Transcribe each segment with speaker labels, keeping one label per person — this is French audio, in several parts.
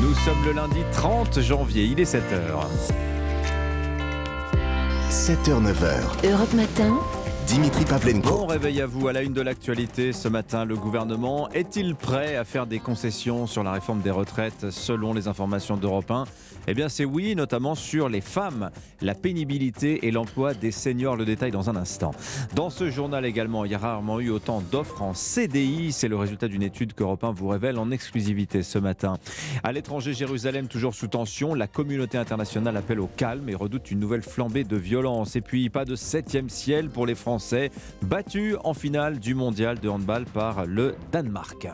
Speaker 1: Nous sommes le lundi 30 janvier, il est 7h.
Speaker 2: 7h, 9h.
Speaker 3: Europe Matin.
Speaker 2: Dimitri Pavlenko.
Speaker 1: Bon réveil à vous à la une de l'actualité. Ce matin, le gouvernement est-il prêt à faire des concessions sur la réforme des retraites selon les informations d'Europe 1 Eh bien, c'est oui, notamment sur les femmes, la pénibilité et l'emploi des seniors. Le détail dans un instant. Dans ce journal également, il y a rarement eu autant d'offres en CDI. C'est le résultat d'une étude qu'Europe 1 vous révèle en exclusivité ce matin. À l'étranger, Jérusalem toujours sous tension. La communauté internationale appelle au calme et redoute une nouvelle flambée de violence. Et puis, pas de septième ciel pour les Français battu en finale du mondial de handball par le Danemark.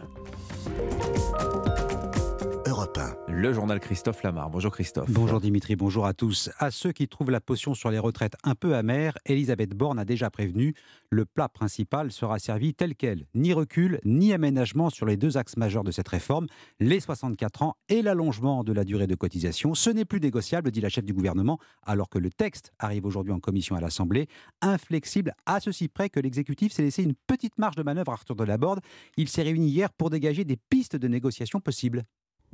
Speaker 2: Europe 1.
Speaker 1: Le journal Christophe Lamar. Bonjour Christophe.
Speaker 4: Bonjour Dimitri, bonjour à tous. À ceux qui trouvent la potion sur les retraites un peu amère, Elisabeth Borne a déjà prévenu, le plat principal sera servi tel quel. Ni recul, ni aménagement sur les deux axes majeurs de cette réforme, les 64 ans et l'allongement de la durée de cotisation. Ce n'est plus négociable, dit la chef du gouvernement, alors que le texte arrive aujourd'hui en commission à l'Assemblée, inflexible à ceci près que l'exécutif s'est laissé une petite marge de manœuvre à Arthur Delaborde. Il s'est réuni hier pour dégager des pistes de négociation possibles.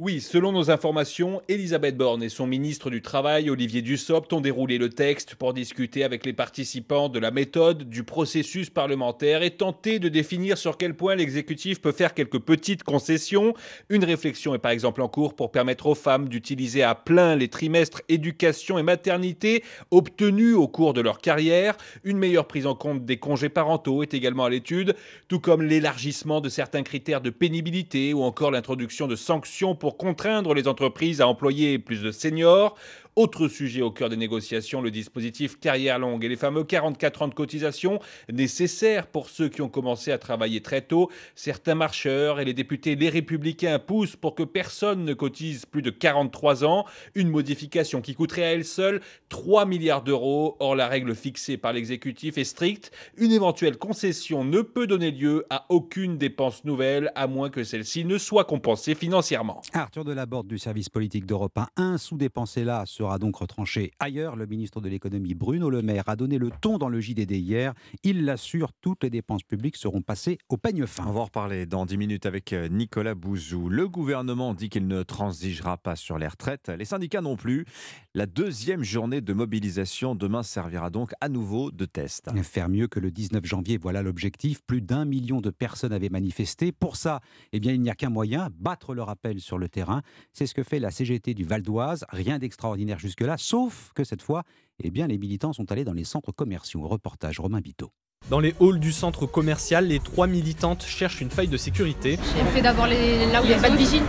Speaker 5: Oui, selon nos informations, Elisabeth Borne et son ministre du Travail, Olivier Dussopt, ont déroulé le texte pour discuter avec les participants de la méthode du processus parlementaire et tenter de définir sur quel point l'exécutif peut faire quelques petites concessions. Une réflexion est par exemple en cours pour permettre aux femmes d'utiliser à plein les trimestres éducation et maternité obtenus au cours de leur carrière. Une meilleure prise en compte des congés parentaux est également à l'étude, tout comme l'élargissement de certains critères de pénibilité ou encore l'introduction de sanctions pour contraindre les entreprises à employer plus de seniors. Autre sujet au cœur des négociations, le dispositif carrière longue et les fameux 44 ans de cotisation nécessaires pour ceux qui ont commencé à travailler très tôt. Certains marcheurs et les députés Les Républicains poussent pour que personne ne cotise plus de 43 ans. Une modification qui coûterait à elle seule 3 milliards d'euros. Or, la règle fixée par l'exécutif est stricte. Une éventuelle concession ne peut donner lieu à aucune dépense nouvelle, à moins que celle-ci ne soit compensée financièrement.
Speaker 4: Arthur Delaborde du service politique d'Europe 1, un sous-dépensé là sera donc retranché ailleurs. Le ministre de l'économie Bruno Le Maire a donné le ton dans le JDD hier. Il l'assure, toutes les dépenses publiques seront passées au peigne fin.
Speaker 1: On va en reparler dans 10 minutes avec euh, Nicolas Bouzou. Le gouvernement dit qu'il ne transigera pas sur les retraites. Les syndicats non plus. La deuxième journée de mobilisation demain servira donc à nouveau de test.
Speaker 4: Faire mieux que le 19 janvier, voilà l'objectif. Plus d'un million de personnes avaient manifesté. Pour ça, eh bien, il n'y a qu'un moyen, battre le rappel sur le terrain. C'est ce que fait la CGT du Val d'Oise. Rien d'extraordinaire jusque-là, sauf que cette fois, eh bien, les militants sont allés dans les centres commerciaux. Reportage Romain Biteau.
Speaker 6: Dans les halls du centre commercial, les trois militantes cherchent une faille de sécurité.
Speaker 7: J'ai fait d'avoir les... là où il n'y a pas de vigile.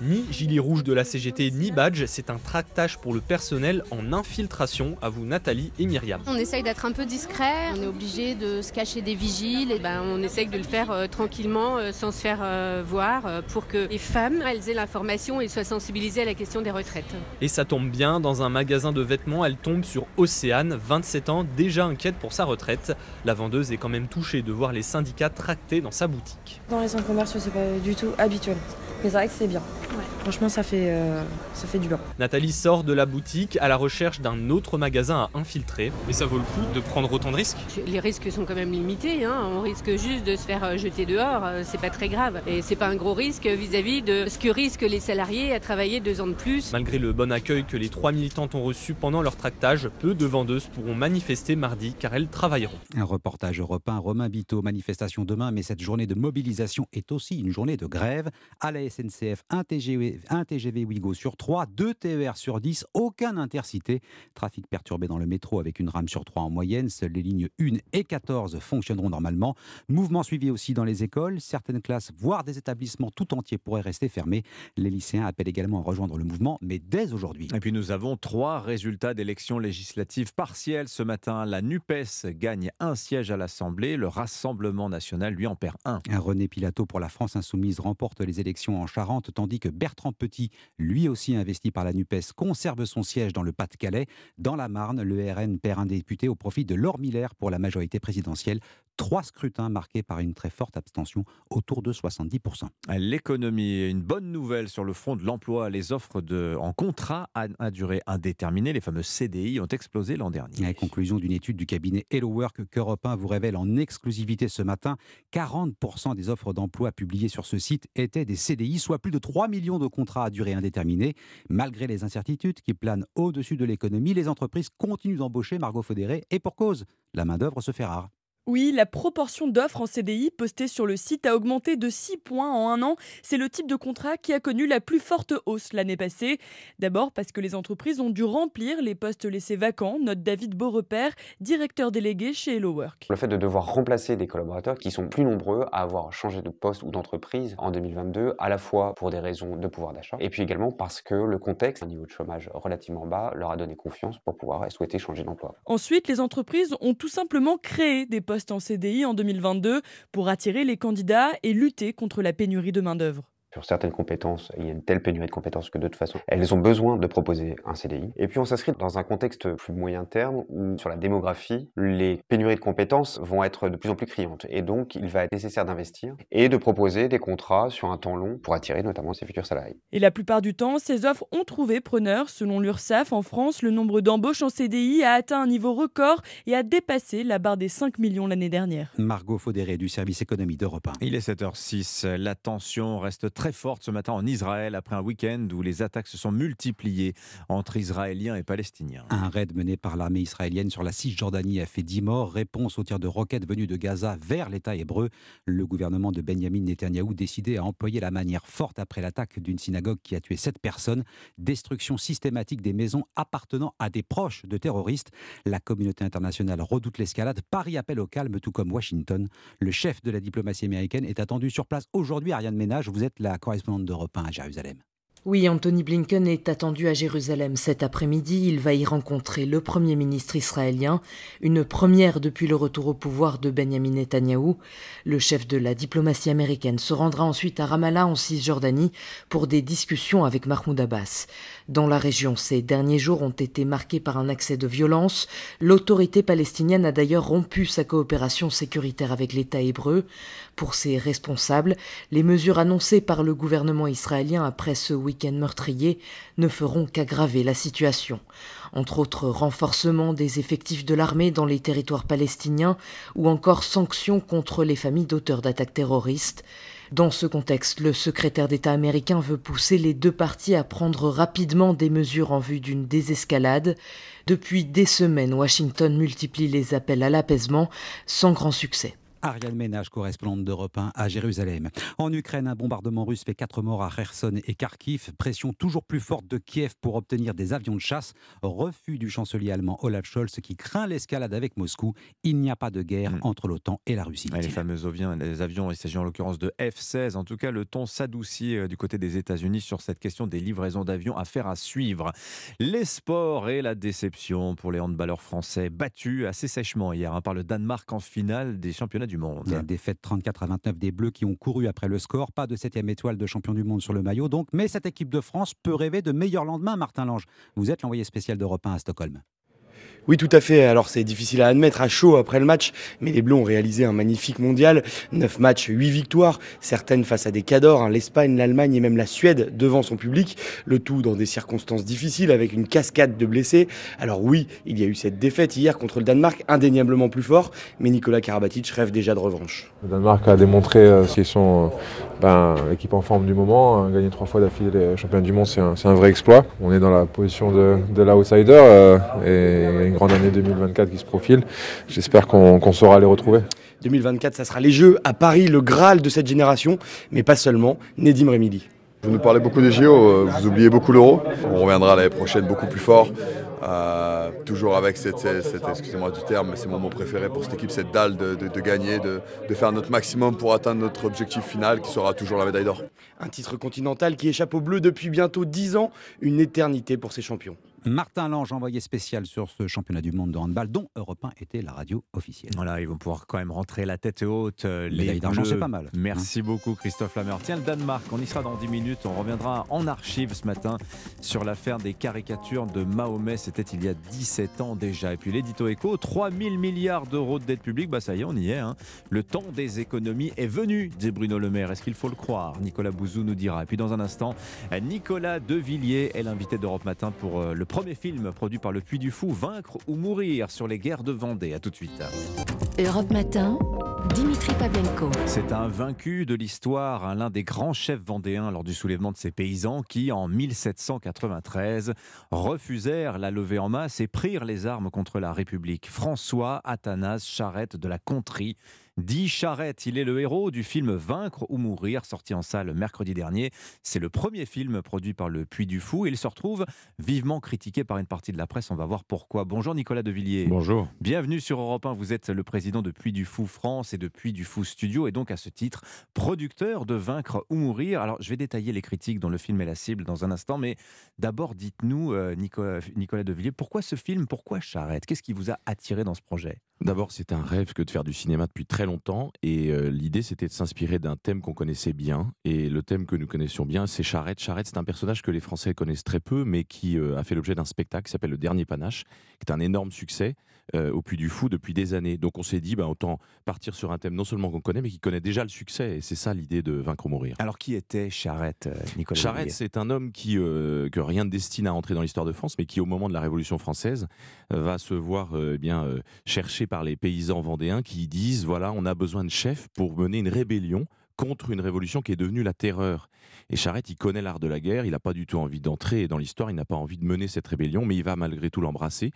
Speaker 6: Ni gilet rouge de la CGT, ni badge, c'est un tractage pour le personnel en infiltration, avouent Nathalie et Myriam.
Speaker 7: On essaye d'être un peu discret, on est obligé de se cacher des vigiles, et ben on essaye de le faire euh, tranquillement, euh, sans se faire euh, voir, euh, pour que les femmes, elles aient l'information et soient sensibilisées à la question des retraites.
Speaker 6: Et ça tombe bien, dans un magasin de vêtements, elle tombe sur Océane, 27 ans, déjà inquiète pour sa retraite. La vendeuse est quand même touchée de voir les syndicats tractés dans sa boutique.
Speaker 8: Dans les centres commerciaux, c'est pas du tout habituel. Mais c'est vrai que c'est bien. What? Franchement, ça fait, euh, ça fait du bien.
Speaker 6: Nathalie sort de la boutique à la recherche d'un autre magasin à infiltrer. Mais ça vaut le coup de prendre autant de risques
Speaker 7: Les risques sont quand même limités, hein. on risque juste de se faire euh, jeter dehors, euh, c'est pas très grave. Et c'est pas un gros risque vis-à-vis de ce que risquent les salariés à travailler deux ans de plus.
Speaker 6: Malgré le bon accueil que les trois militantes ont reçu pendant leur tractage, peu de vendeuses pourront manifester mardi car elles travailleront.
Speaker 4: Un reportage européen, Romain Biteau, manifestation demain, mais cette journée de mobilisation est aussi une journée de grève. À la SNCF, un TGV, un TGV Ouigo sur 3, 2 TER sur 10, aucun intercité. Trafic perturbé dans le métro avec une rame sur 3 en moyenne. Seules les lignes 1 et 14 fonctionneront normalement. Mouvement suivi aussi dans les écoles. Certaines classes, voire des établissements tout entiers pourraient rester fermés. Les lycéens appellent également à rejoindre le mouvement, mais dès aujourd'hui.
Speaker 1: Et puis nous avons trois résultats d'élections législatives partielles ce matin. La NUPES gagne un siège à l'Assemblée. Le Rassemblement national lui en perd un.
Speaker 4: Un René Pilato pour la France insoumise remporte les élections en Charente, tandis que Bertrand Petit, lui aussi investi par la NUPES, conserve son siège dans le Pas-de-Calais. Dans la Marne, le RN perd un député au profit de Laure Miller pour la majorité présidentielle. Trois scrutins marqués par une très forte abstention, autour de 70%.
Speaker 1: L'économie, une bonne nouvelle sur le front de l'emploi. Les offres de, en contrat à, durée indéterminée, les fameux CDI, ont explosé l'an dernier.
Speaker 4: La conclusion d'une étude du cabinet Hello Work qu'Europe 1 vous révèle en exclusivité ce matin, 40% des offres d'emploi publiées sur ce site étaient des CDI, soit plus de 3 millions de contrats à durée indéterminée. Malgré les incertitudes qui planent au-dessus de l'économie, les entreprises continuent d'embaucher Margot Faudéré et pour cause, la main-d'œuvre se fait rare.
Speaker 3: Oui, la proportion d'offres en CDI postées sur le site a augmenté de 6 points en un an. C'est le type de contrat qui a connu la plus forte hausse l'année passée. D'abord parce que les entreprises ont dû remplir les postes laissés vacants, note David Beaurepaire, directeur délégué chez Hello Work.
Speaker 9: Le fait de devoir remplacer des collaborateurs qui sont plus nombreux à avoir changé de poste ou d'entreprise en 2022, à la fois pour des raisons de pouvoir d'achat, et puis également parce que le contexte, un niveau de chômage relativement bas, leur a donné confiance pour pouvoir souhaiter changer d'emploi.
Speaker 3: Ensuite, les entreprises ont tout simplement créé des postes en CDI en 2022 pour attirer les candidats et lutter contre la pénurie de main-d'œuvre
Speaker 9: sur certaines compétences, il y a une telle pénurie de compétences que de toute façon, elles ont besoin de proposer un CDI. Et puis on s'inscrit dans un contexte plus moyen terme où sur la démographie, les pénuries de compétences vont être de plus en plus criantes. Et donc il va être nécessaire d'investir et de proposer des contrats sur un temps long pour attirer notamment ces futurs salariés.
Speaker 3: Et la plupart du temps, ces offres ont trouvé preneur. Selon l'URSSAF, en France, le nombre d'embauches en CDI a atteint un niveau record et a dépassé la barre des 5 millions l'année dernière.
Speaker 4: Margot Faudéré du service économie d'Europe 1.
Speaker 1: Il est 7h06. La tension reste très forte ce matin en Israël après un week-end où les attaques se sont multipliées entre Israéliens et Palestiniens.
Speaker 4: Un raid mené par l'armée israélienne sur la Cisjordanie a fait 10 morts. Réponse aux tirs de roquettes venus de Gaza vers l'État hébreu. Le gouvernement de Benjamin Netanyahou décidé à employer la manière forte après l'attaque d'une synagogue qui a tué 7 personnes. Destruction systématique des maisons appartenant à des proches de terroristes. La communauté internationale redoute l'escalade. Paris appelle au calme, tout comme Washington. Le chef de la diplomatie américaine est attendu sur place aujourd'hui. Ariane Ménage, vous êtes la correspondante d'Europe 1 à Jérusalem.
Speaker 10: Oui, Anthony Blinken est attendu à Jérusalem cet après-midi. Il va y rencontrer le Premier ministre israélien, une première depuis le retour au pouvoir de Benjamin Netanyahou. Le chef de la diplomatie américaine se rendra ensuite à Ramallah en Cisjordanie pour des discussions avec Mahmoud Abbas. Dans la région, ces derniers jours ont été marqués par un accès de violence. L'autorité palestinienne a d'ailleurs rompu sa coopération sécuritaire avec l'État hébreu. Pour ses responsables, les mesures annoncées par le gouvernement israélien après ce week-end meurtrier ne feront qu'aggraver la situation. Entre autres renforcement des effectifs de l'armée dans les territoires palestiniens ou encore sanctions contre les familles d'auteurs d'attaques terroristes. Dans ce contexte, le secrétaire d'État américain veut pousser les deux parties à prendre rapidement des mesures en vue d'une désescalade. Depuis des semaines, Washington multiplie les appels à l'apaisement sans grand succès.
Speaker 4: Ariane Ménage, correspondante d'Europe 1 à Jérusalem. En Ukraine, un bombardement russe fait 4 morts à Kherson et Kharkiv. Pression toujours plus forte de Kiev pour obtenir des avions de chasse. Refus du chancelier allemand Olaf Scholz qui craint l'escalade avec Moscou. Il n'y a pas de guerre hmm. entre l'OTAN et la Russie.
Speaker 1: les fameux avions, les avions, il s'agit en l'occurrence de F-16. En tout cas, le ton s'adoucit euh, du côté des États-Unis sur cette question des livraisons d'avions. Affaire à suivre. Les sports et la déception pour les handballeurs français battus assez sèchement hier hein, par le Danemark en finale des championnats du monde.
Speaker 4: La défaite 34 à 29 des Bleus qui ont couru après le score. Pas de septième étoile de champion du monde sur le maillot donc. Mais cette équipe de France peut rêver de meilleurs lendemains, Martin Lange. Vous êtes l'envoyé spécial d'Europe 1 à Stockholm.
Speaker 11: Oui, tout à fait. Alors c'est difficile à admettre à chaud après le match, mais les Bleus ont réalisé un magnifique mondial. 9 matchs, 8 victoires, certaines face à des cadors, hein, l'Espagne, l'Allemagne et même la Suède devant son public. Le tout dans des circonstances difficiles avec une cascade de blessés. Alors oui, il y a eu cette défaite hier contre le Danemark, indéniablement plus fort, mais Nicolas Karabatic rêve déjà de revanche.
Speaker 12: Le Danemark a démontré euh, qu'ils sont euh, ben, l'équipe en forme du moment. Hein. Gagner trois fois d'affilée les champions du monde, c'est un, un, vrai exploit. On est dans la position de, de l'outsider euh, et grande année 2024 qui se profile. J'espère qu'on saura les retrouver.
Speaker 11: 2024, ça sera les Jeux à Paris, le Graal de cette génération, mais pas seulement. Nedim Remili.
Speaker 13: Vous nous parlez beaucoup des JO, euh, vous oubliez beaucoup l'euro. On reviendra l'année prochaine beaucoup plus fort. Euh, toujours avec cette, excusez-moi du terme, mais c'est mon mot préféré pour cette équipe, cette dalle de, gagner, de, de, faire notre maximum pour atteindre notre objectif final qui sera toujours la médaille d'or.
Speaker 11: Un titre continental qui échappe au bleu depuis bientôt 10 ans, une éternité pour ces champions.
Speaker 4: Martin Lange, envoyé spécial sur ce championnat du monde de handball, dont Europe 1 était la radio officielle.
Speaker 1: Voilà, ils vont pouvoir quand même rentrer la tête haute. euh, les
Speaker 4: d'argent, c'est pas mal.
Speaker 1: Merci beaucoup, Christophe Lameur. Tiens, le Danemark, on y sera dans 10 minutes. On reviendra en archive ce matin sur l'affaire des caricatures de Mahomet. C'était il y a 17 ans déjà. Et puis l'édito éco, 3000 milliards d'euros de dette publique. Bah ça y est, on y est. hein. Le temps des économies est venu, dit Bruno Le Maire. Est-ce qu'il faut le croire? Nicolas Bouzou nous dira. Et puis dans un instant, Nicolas Devilliers est l'invité d'Europe Matin pour euh, le premier film produit par le Puy du Fou, Vaincre ou mourir sur les guerres de Vendée. À tout de suite.
Speaker 14: Europe Matin, Dimitri Pavlenko.
Speaker 1: C'est un vaincu de l'histoire, un l'un des grands chefs vendéens lors du soulèvement de ces paysans qui, en 1793, refusèrent la levée en masse et prirent les armes contre la République. François Athanase Charette de la Contrie. Dit Charette, il est le héros du film Vaincre ou mourir, sorti en salle mercredi dernier. C'est le premier film produit par le Puy du Fou et il se retrouve vivement critiqué par une partie de la presse. On va voir pourquoi. Bonjour Nicolas Devilliers.
Speaker 15: Bonjour.
Speaker 1: Bienvenue sur Europe 1. Vous êtes le président de Puy du Fou France et de Puy du Fou Studio et donc à ce titre producteur de Vaincre ou Mourir. Alors je vais détailler les critiques dont le film est la cible dans un instant, mais d'abord dites-nous, euh, Nicolas, Nicolas Devilliers, pourquoi ce film? Pourquoi Charette? Qu'est-ce qui vous a attiré dans ce projet?
Speaker 15: D'abord, c'était un rêve que de faire du cinéma depuis très longtemps. Et euh, l'idée, c'était de s'inspirer d'un thème qu'on connaissait bien. Et le thème que nous connaissions bien, c'est Charette. Charette, c'est un personnage que les Français connaissent très peu, mais qui euh, a fait l'objet d'un spectacle qui s'appelle Le Dernier Panache, qui est un énorme succès euh, au Puy du Fou depuis des années. Donc on s'est dit, bah, autant partir sur un thème non seulement qu'on connaît, mais qui connaît déjà le succès. Et c'est ça l'idée de Vaincre ou Mourir.
Speaker 1: Alors qui était Charette, euh, Nicolas
Speaker 15: Charette, c'est un homme qui, euh, que rien ne destine à entrer dans l'histoire de France, mais qui, au moment de la Révolution française, va se voir eh bien cherché par les paysans vendéens qui disent voilà, on a besoin de chefs pour mener une rébellion contre une révolution qui est devenue la terreur. Et Charette, il connaît l'art de la guerre, il n'a pas du tout envie d'entrer dans l'histoire, il n'a pas envie de mener cette rébellion, mais il va malgré tout l'embrasser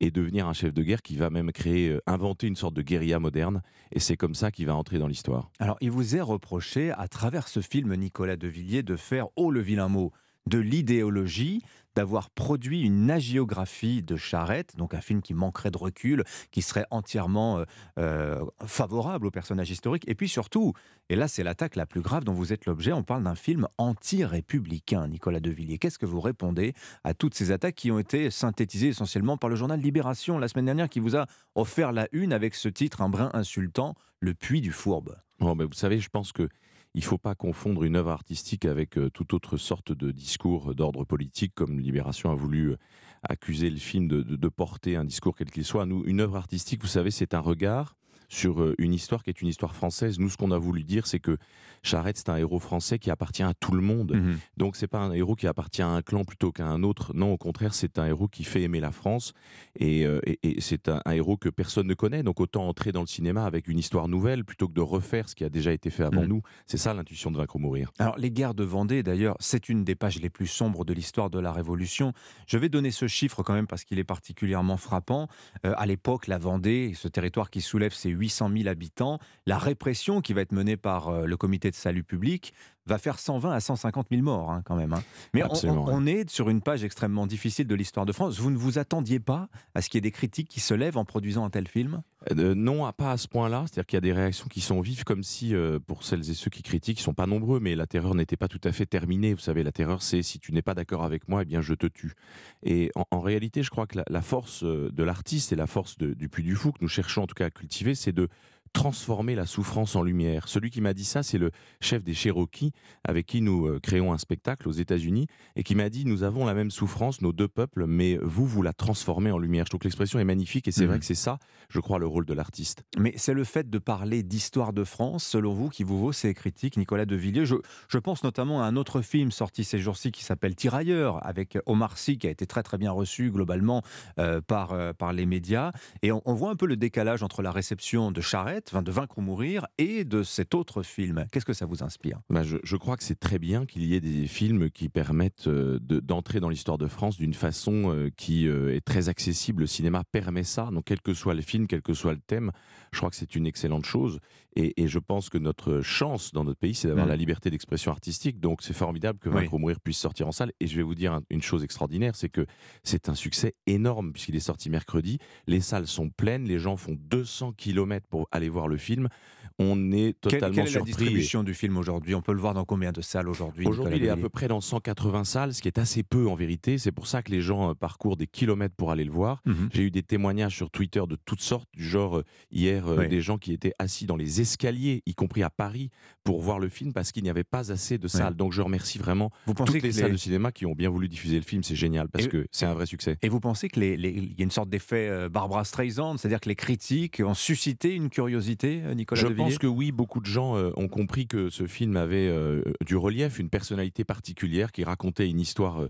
Speaker 15: et devenir un chef de guerre qui va même créer, euh, inventer une sorte de guérilla moderne. Et c'est comme ça qu'il va entrer dans l'histoire.
Speaker 1: Alors il vous est reproché, à travers ce film, Nicolas Devilliers, de faire, oh le vilain mot, de l'idéologie, d'avoir produit une agiographie de Charette, donc un film qui manquerait de recul, qui serait entièrement euh, euh, favorable au personnage historique. Et puis surtout, et là c'est l'attaque la plus grave dont vous êtes l'objet, on parle d'un film anti-républicain, Nicolas Devilliers. Qu'est-ce que vous répondez à toutes ces attaques qui ont été synthétisées essentiellement par le journal Libération la semaine dernière, qui vous a offert la une avec ce titre, un brin insultant, Le puits du fourbe?
Speaker 15: Bon, ben, vous savez, je pense que il faut pas confondre une œuvre artistique avec euh, toute autre sorte de discours d'ordre politique, comme Libération a voulu euh, accuser le film de, porter un discours quel qu'il soit. Une œuvre artistique, vous savez, c'est un regard sur euh, une histoire qui est une histoire française. Nous, ce qu'on a voulu dire, c'est que Charette, c'est un héros français qui appartient à tout le monde.
Speaker 1: Mhm.
Speaker 15: Donc, c'est pas un héros qui appartient à un clan plutôt qu'à un autre. Non, au contraire, c'est un héros qui fait aimer la France. Et, euh, et- et c'est un, un héros que personne ne connaît. Donc, autant entrer dans le cinéma avec une histoire nouvelle plutôt que de refaire ce qui a déjà été fait avant
Speaker 1: Mhm.
Speaker 15: nous. C'est ça l'intuition de Vaincre ou Mourir.
Speaker 1: Alors, les guerres de Vendée, d'ailleurs, c'est une des pages les plus sombres de l'histoire de la Révolution. Je vais donner ce chiffre quand même parce qu'il est particulièrement frappant. Euh, à l'époque, la Vendée, ce territoire qui soulève ses 800 000 habitants, la répression qui va être menée par euh, le comité de salut public va faire 120 à 150 000 morts hein, quand même. hein. Mais on- est sur une page extrêmement difficile de l'histoire de France. Vous ne vous attendiez pas à ce qu'il y ait des critiques qui se lèvent en produisant un tel film?
Speaker 15: Euh, non, pas à ce point-là. C'est-à-dire qu'il y a des réactions qui sont vives, comme si, euh, pour celles et ceux qui critiquent, ils sont pas nombreux, mais la terreur n'était pas tout à fait terminée. Vous savez, la terreur, c'est si tu n'es pas d'accord avec moi, eh bien, je te tue. Et en, en réalité, je crois que la, la force euh, de l'artiste et la force de- du Puy du Fou que nous cherchons en tout cas à cultiver, c'est de transformer la souffrance en lumière. Celui qui m'a dit ça, c'est le chef des Cherokees, avec qui nous euh, créons un spectacle aux États-Unis, et qui m'a dit nous avons la même souffrance, nos deux peuples, mais vous, vous la transformez en lumière. Je trouve que l'expression est magnifique, et c'est
Speaker 1: Mhm.
Speaker 15: vrai que c'est ça, je crois, le rôle de l'artiste.
Speaker 1: Mais c'est le fait de parler d'histoire de France, selon vous, qui vous vaut ces critiques, Nicolas Devilliers. Je, je pense notamment à un autre film sorti ces jours-ci qui s'appelle Tirailleurs, avec Omar Sy, qui a été très très bien reçu globalement euh, par, euh, par les médias. Et on, on voit un peu le décalage entre la réception de Charette, enfin, de Vaincre ou Mourir, et de cet autre film. Qu'est-ce que ça vous inspire?
Speaker 15: Bah, je, crois que c'est très bien qu'il y ait des films qui permettent euh, de- d'entrer dans l'histoire de France d'une façon euh, qui euh, est très accessible. Le cinéma permet ça. Donc, quel que soit le film, quel que soit le thème, je crois que c'est une excellente chose. Et, et je pense que notre chance dans notre pays, c'est d'avoir
Speaker 1: Mm.
Speaker 15: la liberté d'expression artistique. Donc, c'est formidable que
Speaker 1: Oui.
Speaker 15: Vaincre ou Mourir puisse sortir en salle. Et je vais vous dire un- une chose extraordinaire, c'est que c'est un succès énorme puisqu'il est sorti mercredi. Les salles sont pleines, les gens font 200 km pour aller voir le film. On est
Speaker 1: Quelle,
Speaker 15: totalement
Speaker 1: quelle est la
Speaker 15: surpris.
Speaker 1: distribution du film aujourd'hui? On peut le voir dans combien de salles aujourd'hui
Speaker 15: Aujourd'hui, il est à peu près dans 180 salles, ce qui est assez peu en vérité. C'est pour ça que les gens euh, parcourent des kilomètres pour aller le voir.
Speaker 1: Mhm.
Speaker 15: J'ai eu des témoignages sur Twitter de toutes sortes, du genre euh, hier, euh, des gens qui étaient assis dans les escaliers, y compris à Paris, pour voir le film parce qu'il n'y avait pas assez de salles. Donc je remercie vraiment
Speaker 1: Vous pensez
Speaker 15: toutes les,
Speaker 1: que
Speaker 15: salles
Speaker 1: les-
Speaker 15: de cinéma qui ont bien voulu diffuser le film. C'est génial parce
Speaker 1: Et-
Speaker 15: que c'est un vrai succès.
Speaker 1: Et vous pensez qu'il y a une sorte d'effet Barbara Streisand, c'est-à-dire que les critiques ont suscité une curiosité, Nicolas
Speaker 15: Je pense que oui, beaucoup de gens euh, ont compris que ce film avait euh, du relief, une personnalité particulière qui racontait une histoire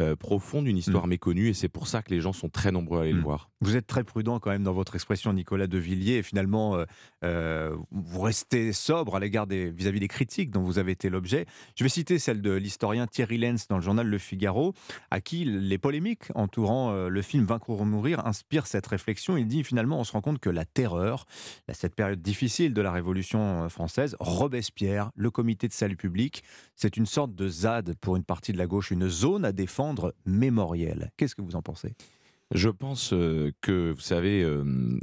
Speaker 15: euh, euh, profonde, une histoire méconnue, et c'est pour ça que les gens sont très nombreux à aller le
Speaker 1: Mm.
Speaker 15: voir.
Speaker 1: Vous êtes très prudent quand même dans votre expression, Nicolas de Villiers, et finalement, euh, euh, vous restez sobre à l'égard des vis-à-vis des critiques dont vous avez été l'objet. Je vais citer celle de l'historien Thierry Lenz dans le journal Le Figaro, à qui les polémiques entourant euh, le film Vaincre ou mourir inspirent cette réflexion. Il dit finalement, on se rend compte que la terreur, cette période difficile de la Révolution française, Robespierre, le comité de salut public, c'est une sorte de ZAD pour une partie de la gauche, une zone à défendre mémorielle. Qu'est-ce que vous en pensez?
Speaker 15: Je pense euh, que, vous savez,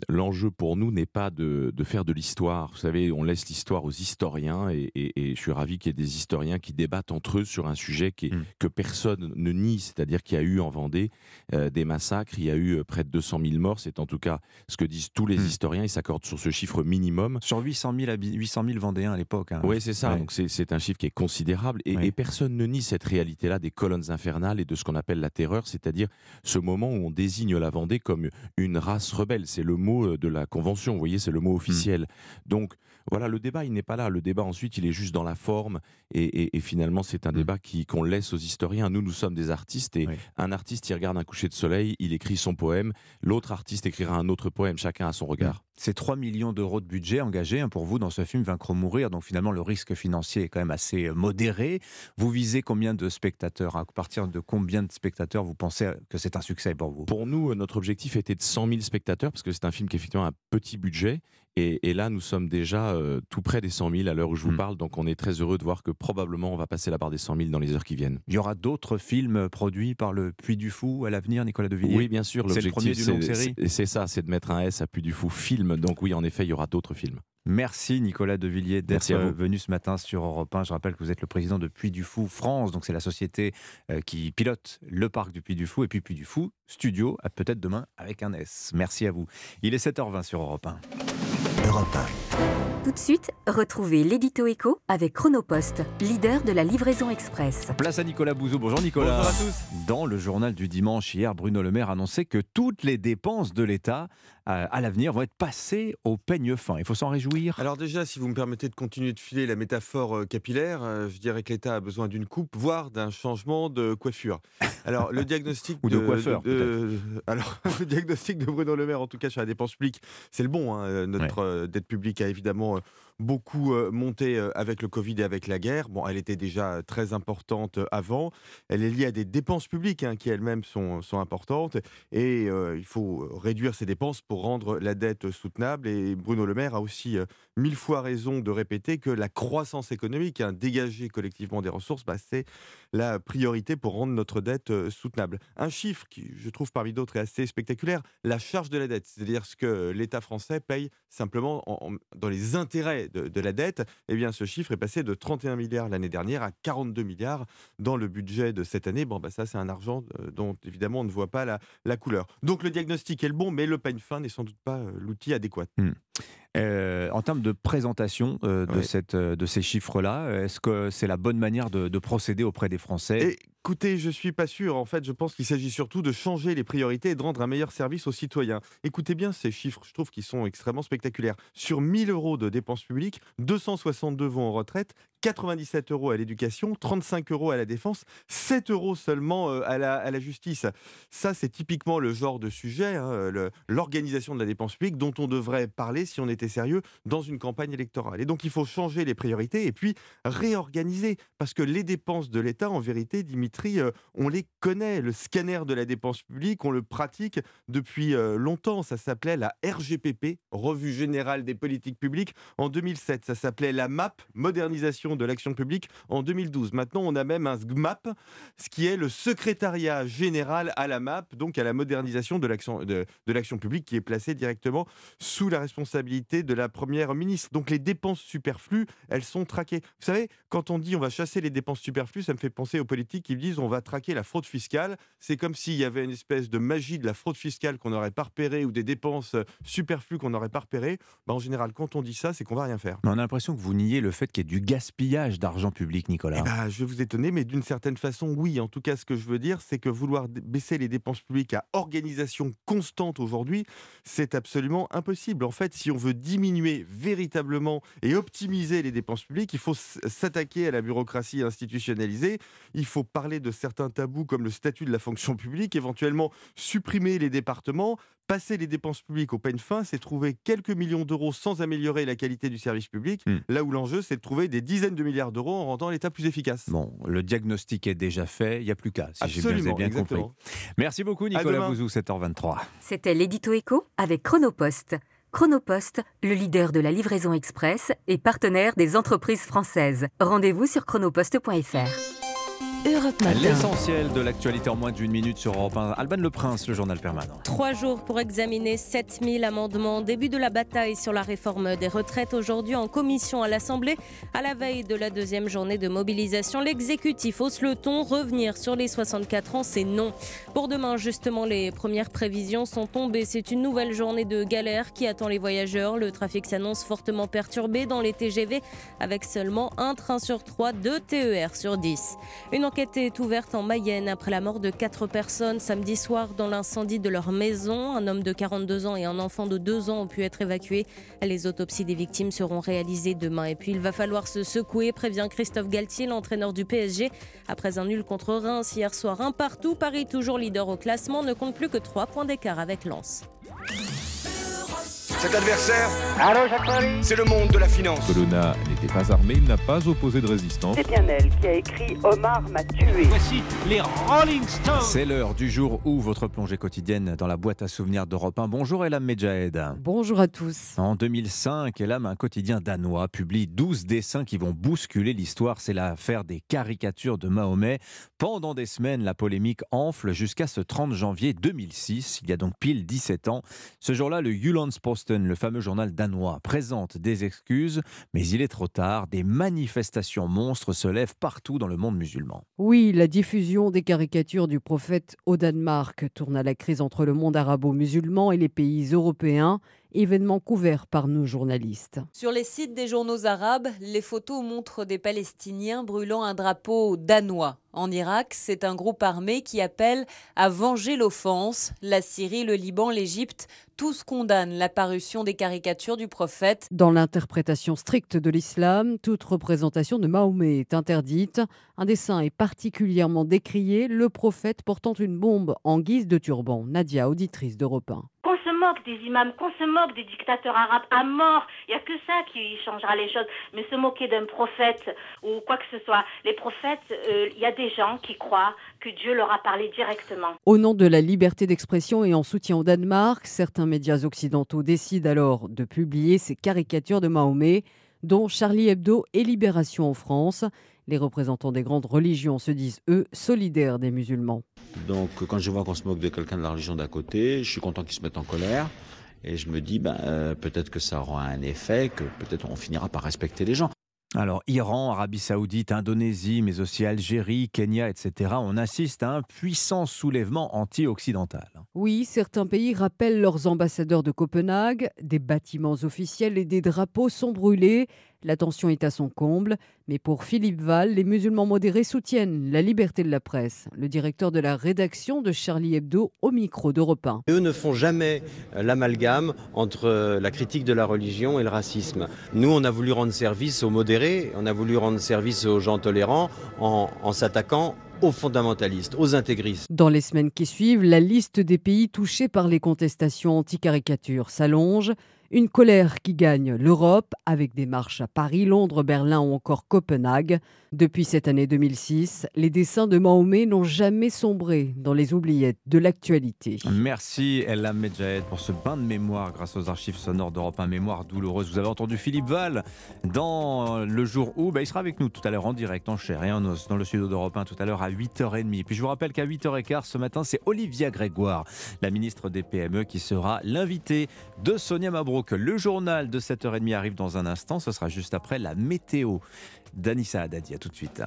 Speaker 15: l'enjeu pour nous n'est pas de, de faire de l'histoire. Vous savez, on laisse l'histoire aux historiens et, et- et je suis ravi qu'il y ait des historiens qui débattent entre eux sur un sujet qui est-
Speaker 1: Mm.
Speaker 15: que personne ne nie, c'est-à-dire qu'il y a eu en Vendée euh, des massacres, il y a eu euh, près de 200 000 morts, c'est en tout cas ce que disent tous les
Speaker 1: Mm.
Speaker 15: historiens, ils s'accordent sur ce chiffre minimum.
Speaker 1: Sur 800 000, habi- 800 000 Vendéens à l'époque. hein.
Speaker 15: Oui, c'est ça.
Speaker 1: Ouais.
Speaker 15: Donc c'est- un chiffre qui est considérable et,
Speaker 1: Ouais.
Speaker 15: et personne ne nie cette réalité-là des colonnes infernales et de ce qu'on appelle la terreur, c'est-à-dire ce moment où on désigne la Vendée comme une race rebelle. C'est le mot euh, de la convention, vous voyez, c'est le mot officiel. Donc voilà, le débat, il n'est pas là. Le débat ensuite, il est juste dans la forme et, et- et finalement, c'est un débat qui qu'on laisse aux historiens. Nous, nous sommes des artistes et un artiste, il regarde un coucher de soleil, il écrit son poème. L'autre artiste écrira un autre poème. Chacun a son regard.
Speaker 1: C'est 3 millions d'euros de budget engagés hein, pour vous dans ce film Vaincre ou mourir. Donc finalement, le risque financier est quand même assez euh, modéré. Vous visez combien de spectateurs? À partir de combien de spectateurs vous pensez que c'est un succès pour vous?
Speaker 15: Pour nous, euh, notre objectif était de 100 000 spectateurs, parce que c'est un film qui a effectivement un petit budget. Et, et là, nous sommes déjà euh, tout près des 100 000 à l'heure où je vous
Speaker 1: Mm.
Speaker 15: parle. Donc on est très heureux de voir que probablement on va passer la barre des 100 000 dans les heures qui viennent.
Speaker 1: Il y aura d'autres films produits par le Puy du Fou à l'avenir, Nicolas Devilliers
Speaker 15: Oui, bien sûr.
Speaker 1: C'est le premier
Speaker 15: L'objectif, c'est ça, c'est de mettre un S à Puy du Fou film. Donc oui, en effet, il y aura d'autres films.
Speaker 1: Merci Nicolas Devilliers d'être venu ce matin sur Europe 1. Je rappelle que vous êtes le président de Puy du Fou France, donc c'est la société euh, qui pilote le parc du Puy du Fou. Et puis Puy du Fou Studio, à peut-être demain avec un S. Merci à vous. Il est 7h20 sur Europe 1.
Speaker 2: Europe
Speaker 14: Tout de suite, retrouvez l'édito écho avec Chronopost, leader de la livraison express.
Speaker 1: Place à Nicolas Bouzou. Bonjour Nicolas.
Speaker 16: Bonjour à tous.
Speaker 1: Dans le journal du dimanche hier, Bruno Le Maire annonçait que toutes les dépenses de l'État à l'avenir vont être passées au peigne fin. Il faut s'en réjouir.
Speaker 16: Alors déjà, si vous me permettez de continuer de filer la métaphore euh, capillaire, euh, je dirais que l'État a besoin d'une coupe, voire d'un changement de coiffure. Alors le diagnostic
Speaker 1: Ou de coiffeur,
Speaker 16: de- alors le diagnostic de Bruno Le Maire, en tout cas sur la dépense publique, c'est le bon. hein. Euh, Notre dette publique a évidemment beaucoup euh, monté euh, avec le Covid et avec la guerre. Bon, elle était déjà très importante euh, avant. Elle est liée à des dépenses publiques hein, qui elles-mêmes sont, importantes et il faut réduire ces dépenses pour rendre la dette soutenable. Et Bruno Le Maire a aussi mille fois raison de répéter que la croissance économique, hein, dégager collectivement des ressources, bah, c'est la priorité pour rendre notre dette soutenable. Un chiffre qui, je trouve, parmi d'autres, est assez spectaculaire, la charge de la dette, c'est-à-dire ce que l'État français paye simplement en- en- dans les intérêts de, la dette. Eh bien, ce chiffre est passé de 31 milliards l'année dernière à 42 milliards dans le budget de cette année. Bon, bah, ça, c'est un argent euh, dont, évidemment, on ne voit pas la, la couleur. Donc, le diagnostic est le bon, mais le peigne fin n'est sans doute pas euh, l'outil adéquat.
Speaker 1: Hmm. Euh, en termes de présentation euh, de,
Speaker 16: Ouais.
Speaker 1: cette, euh, de ces chiffres-là, est-ce que c'est la bonne manière de, de procéder auprès des Français?
Speaker 16: Écoutez, je suis pas sûr. En fait, je pense qu'il s'agit surtout de changer les priorités et de rendre un meilleur service aux citoyens. Écoutez bien ces chiffres, je trouve qu'ils sont extrêmement spectaculaires. Sur 1000 euros de dépenses publiques, 262 vont en retraite, 97 euros à l'éducation, 35 euros à la défense, 7 euros seulement euh, à la, à la justice. Ça, c'est typiquement le genre de sujet, hein, l'organisation de la dépense publique dont on devrait parler si on était sérieux dans une campagne électorale. Et donc, il faut changer les priorités et puis réorganiser. Parce que les dépenses de l'État, en vérité, Dimitri, euh, on les connaît. Le scanner de la dépense publique, on le pratique depuis euh, longtemps. Ça s'appelait la RGPP, Revue Générale des Politiques Publiques, en 2007. Ça s'appelait la MAP, Modernisation de l'action publique en 2012. Maintenant, on a même un SGMAP, ce qui est le secrétariat général à la MAP, donc à la modernisation de l'action de, publique, qui est placé directement sous la responsabilité de la première ministre. Donc les dépenses superflues, elles sont traquées. Vous savez, quand on dit on va chasser les dépenses superflues, ça me fait penser aux politiques qui disent on va traquer la fraude fiscale. C'est comme s'il y avait une espèce de magie de la fraude fiscale qu'on n'aurait pas repérée ou des dépenses superflues qu'on n'aurait pas repérées. Bah, en général, quand on dit ça, c'est qu'on va rien faire.
Speaker 1: On a l'impression que vous niez le fait qu'il y ait du gaspillage d'argent public, Nicolas.
Speaker 16: Eh ben, je vais vous étonner, mais d'une certaine façon, oui. En tout cas, ce que je veux dire, c'est que vouloir baisser les dépenses publiques à organisation constante aujourd'hui, c'est absolument impossible. En fait, si on veut diminuer véritablement et optimiser les dépenses publiques, il faut s'attaquer à la bureaucratie institutionnalisée. Il faut parler de certains tabous comme le statut de la fonction publique, éventuellement supprimer les départements, passer les dépenses publiques au peine fin, c'est trouver quelques millions d'euros sans améliorer la qualité du service public,
Speaker 1: Hmm.
Speaker 16: là où l'enjeu, c'est de trouver des dizaines de milliards d'euros en rendant l'État plus efficace.
Speaker 1: Bon, le diagnostic est déjà fait, il n'y a plus qu'à, si j'ai bien,
Speaker 16: Absolument,
Speaker 1: bien compris. Merci beaucoup, Nicolas. Bouzou, 7h23.
Speaker 14: C'était l'édito écho avec Chronopost. Chronopost, le leader de la livraison express et partenaire des entreprises françaises. Rendez-vous sur chronopost.fr. Europe Matin.
Speaker 1: L'essentiel de l'actualité en moins d'une minute sur Europe 1. Alban Le Prince, le journal permanent.
Speaker 17: Trois jours pour examiner 7000 amendements. Début de la bataille sur la réforme des retraites aujourd'hui en commission à l'Assemblée. À la veille de la deuxième journée de mobilisation, l'exécutif hausse le ton. Revenir sur les 64 ans, c'est non. Pour demain, justement, les premières prévisions sont tombées. C'est une nouvelle journée de galère qui attend les voyageurs. Le trafic s'annonce fortement perturbé dans les TGV avec seulement un train sur trois, deux TER sur 10. Une enquête est ouverte en Mayenne après la mort de quatre personnes samedi soir dans l'incendie de leur maison. Un homme de 42 ans et un enfant de 2 ans ont pu être évacués. Les autopsies des victimes seront réalisées demain. Et puis il va falloir se secouer, prévient Christophe Galtier, l'entraîneur du PSG. Après un nul contre Reims hier soir, un partout, Paris toujours leader au classement ne compte plus que 3 points d'écart avec Lens.
Speaker 18: Cet adversaire, c'est le monde de la finance.
Speaker 19: Colonna n'était pas armé, il n'a pas opposé de résistance.
Speaker 20: C'est bien elle qui a écrit Omar m'a tué.
Speaker 1: Voici les Rolling Stones. C'est l'heure du jour où votre plongée quotidienne dans la boîte à souvenirs d'Europe 1. Bonjour Elam Medjahed.
Speaker 21: Bonjour à tous.
Speaker 1: En 2005, Elam, un quotidien danois, publie 12 dessins qui vont bousculer l'histoire. C'est l'affaire des caricatures de Mahomet. Pendant des semaines, la polémique enfle jusqu'à ce 30 janvier 2006. Il y a donc pile 17 ans. Ce jour-là, le Le fameux journal danois, présente des excuses, mais il est trop tard. Des manifestations monstres se lèvent partout dans le monde musulman.
Speaker 21: Oui, la diffusion des caricatures du prophète au Danemark tourne à la crise entre le monde arabo-musulman et les pays européens, événement couvert par nos journalistes.
Speaker 22: Sur les sites des journaux arabes, les photos montrent des Palestiniens brûlant un drapeau danois. En Irak, c'est un groupe armé qui appelle à venger l'offense. La Syrie, le Liban, l'Égypte, tous condamnent l'apparition des caricatures du prophète.
Speaker 21: Dans l'interprétation stricte de l'islam, toute représentation de Mahomet est interdite. Un dessin est particulièrement décrié, le prophète portant une bombe en guise de turban. Nadia, auditrice d'Europe 1.
Speaker 23: Se moque des imams, qu'on se moque des dictateurs arabes à mort, il n'y a que ça qui changera les choses. Mais se moquer d'un prophète ou quoi que ce soit, les prophètes, euh, il y a des gens qui croient que Dieu leur a parlé directement.
Speaker 21: Au nom de la liberté d'expression et en soutien au Danemark, certains médias occidentaux décident alors de publier ces caricatures de Mahomet, dont Charlie Hebdo et Libération en France. Les représentants des grandes religions se disent, eux, solidaires des musulmans.
Speaker 24: Donc quand je vois qu'on se moque de quelqu'un de la religion d'à côté, je suis content qu'ils se mettent en colère. Et je me dis, ben, euh, peut-être que ça aura un effet, que peut-être on finira par respecter les gens.
Speaker 1: Alors, Iran, Arabie Saoudite, Indonésie, mais aussi Algérie, Kenya, etc., on assiste à un puissant soulèvement anti-occidental.
Speaker 21: Oui, certains pays rappellent leurs ambassadeurs de Copenhague, des bâtiments officiels et des drapeaux sont brûlés. La tension est à son comble, mais pour Philippe Val, les musulmans modérés soutiennent la liberté de la presse. Le directeur de la rédaction de Charlie Hebdo au micro d'Europe 1.
Speaker 25: Eux ne font jamais euh, l'amalgame entre euh, la critique de la religion et le racisme. Nous, on a voulu rendre service aux modérés, on a voulu rendre service aux gens tolérants en, en s'attaquant aux fondamentalistes, aux intégristes.
Speaker 21: Dans les semaines qui suivent, la liste des pays touchés par les contestations anti-caricatures s'allonge. Une colère qui gagne l'Europe avec des marches à Paris, Londres, Berlin ou encore Copenhague. Depuis cette année 2006, les dessins de Mahomet n'ont jamais sombré dans les oubliettes de l'actualité.
Speaker 1: Merci Ella Medjahed pour ce bain de mémoire grâce aux archives sonores d'Europe 1 Mémoire douloureuse. Vous avez entendu Philippe Val dans le jour où bah, il sera avec nous tout à l'heure en direct, en chair et en os, dans le studio d'Europe 1 tout à l'heure à 8h30. Puis je vous rappelle qu'à 8h15 ce matin, c'est Olivia Grégoire, la ministre des PME, qui sera l'invitée de Sonia Mabrouk. Le journal de 7h30 arrive dans un instant, ce sera juste après la météo. Danissa Haddadi, à tout de suite.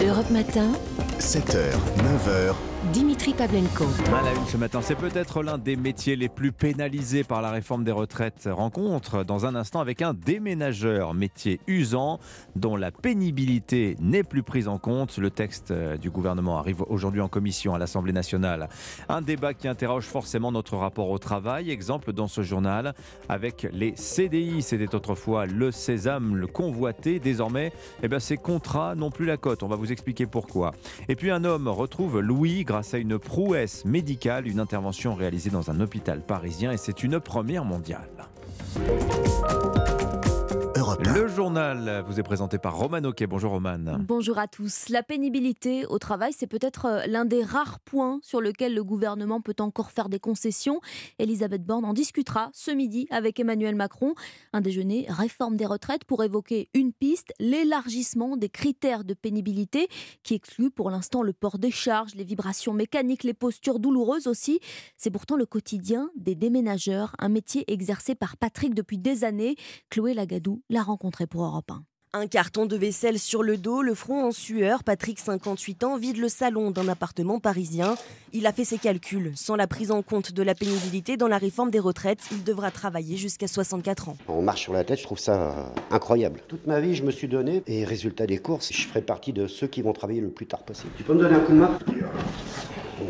Speaker 14: Europe Matin,
Speaker 2: 7h, 9h,
Speaker 14: Dimitri Pavlenko.
Speaker 1: À la une ce matin, c'est peut-être l'un des métiers les plus pénalisés par la réforme des retraites. Rencontre dans un instant avec un déménageur, métier usant dont la pénibilité n'est plus prise en compte. Le texte euh, du gouvernement arrive aujourd'hui en commission à l'Assemblée nationale. Un débat qui interroge forcément notre rapport au travail. Exemple dans ce journal avec les CDI. C'était autrefois le sésame, le convoité. Désormais, eh bien, ces contrats n'ont plus la cote. On va vous expliquer pourquoi. Et puis un homme retrouve Louis grâce à une prouesse médicale, une intervention réalisée dans un hôpital parisien et c'est une première mondiale. Le journal vous est présenté par Roman Oquet. Bonjour Roman.
Speaker 26: Bonjour à tous. La pénibilité au travail, c'est peut-être euh, l'un des rares points sur lequel le gouvernement peut encore faire des concessions. Elisabeth Borne en discutera ce midi avec Emmanuel Macron. Un déjeuner réforme des retraites pour évoquer une piste, l'élargissement des critères de pénibilité qui exclut pour l'instant le port des charges, les vibrations mécaniques, les postures douloureuses aussi. C'est pourtant le quotidien des déménageurs, un métier exercé par Patrick depuis des années. Chloé Lagadou l'a rencontré pour Europe 1. Un carton de vaisselle sur le dos, le front en sueur, Patrick, 58 ans, vide le salon d'un appartement parisien. Il a fait ses calculs. Sans la prise en compte de la pénibilité dans la réforme des retraites, il devra travailler jusqu'à 64 ans.
Speaker 27: On marche sur la tête, je trouve ça euh, incroyable. Toute ma vie, je me suis donné, et résultat des courses, je ferai partie de ceux qui vont travailler le plus tard possible. Tu peux me donner un coup de main?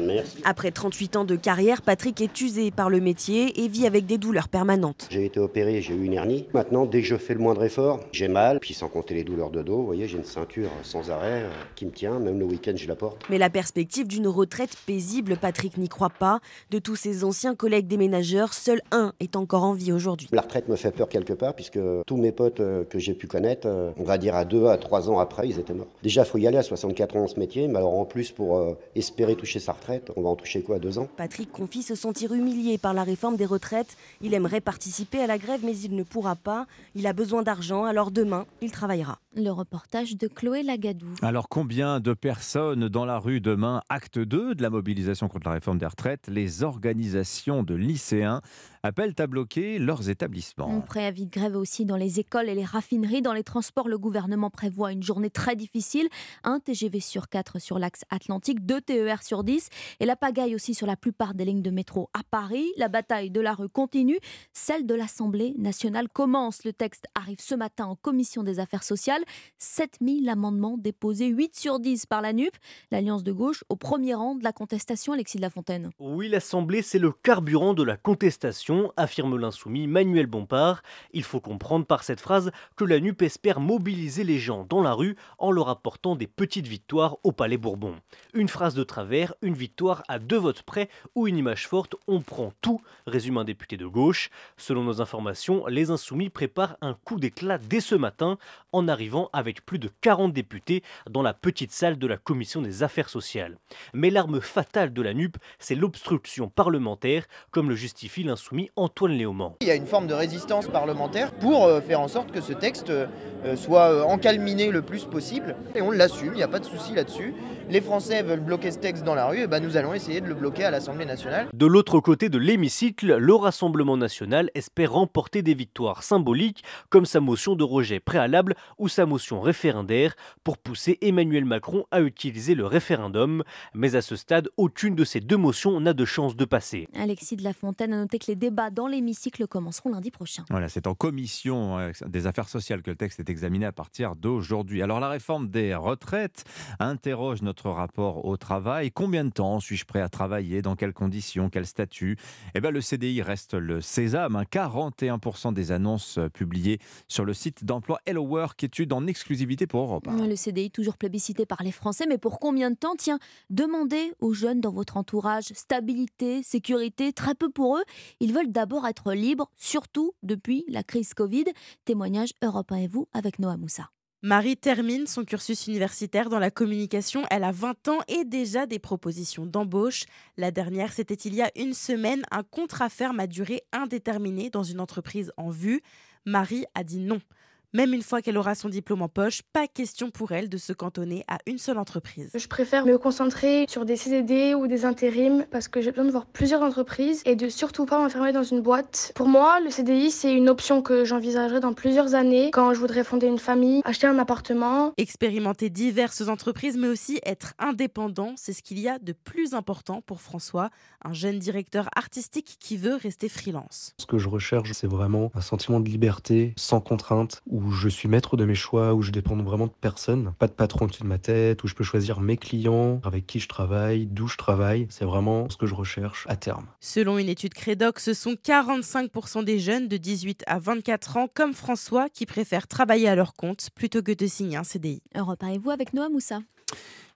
Speaker 27: Merci.
Speaker 26: Après 38 ans de carrière, Patrick est usé par le métier et vit avec des douleurs permanentes.
Speaker 27: J'ai été opéré, j'ai eu une hernie. Maintenant, dès que je fais le moindre effort, j'ai mal. Puis sans compter les douleurs de dos, vous voyez, j'ai une ceinture sans arrêt euh, qui me tient. Même le week-end, je la porte.
Speaker 26: Mais la perspective d'une retraite paisible, Patrick n'y croit pas. De tous ses anciens collègues déménageurs, seul un est encore en vie aujourd'hui.
Speaker 27: La retraite me fait peur quelque part, puisque tous mes potes euh, que j'ai pu connaître, euh, on va dire à deux à trois ans après, ils étaient morts. Déjà, il faut y aller à 64 ans ce métier, mais alors en plus, pour espérer toucher sa retraite, on va en toucher quoi, deux ans?
Speaker 26: Patrick confie se sentir humilié par la réforme des retraites. Il aimerait participer à la grève, mais il ne pourra pas. Il a besoin d'argent, alors demain, il travaillera. Le reportage de Chloé Lagadou.
Speaker 1: Alors combien de personnes dans la rue demain? Acte 2 de la mobilisation contre la réforme des retraites. Les organisations de lycéens appellent à bloquer leurs établissements.
Speaker 26: Un préavis de grève aussi dans les écoles et les raffineries. Dans les transports, le gouvernement prévoit une journée très difficile. Un TGV sur 4 sur l'axe atlantique, deux TER sur 10 et la pagaille aussi sur la plupart des lignes de métro à Paris. La bataille de la rue continue. Celle de l'Assemblée nationale commence. Le texte arrive ce matin en commission des affaires sociales. 7000 amendements déposés, 8 sur 10 par la NUP, l'Alliance de gauche, au premier rang de la contestation, Alexis de la Fontaine.
Speaker 28: Oui, l'Assemblée, c'est le carburant de la contestation, affirme l'insoumis Manuel Bompard. Il faut comprendre par cette phrase que la NUP espère mobiliser les gens dans la rue en leur apportant des petites victoires au Palais Bourbon. Une phrase de travers, une victoire à deux votes près ou une image forte, on prend tout, résume un député de gauche. Selon nos informations, les insoumis préparent un coup d'éclat dès ce matin en arrivant avec plus de 40 députés dans la petite salle de la commission des affaires sociales. Mais l'arme fatale de la NUP, c'est l'obstruction parlementaire, comme le justifie l'insoumis Antoine Léaumont.
Speaker 29: Il y a une forme de résistance parlementaire pour euh, faire en sorte que ce texte euh, soit euh, encalminé le plus possible. Et on l'assume, il n'y a pas de souci là-dessus. Les Français veulent bloquer ce texte dans la rue, et ben nous allons essayer de le bloquer à l'Assemblée nationale.
Speaker 28: De l'autre côté de l'hémicycle, le Rassemblement national espère remporter des victoires symboliques, comme sa motion de rejet préalable ou sa motion référendaire, pour pousser Emmanuel Macron à utiliser le référendum. Mais à ce stade, aucune de ces deux motions n'a de chance de passer.
Speaker 26: Alexis de la Fontaine a noté que les débats dans l'hémicycle commenceront lundi prochain.
Speaker 1: Voilà, c'est en commission euh, des affaires sociales que le texte est examiné à partir d'aujourd'hui. Alors la réforme des retraites interroge notre rapport au travail. Combien de temps suis-je prêt à travailler? Dans quelles conditions? Quel statut? Eh bien le CDI reste le sésame. hein. 41% des annonces publiées sur le site d'emploi Hello Work, étude en exclusivité pour Europe.
Speaker 26: Le CDI toujours plébiscité par les Français, mais pour combien de temps? Tiens, demandez aux jeunes dans votre entourage stabilité, sécurité, très peu pour eux. Ils veulent d'abord être libres, surtout depuis la crise Covid. Témoignage Europe 1 et vous avec Noah Moussa.
Speaker 30: Marie termine son cursus universitaire dans la communication. Elle a 20 ans et déjà des propositions d'embauche. La dernière, c'était il y a une semaine, un contrat ferme à durée indéterminée dans une entreprise en vue. Marie a dit non. Même une fois qu'elle aura son diplôme en poche, pas question pour elle de se cantonner à une seule entreprise.
Speaker 31: Je préfère me concentrer sur des CDD ou des intérims parce que j'ai besoin de voir plusieurs entreprises et de surtout pas m'enfermer dans une boîte. Pour moi, le CDI, c'est une option que j'envisagerai dans plusieurs années quand je voudrais fonder une famille, acheter un appartement.
Speaker 30: Expérimenter diverses entreprises, mais aussi être indépendant, c'est ce qu'il y a de plus important pour François, un jeune directeur artistique qui veut rester freelance.
Speaker 32: Ce que je recherche, c'est vraiment un sentiment de liberté, sans contrainte où je suis maître de mes choix, où je dépends vraiment de personne, pas de patron au-dessus de ma tête, où je peux choisir mes clients, avec qui je travaille, d'où je travaille. C'est vraiment ce que je recherche à terme.
Speaker 30: Selon une étude Crédoc, ce sont 45% des jeunes de 18 à 24 ans, comme François, qui préfèrent travailler à leur compte plutôt que de signer un CDI.
Speaker 26: Reparez-vous avec Noah Moussa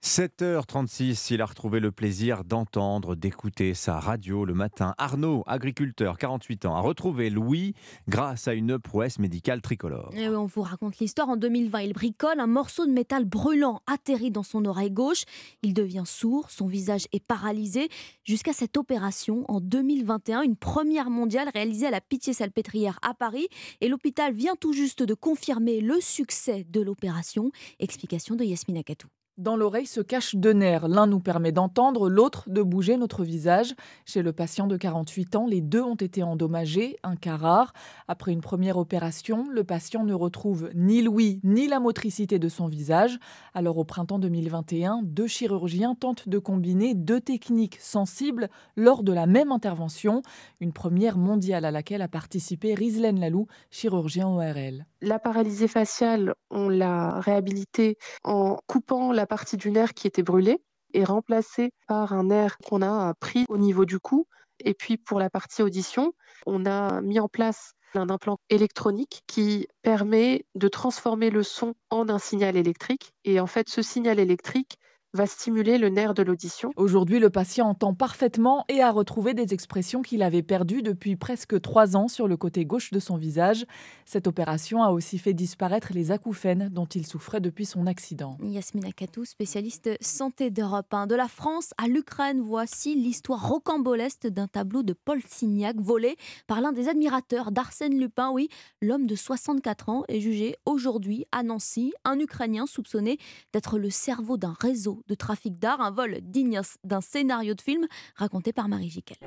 Speaker 1: 7h36, il a retrouvé le plaisir d'entendre, d'écouter sa radio le matin. Arnaud, agriculteur, 48 ans, a retrouvé Louis grâce à une prouesse médicale tricolore.
Speaker 26: Et on vous raconte l'histoire. En 2020, il bricole un morceau de métal brûlant atterrit dans son oreille gauche. Il devient sourd, son visage est paralysé. Jusqu'à cette opération, en 2021, une première mondiale réalisée à la Pitié-Salpêtrière à Paris. Et l'hôpital vient tout juste de confirmer le succès de l'opération. Explication de Yasmina Akatou.
Speaker 33: Dans l'oreille se cachent deux nerfs. L'un nous permet d'entendre, l'autre de bouger notre visage. Chez le patient de 48 ans, les deux ont été endommagés, un cas rare. Après une première opération, le patient ne retrouve ni l'ouïe ni la motricité de son visage. Alors au printemps 2021, deux chirurgiens tentent de combiner deux techniques sensibles lors de la même intervention. Une première mondiale à laquelle a participé Rizlen Lalou, chirurgien ORL.
Speaker 34: La paralysie faciale, on l'a réhabilitée en coupant la partie du nerf qui était brûlée et remplacée par un nerf qu'on a pris au niveau du cou. Et puis pour la partie audition, on a mis en place un implant électronique qui permet de transformer le son en un signal électrique. Et en fait, ce signal électrique va stimuler le nerf de l'audition.
Speaker 33: Aujourd'hui, le patient entend parfaitement et a retrouvé des expressions qu'il avait perdues depuis presque trois ans sur le côté gauche de son visage. Cette opération a aussi fait disparaître les acouphènes dont il souffrait depuis son accident.
Speaker 26: Yasmina Katou, spécialiste santé d'Europe 1. De la France à l'Ukraine, voici l'histoire rocambolesque d'un tableau de Paul Signac volé par l'un des admirateurs d'Arsène Lupin. Oui, l'homme de 64 ans est jugé aujourd'hui à Nancy, un Ukrainien soupçonné d'être le cerveau d'un réseau de trafic d'art, un vol digne d'un scénario de film raconté par Marie Jiquel.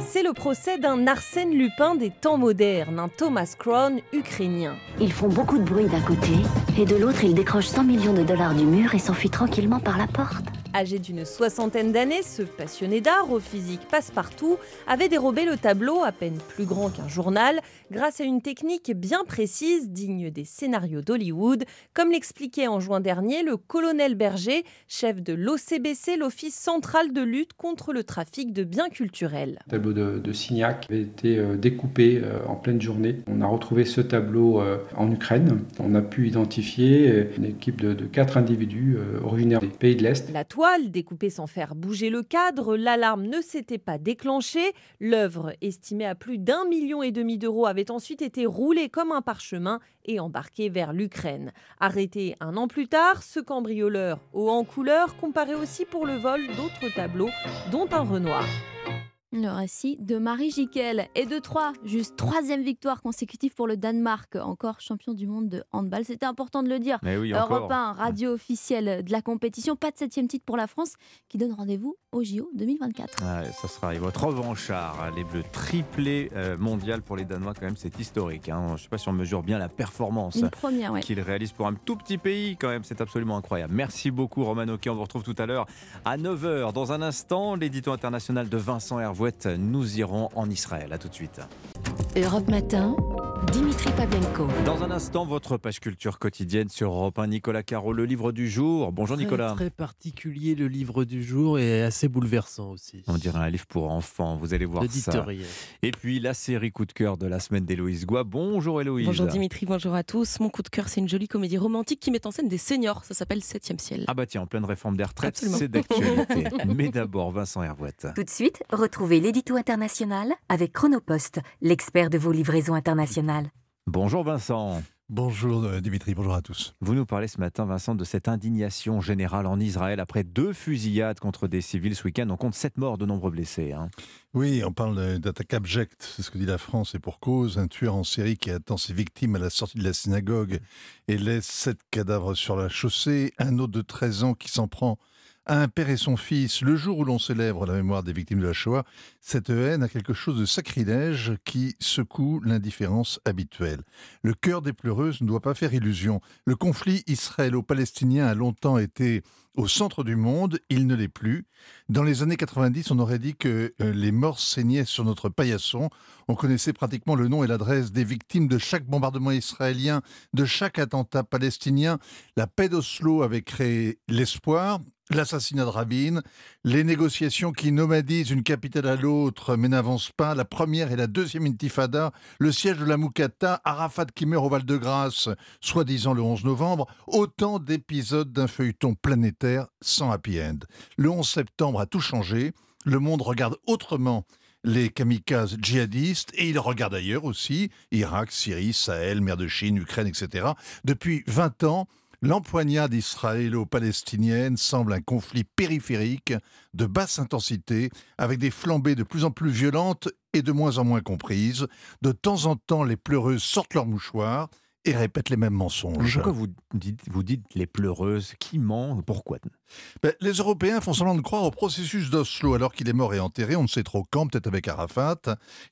Speaker 35: C'est le procès d'un Arsène Lupin des temps modernes, un Thomas Crown ukrainien.
Speaker 36: Ils font beaucoup de bruit d'un côté, et de l'autre, ils décrochent 100 millions de dollars du mur et s'enfuient tranquillement par la porte.
Speaker 35: Âgé d'une soixantaine d'années, ce passionné d'art au physique passe-partout avait dérobé le tableau, à peine plus grand qu'un journal, grâce à une technique bien précise, digne des scénarios d'Hollywood, comme l'expliquait en juin dernier le colonel Berger, chef de l'OCBC, l'Office central de lutte contre le trafic de biens culturels.
Speaker 37: Le tableau de, de Signac avait été euh, découpé euh, en pleine journée. On a retrouvé ce tableau euh, en Ukraine. On a pu identifier une équipe de, de quatre individus originaires des pays de l'Est.
Speaker 35: La toile découpée sans faire bouger le cadre, l'alarme ne s'était pas déclenchée. L'œuvre, estimée à plus d'un million et demi d'euros, avait ensuite été roulée comme un parchemin et embarquée vers l'Ukraine. Arrêté un an plus tard, ce cambrioleur haut en couleur comparait aussi pour le vol d'autres tableaux, dont un Renoir.
Speaker 26: Le récit de Marie Jiquel et de Troyes, juste troisième victoire consécutive pour le Danemark, encore champion du monde de handball. C'était important de le dire.
Speaker 1: Mais oui,
Speaker 26: Europe
Speaker 1: encore.
Speaker 26: 1, radio officielle de la compétition. Pas de septième titre pour la France qui donne rendez-vous au JO 2024.
Speaker 1: Ah, ça sera votre revanchard, les Bleus triplé euh, mondial pour les Danois quand même, c'est historique. hein. Je ne sais pas si on mesure bien la performance
Speaker 26: ouais.
Speaker 1: qu'ils réalisent pour un tout petit pays quand même, c'est absolument incroyable. Merci beaucoup Roman Oki, on vous retrouve tout à l'heure à 9h. Dans un instant, l'édito international de Vincent Hervouette, nous irons en Israël. À tout de suite.
Speaker 14: Europe Matin, Dimitri Pavlenko.
Speaker 1: Dans un instant, votre page culture quotidienne sur Europe 1, Nicolas Caro, le livre du jour. Bonjour
Speaker 38: Très,
Speaker 1: Nicolas.
Speaker 38: Très particulier le livre du jour et assez bouleversant aussi.
Speaker 1: On dirait un livre pour enfants, vous allez voir ça. Et puis la série coup de cœur de la semaine d'Héloïse Goua. Bonjour Héloïse.
Speaker 39: Bonjour Dimitri, bonjour à tous. Mon coup de cœur, c'est une jolie comédie romantique qui met en scène des seniors. Ça s'appelle Septième ciel.
Speaker 1: Ah bah tiens, en pleine réforme des retraites, c'est d'actualité. Mais d'abord, Vincent Hervouette.
Speaker 14: Tout de suite, retrouvez l'édito international avec Chronopost, l'expert de vos livraisons internationales.
Speaker 1: Bonjour Vincent.
Speaker 40: Bonjour euh, Dimitri, bonjour à tous.
Speaker 1: Vous nous parlez ce matin, Vincent, de cette indignation générale en Israël après deux fusillades contre des civils ce week-end. On compte sept morts, de nombreux blessés. hein.
Speaker 40: Oui, on parle d'attaque abjecte, c'est ce que dit la France, et pour cause, un tueur en série qui attend ses victimes à la sortie de la synagogue et laisse sept cadavres sur la chaussée, un autre de 13 ans qui s'en prend un père et son fils le jour où l'on célèbre la mémoire des victimes de la Shoah. Cette haine a quelque chose de sacrilège qui secoue l'indifférence habituelle. Le cœur des pleureuses ne doit pas faire illusion. Le conflit israélo-palestinien a longtemps été au centre du monde, il ne l'est plus. Dans les années 90, on aurait dit que euh, les morts saignaient sur notre paillasson. On connaissait pratiquement le nom et l'adresse des victimes de chaque bombardement israélien, de chaque attentat palestinien. La paix d'Oslo avait créé l'espoir, l'assassinat de Rabin, les négociations qui nomadisent une capitale à l'autre mais n'avancent pas, la première et la deuxième intifada, le siège de la Moukata, Arafat qui meurt au Val-de-Grâce, soi-disant le 11 novembre, autant d'épisodes d'un feuilleton planétaire sans happy end. Le 11 septembre a tout changé, le monde regarde autrement les kamikazes djihadistes et il regarde ailleurs aussi, Irak, Syrie, Sahel, mer de Chine, Ukraine, etc. Depuis 20 ans, L'empoignade israélo-palestinienne semble un conflit périphérique de basse intensité, avec des flambées de plus en plus violentes et de moins en moins comprises. De temps en temps, les pleureuses sortent leurs mouchoirs et répètent les mêmes mensonges.
Speaker 1: Pourquoi vous dites, vous dites les pleureuses Qui ment Pourquoi?
Speaker 40: Les Européens font semblant de croire au processus d'Oslo alors qu'il est mort et enterré, on ne sait trop quand, peut-être avec Arafat.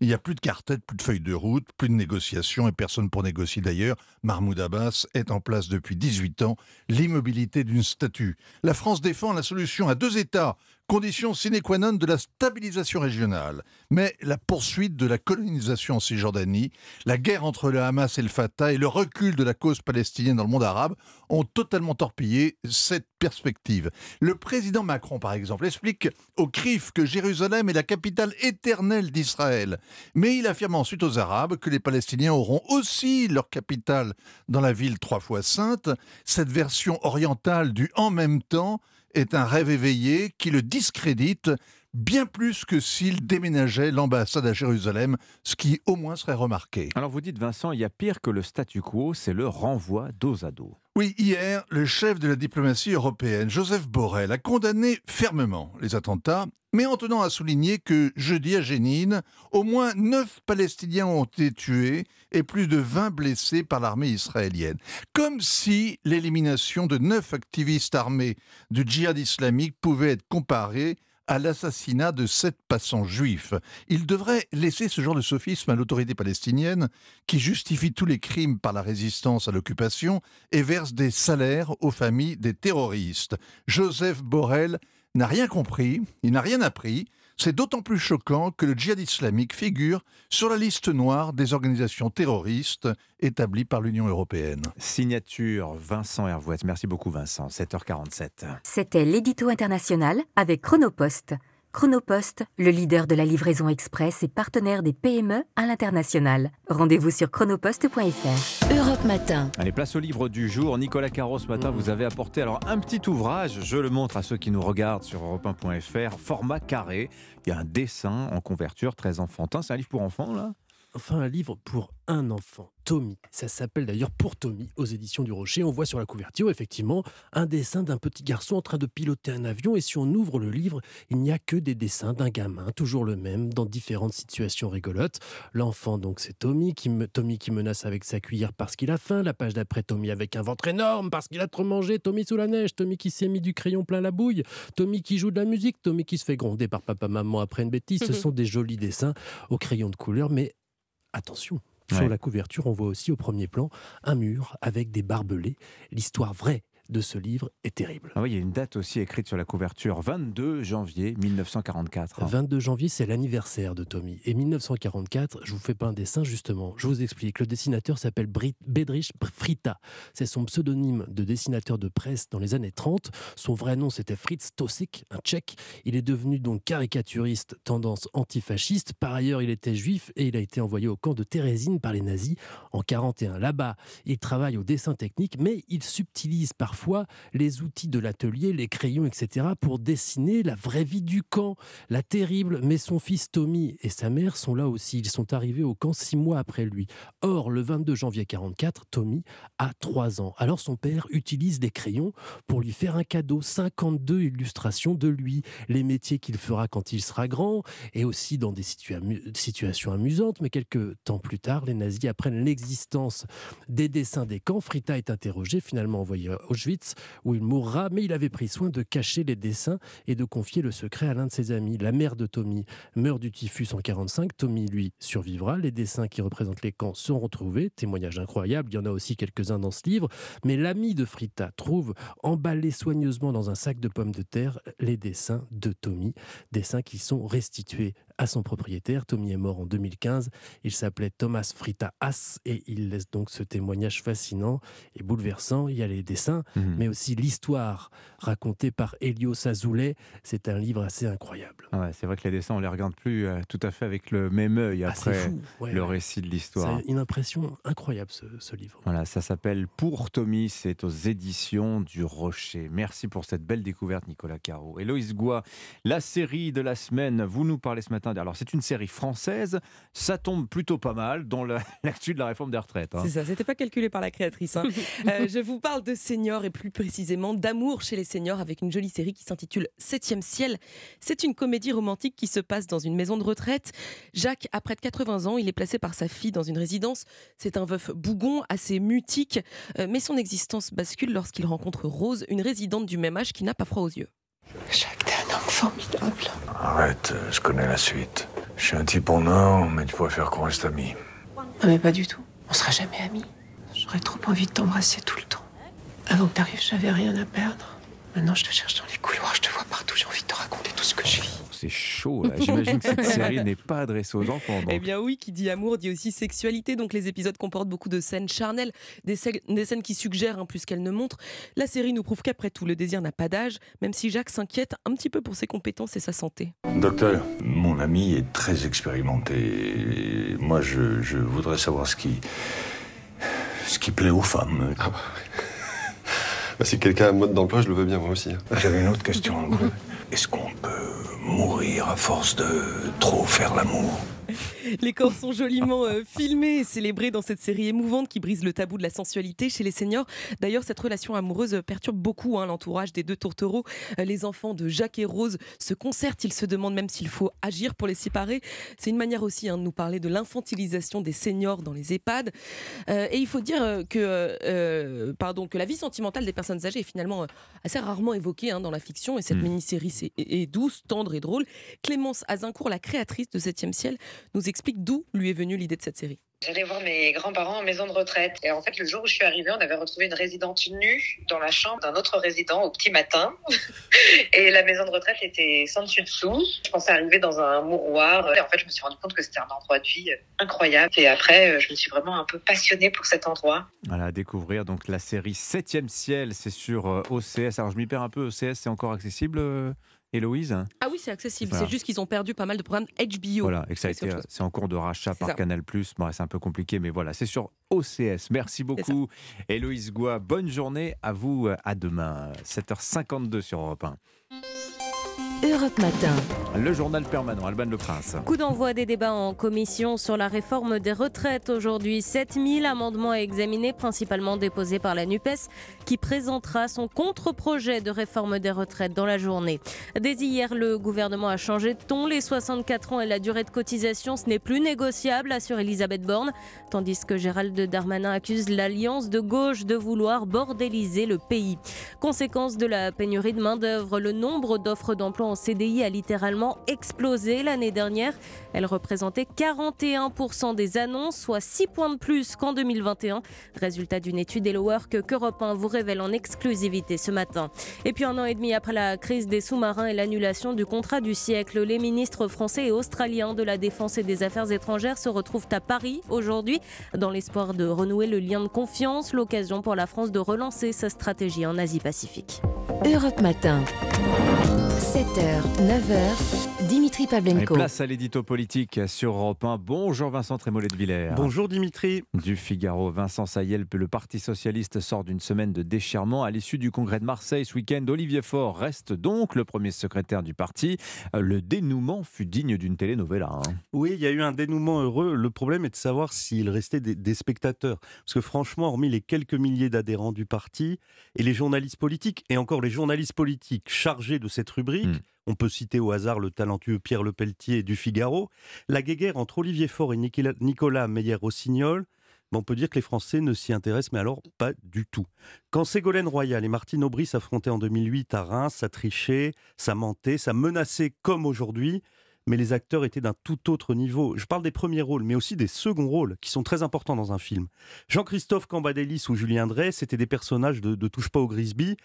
Speaker 40: Il n'y a plus de quartet, plus de feuilles de route, plus de négociations et personne pour négocier d'ailleurs. Mahmoud Abbas est en place depuis 18 ans, l'immobilité d'une statue. La France défend la solution à deux États, condition sine qua non de la stabilisation régionale. Mais la poursuite de la colonisation en Cisjordanie, la guerre entre le Hamas et le Fatah et le recul de la cause palestinienne dans le monde arabe ont totalement torpillé cette perspective. Le président Macron, par exemple, explique au CRIF que Jérusalem est la capitale éternelle d'Israël. Mais il affirme ensuite aux Arabes que les Palestiniens auront aussi leur capitale dans la ville trois fois sainte. Cette version orientale du en même temps est un rêve éveillé qui le discrédite bien plus que s'il déménageait l'ambassade à Jérusalem, ce qui au moins serait remarqué.
Speaker 1: Alors vous dites Vincent, il y a pire que le statu quo, c'est le renvoi dos à dos.
Speaker 40: Oui, hier, le chef de la diplomatie européenne, Joseph Borrell, a condamné fermement les attentats, mais en tenant à souligner que jeudi à Jénine, au moins 9 Palestiniens ont été tués et plus de 20 blessés par l'armée israélienne. Comme si l'élimination de 9 activistes armés du djihad islamique pouvait être comparée à l'assassinat de sept passants juifs. Il devrait laisser ce genre de sophisme à l'autorité palestinienne qui justifie tous les crimes par la résistance à l'occupation et verse des salaires aux familles des terroristes. Joseph Borrell n'a rien compris, il n'a rien appris. C'est d'autant plus choquant que le djihad islamique figure sur la liste noire des organisations terroristes établies par l'Union européenne.
Speaker 1: Signature Vincent Hervouette. Merci beaucoup Vincent. 7h47.
Speaker 14: C'était l'édito international avec Chronopost. Chronopost, le leader de la livraison express et partenaire des PME à l'international. Rendez-vous sur chronopost.fr. Europe Matin.
Speaker 1: Allez, place au livre du jour. Nicolas Caro, ce matin, vous avez apporté alors un petit ouvrage. Je le montre à ceux qui nous regardent sur europe1.fr. Format carré. Il y a un dessin en couverture très enfantin. C'est un livre pour enfants, là?
Speaker 38: Enfin, un livre pour un enfant, Tommy. Ça s'appelle d'ailleurs Pour Tommy aux éditions du Rocher. On voit sur la couverture, effectivement, un dessin d'un petit garçon en train de piloter un avion. Et si on ouvre le livre, il n'y a que des dessins d'un gamin, toujours le même, dans différentes situations rigolotes. L'enfant, donc, c'est Tommy qui, me, Tommy qui menace avec sa cuillère parce qu'il a faim. La page d'après, Tommy avec un ventre énorme parce qu'il a trop mangé. Tommy sous la neige. Tommy qui s'est mis du crayon plein la bouille. Tommy qui joue de la musique. Tommy qui se fait gronder par papa-maman après une bêtise. Ce sont des jolis dessins au crayon de couleur, mais attention, sur
Speaker 1: Ouais.
Speaker 38: la couverture, on voit aussi au premier plan un mur avec des barbelés. L'histoire vraie de ce livre est terrible.
Speaker 1: Ah oui, il y a une date aussi écrite sur la couverture, 22 janvier 1944.
Speaker 38: 22 janvier, c'est l'anniversaire de Tommy. Et 1944, je vous fais pas un dessin justement, je vous explique. Le dessinateur s'appelle Bedrich Frita. C'est son pseudonyme de dessinateur de presse dans les années 30. Son vrai nom, c'était Fritz Tosik, un tchèque. Il est devenu donc caricaturiste, tendance antifasciste. Par ailleurs, il était juif et il a été envoyé au camp de Thérésine par les nazis en 41. Là-bas, il travaille au dessin technique, mais il subtilise parfois les outils de l'atelier, les crayons, etc., pour dessiner la vraie vie du camp, la terrible. Mais son fils Tommy et sa mère sont là aussi. Ils sont arrivés au camp six mois après lui. Or, le 22 janvier 44, Tommy a trois ans. Alors son père utilise des crayons pour lui faire un cadeau. 52 illustrations de lui, les métiers qu'il fera quand il sera grand, et aussi dans des situations amusantes. Mais quelques temps plus tard, les nazis apprennent l'existence des dessins des camps. Frita est interrogé, finalement envoyé à Où il mourra, mais il avait pris soin de cacher les dessins et de confier le secret à l'un de ses amis. La mère de Tommy meurt du typhus en 45. Tommy, lui, survivra. Les dessins qui représentent les camps sont retrouvés. Témoignage incroyable. Il y en a aussi quelques-uns dans ce livre. Mais l'ami de Frita trouve emballés soigneusement dans un sac de pommes de terre les dessins de Tommy. Dessins qui sont restitués à son propriétaire. Tommy est mort en 2015. Il s'appelait Thomas Frita Haas et il laisse donc ce témoignage fascinant et bouleversant. Il y a les dessins, mhm. mais aussi l'histoire racontée par Elio Azoulay. C'est un livre assez incroyable.
Speaker 1: Ah c'est vrai que les dessins, on les regarde plus euh, tout à fait avec le même œil ah, après le récit de l'histoire.
Speaker 38: C'est une impression incroyable ce, livre.
Speaker 1: Voilà, ça s'appelle Pour Tommy, c'est aux éditions du Rocher. Merci pour cette belle découverte, Nicolas Caro. Héloïse Goua, la série de la semaine, vous nous parlez ce matin alors c'est une série française, ça tombe plutôt pas mal dans l'actu de la réforme des retraites.
Speaker 39: Hein. C'est ça, c'était pas calculé par la créatrice. Hein. Euh, je vous parle de seniors et plus précisément d'amour chez les seniors avec une jolie série qui s'intitule Septième ciel. C'est une comédie romantique qui se passe dans une maison de retraite. Jacques a près de 80 ans, il est placé par sa fille dans une résidence. C'est un veuf bougon, assez mutique, euh, mais son existence bascule lorsqu'il rencontre Rose, une résidente du même âge qui n'a pas froid aux yeux.
Speaker 41: Jacques, formidable.
Speaker 42: Arrête, je connais la suite. Je suis un type en or, mais tu pourrais faire qu'on reste amis.
Speaker 41: Non, mais pas du tout. On sera jamais amis. J'aurais trop envie de t'embrasser tout le temps. Avant que t'arrives, j'avais rien à perdre. Maintenant, je te cherche dans les couloirs, je te vois partout, j'ai envie de te raconter tout ce que je vis
Speaker 1: c'est chaud. J'imagine que cette série n'est pas adressée aux enfants.
Speaker 39: Eh bien oui, qui dit amour dit aussi sexualité. Donc les épisodes comportent beaucoup de scènes charnelles, des, scènes, qui suggèrent hein, plus qu'elles ne montrent. La série nous prouve qu'après tout, le désir n'a pas d'âge, même si Jacques s'inquiète un petit peu pour ses compétences et sa santé.
Speaker 42: Docteur, mon ami est très expérimenté. Moi, je, voudrais savoir ce qui, ce qui plaît aux femmes. Ah bah,
Speaker 43: si quelqu'un a un mode d'emploi, je le veux bien, moi aussi. Hein.
Speaker 42: J'avais une autre question. Est-ce qu'on peut mourir à force de trop faire l'amour?
Speaker 39: les corps sont joliment euh, filmés et célébrés dans cette série émouvante qui brise le tabou de la sensualité chez les seniors. D'ailleurs, cette relation amoureuse perturbe beaucoup hein, l'entourage des deux tourtereaux. Euh, les enfants de Jacques et Rose se concertent, ils se demandent même s'il faut agir pour les séparer. C'est une manière aussi hein, de nous parler de l'infantilisation des seniors dans les EHPAD. Euh, et il faut dire que, pardon, que la vie sentimentale des personnes âgées est finalement assez rarement évoquée hein, dans la fiction. Et cette hmm. mini-série est, douce, tendre et drôle. Clémence Azincourt, la créatrice de Septième Ciel, nous explique d'où lui est venue l'idée de cette série.
Speaker 44: J'allais voir mes grands-parents en maison de retraite. Et en fait, le jour où je suis arrivée, on avait retrouvé une résidente nue dans la chambre d'un autre résident au petit matin. et la maison de retraite était sans dessus dessous. Je pensais arriver dans un mouroir. Et en fait, je me suis rendu compte que c'était un endroit de vie incroyable. Et après, je me suis vraiment un peu passionnée pour cet endroit.
Speaker 1: Voilà, à découvrir donc la série 7e ciel. C'est sur euh, OCS. Alors, je m'y perds un peu. OCS, c'est encore accessible euh Héloïse
Speaker 39: Ah oui, c'est accessible. C'est juste qu'ils ont perdu pas mal de programmes HBO.
Speaker 1: Voilà, et que ça a été, c'est en cours de rachat par Canal+. Bon, c'est un peu compliqué, mais voilà, c'est sur OCS. Merci beaucoup, Héloïse Goua. Bonne journée à vous. À demain, 7h52 sur Europe 1.
Speaker 14: Europe Matin.
Speaker 1: Le journal permanent, Alban Le Prince.
Speaker 17: Coup d'envoi des débats en commission sur la réforme des retraites. Aujourd'hui, 7000 amendements à examiner, principalement déposés par la NUPES, qui présentera son contre-projet de réforme des retraites dans la journée. Dès hier, le gouvernement a changé de ton. Les 64 ans et la durée de cotisation, ce n'est plus négociable, assure Elisabeth Borne, tandis que Gérald Darmanin accuse l'alliance de gauche de vouloir bordéliser le pays. Conséquence de la pénurie de main-d'œuvre, le nombre d'offres d'emploi en CDI a littéralement explosé l'année dernière. Elle représentait 41% des annonces, soit 6 points de plus qu'en 2021. Résultat d'une étude Hello Work qu'Europe 1 vous révèle en exclusivité ce matin. Et puis un an et demi après la crise des sous-marins et l'annulation du contrat du siècle, les ministres français et australiens de la Défense et des Affaires étrangères se retrouvent à Paris aujourd'hui dans l'espoir de renouer le lien de confiance, l'occasion pour la France de relancer sa stratégie en Asie-Pacifique.
Speaker 14: Europe Matin. 7h, 9h, Dimitri Pavlenko.
Speaker 1: Et place à l'édito politique sur Europe 1. Bonjour Vincent Trémollet de Villers.
Speaker 45: Bonjour Dimitri.
Speaker 1: Du Figaro, Vincent Sayel, le Parti Socialiste sort d'une semaine de déchirement. À l'issue du congrès de Marseille ce week-end, Olivier Faure reste donc le premier secrétaire du parti. Le dénouement fut digne d'une telenovela. Hein.
Speaker 45: Oui, il y a eu un dénouement heureux. Le problème est de savoir s'il restait des, des spectateurs. Parce que franchement, hormis les quelques milliers d'adhérents du parti et les journalistes politiques, et encore les journalistes politiques chargés de cette rubrique, Hmm. On peut citer au hasard le talentueux Pierre Lepelletier du Figaro. La guéguerre entre Olivier Faure et Nicolas Meyer-Rossignol, on peut dire que les Français ne s'y intéressent, mais alors pas du tout. Quand Ségolène Royal et Martine Aubry s'affrontaient en 2008 à Reims, ça trichait, ça mentait, ça menaçait comme aujourd'hui, mais les acteurs étaient d'un tout autre niveau. Je parle des premiers rôles, mais aussi des seconds rôles, qui sont très importants dans un film. Jean-Christophe Cambadélis ou Julien Drey, c'était des personnages de, Touche pas au Grisby,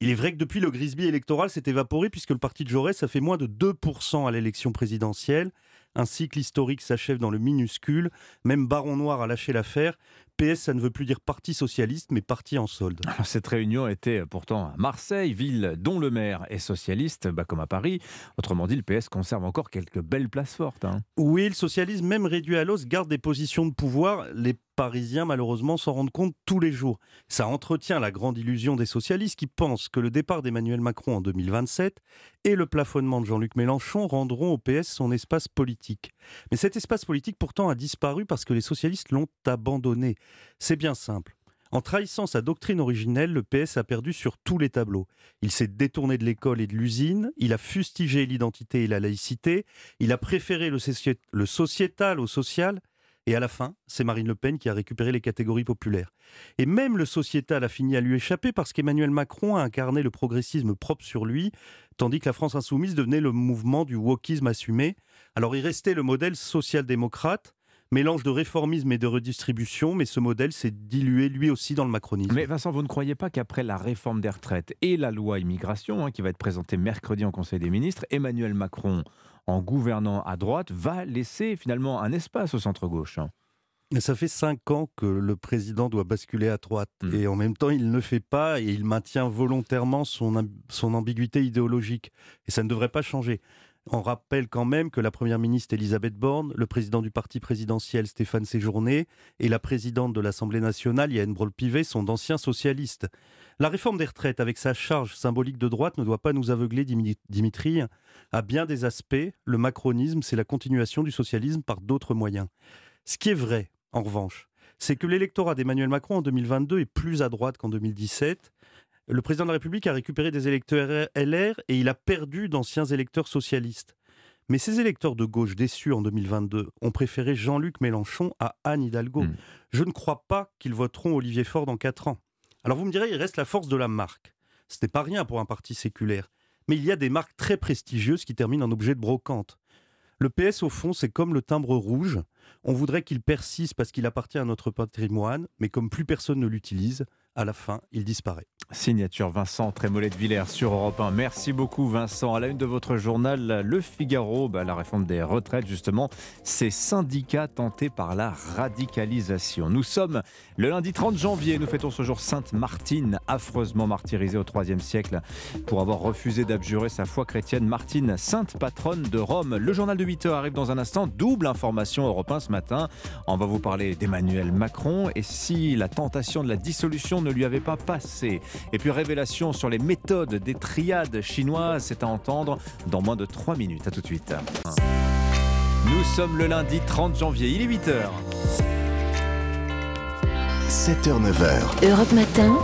Speaker 45: il est vrai que depuis le Grisby électoral s'est évaporé puisque le parti de Jaurès ça fait moins de 2% à l'élection présidentielle. Un cycle historique s'achève dans le minuscule. Même Baron Noir a lâché l'affaire. PS, ça ne veut plus dire parti socialiste, mais parti en solde.
Speaker 1: cette réunion était pourtant à Marseille, ville dont le maire est socialiste, bah comme à Paris. Autrement dit, le PS conserve encore quelques belles places fortes. Hein.
Speaker 45: Oui, le socialisme, même réduit à l'os, garde des positions de pouvoir. Les Parisiens, malheureusement, s'en rendent compte tous les jours. Ça entretient la grande illusion des socialistes qui pensent que le départ d'Emmanuel Macron en 2027 et le plafonnement de Jean-Luc Mélenchon rendront au PS son espace politique. Mais cet espace politique, pourtant, a disparu parce que les socialistes l'ont abandonné. C'est bien simple. En trahissant sa doctrine originelle, le PS a perdu sur tous les tableaux. Il s'est détourné de l'école et de l'usine, il a fustigé l'identité et la laïcité, il a préféré le, sociétal au social, et à la fin, c'est Marine Le Pen qui a récupéré les catégories populaires. Et même le sociétal a fini à lui échapper parce qu'Emmanuel Macron a incarné le progressisme propre sur lui, tandis que la France insoumise devenait le mouvement du wokisme assumé. Alors il restait le modèle social-démocrate, mélange de réformisme et de redistribution, mais ce modèle s'est dilué lui aussi dans le macronisme.
Speaker 1: Mais Vincent, vous ne croyez pas qu'après la réforme des retraites et la loi immigration, hein, qui va être présentée mercredi en Conseil des ministres, Emmanuel Macron, en gouvernant à droite, va laisser finalement un espace au centre-gauche hein?
Speaker 45: Mais ça fait cinq ans que le président doit basculer à droite. Hmm. Et en même temps, il ne le fait pas et il maintient volontairement son, son ambiguïté idéologique. Et ça ne devrait pas changer. On rappelle quand même que la première ministre Elisabeth Borne, le président du parti présidentiel Stéphane Séjourné et la présidente de l'Assemblée nationale Yann Braun-Pivet sont d'anciens socialistes. La réforme des retraites, avec sa charge symbolique de droite, ne doit pas nous aveugler, Dimitri. À bien des aspects, le macronisme, c'est la continuation du socialisme par d'autres moyens. Ce qui est vrai, en revanche, c'est que l'électorat d'Emmanuel Macron en 2022 est plus à droite qu'en 2017 le président de la République a récupéré des électeurs LR et il a perdu d'anciens électeurs socialistes. Mais ces électeurs de gauche déçus en 2022 ont préféré Jean-Luc Mélenchon à Anne Hidalgo. Hmm. Je ne crois pas qu'ils voteront Olivier Faure dans 4 ans. Alors vous me direz, il reste la force de la marque. Ce n'est pas rien pour un parti séculaire. Mais il y a des marques très prestigieuses qui terminent en objet de brocante. Le PS, au fond, c'est comme le timbre rouge. On voudrait qu'il persiste parce qu'il appartient à notre patrimoine, mais comme plus personne ne l'utilise, à la fin, il disparaît.
Speaker 1: Signature Vincent Trémollet de Villers sur Europe 1. Merci beaucoup Vincent. À la une de votre journal Le Figaro, bah, la réforme des retraites justement, ces syndicats tentés par la radicalisation. Nous sommes le lundi 30 janvier, nous fêtons ce jour Sainte Martine, affreusement martyrisée au IIIe siècle pour avoir refusé d'abjurer sa foi chrétienne. Martine, sainte patronne de Rome. Le journal de 8 heures arrive dans un instant. Double information Europe 1 ce matin. On va vous parler d'Emmanuel Macron et si la tentation de la dissolution ne lui avait pas passé. Et puis révélation sur les méthodes des triades chinoises, c'est à entendre dans moins de 3 minutes. A tout de suite. Nous sommes le lundi 30 janvier, il est 8h.
Speaker 14: 7h-9h. Europe Matin.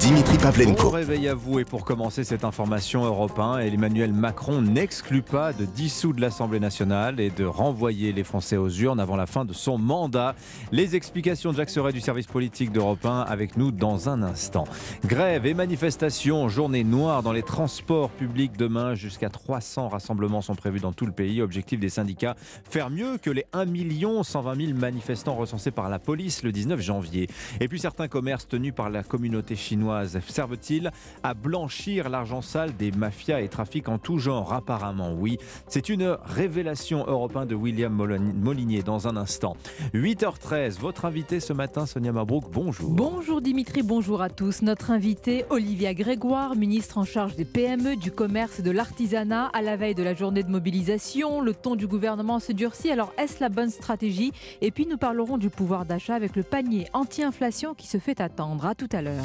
Speaker 1: Dimitri Pavlenko. Bon réveil à vous et pour commencer cette information européen, Emmanuel Macron n'exclut pas de dissoudre l'Assemblée nationale et de renvoyer les Français aux urnes avant la fin de son mandat. Les explications de Jacques Serret du service politique d'Europe 1 avec nous dans un instant. Grève et manifestations, journée noire dans les transports publics demain. Jusqu'à 300 rassemblements sont prévus dans tout le pays. Objectif des syndicats, faire mieux que les 1 120 000 manifestants recensés par la police le 19 janvier. Et puis certains commerces tenus par la communauté chinoise servent-ils à blanchir l'argent sale des mafias et trafics en tout genre? Apparemment oui. C'est une révélation européenne de William Molinier dans un instant. 8h13, votre invité ce matin, Sonia Mabrouk, bonjour.
Speaker 46: Bonjour Dimitri, bonjour à tous. Notre invité, Olivia Grégoire, ministre en charge des PME, du commerce et de l'artisanat, à la veille de la journée de mobilisation. Le ton du gouvernement se durcit, alors est-ce la bonne stratégie? Et puis nous parlerons du pouvoir d'achat avec le panier anti-inflation qui se fait attendre. À tout à l'heure.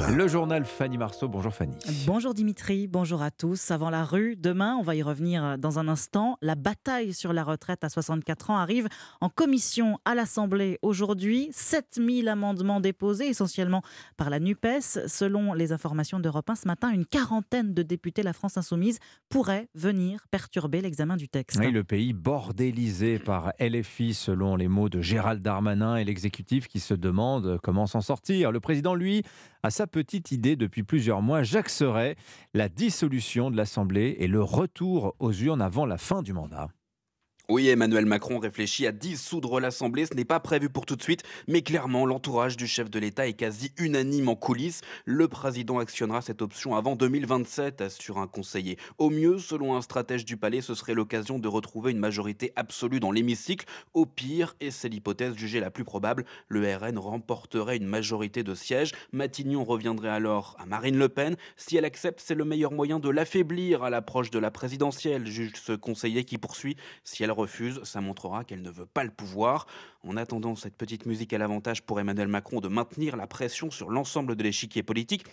Speaker 1: Le journal Fanny Marceau. Bonjour Fanny.
Speaker 47: Bonjour Dimitri, bonjour à tous. Avant la rue, demain, on va y revenir dans un instant. La bataille sur la retraite à 64 ans arrive en commission à l'Assemblée aujourd'hui. 7000 amendements déposés, essentiellement par la NUPES. Selon les informations d'Europe 1 ce matin, une quarantaine de députés La France Insoumise pourraient venir perturber l'examen du texte.
Speaker 1: Oui, le pays bordélisé par LFI, selon les mots de Gérald Darmanin et l'exécutif qui se demande comment s'en sortir. Le président, lui, a petite idée depuis plusieurs mois. Jacques la dissolution de l'Assemblée et le retour aux urnes avant la fin du mandat.
Speaker 15: Oui, Emmanuel Macron réfléchit à dissoudre l'Assemblée. Ce n'est pas prévu pour tout de suite, mais clairement, l'entourage du chef de l'État est quasi unanime en coulisses. Le président actionnera cette option avant 2027, assure un conseiller. Au mieux, selon un stratège du palais, ce serait l'occasion de retrouver une majorité absolue dans l'hémicycle. Au pire, et c'est l'hypothèse jugée la plus probable, le RN remporterait une majorité de sièges. Matignon reviendrait alors à Marine Le Pen. Si elle accepte, c'est le meilleur moyen de l'affaiblir à l'approche de la présidentielle, juge ce conseiller qui poursuit. Refuse, ça montrera qu'elle ne veut pas le pouvoir. En attendant, cette petite musique a l'avantage pour Emmanuel Macron de maintenir la pression sur l'ensemble de l'échiquier politique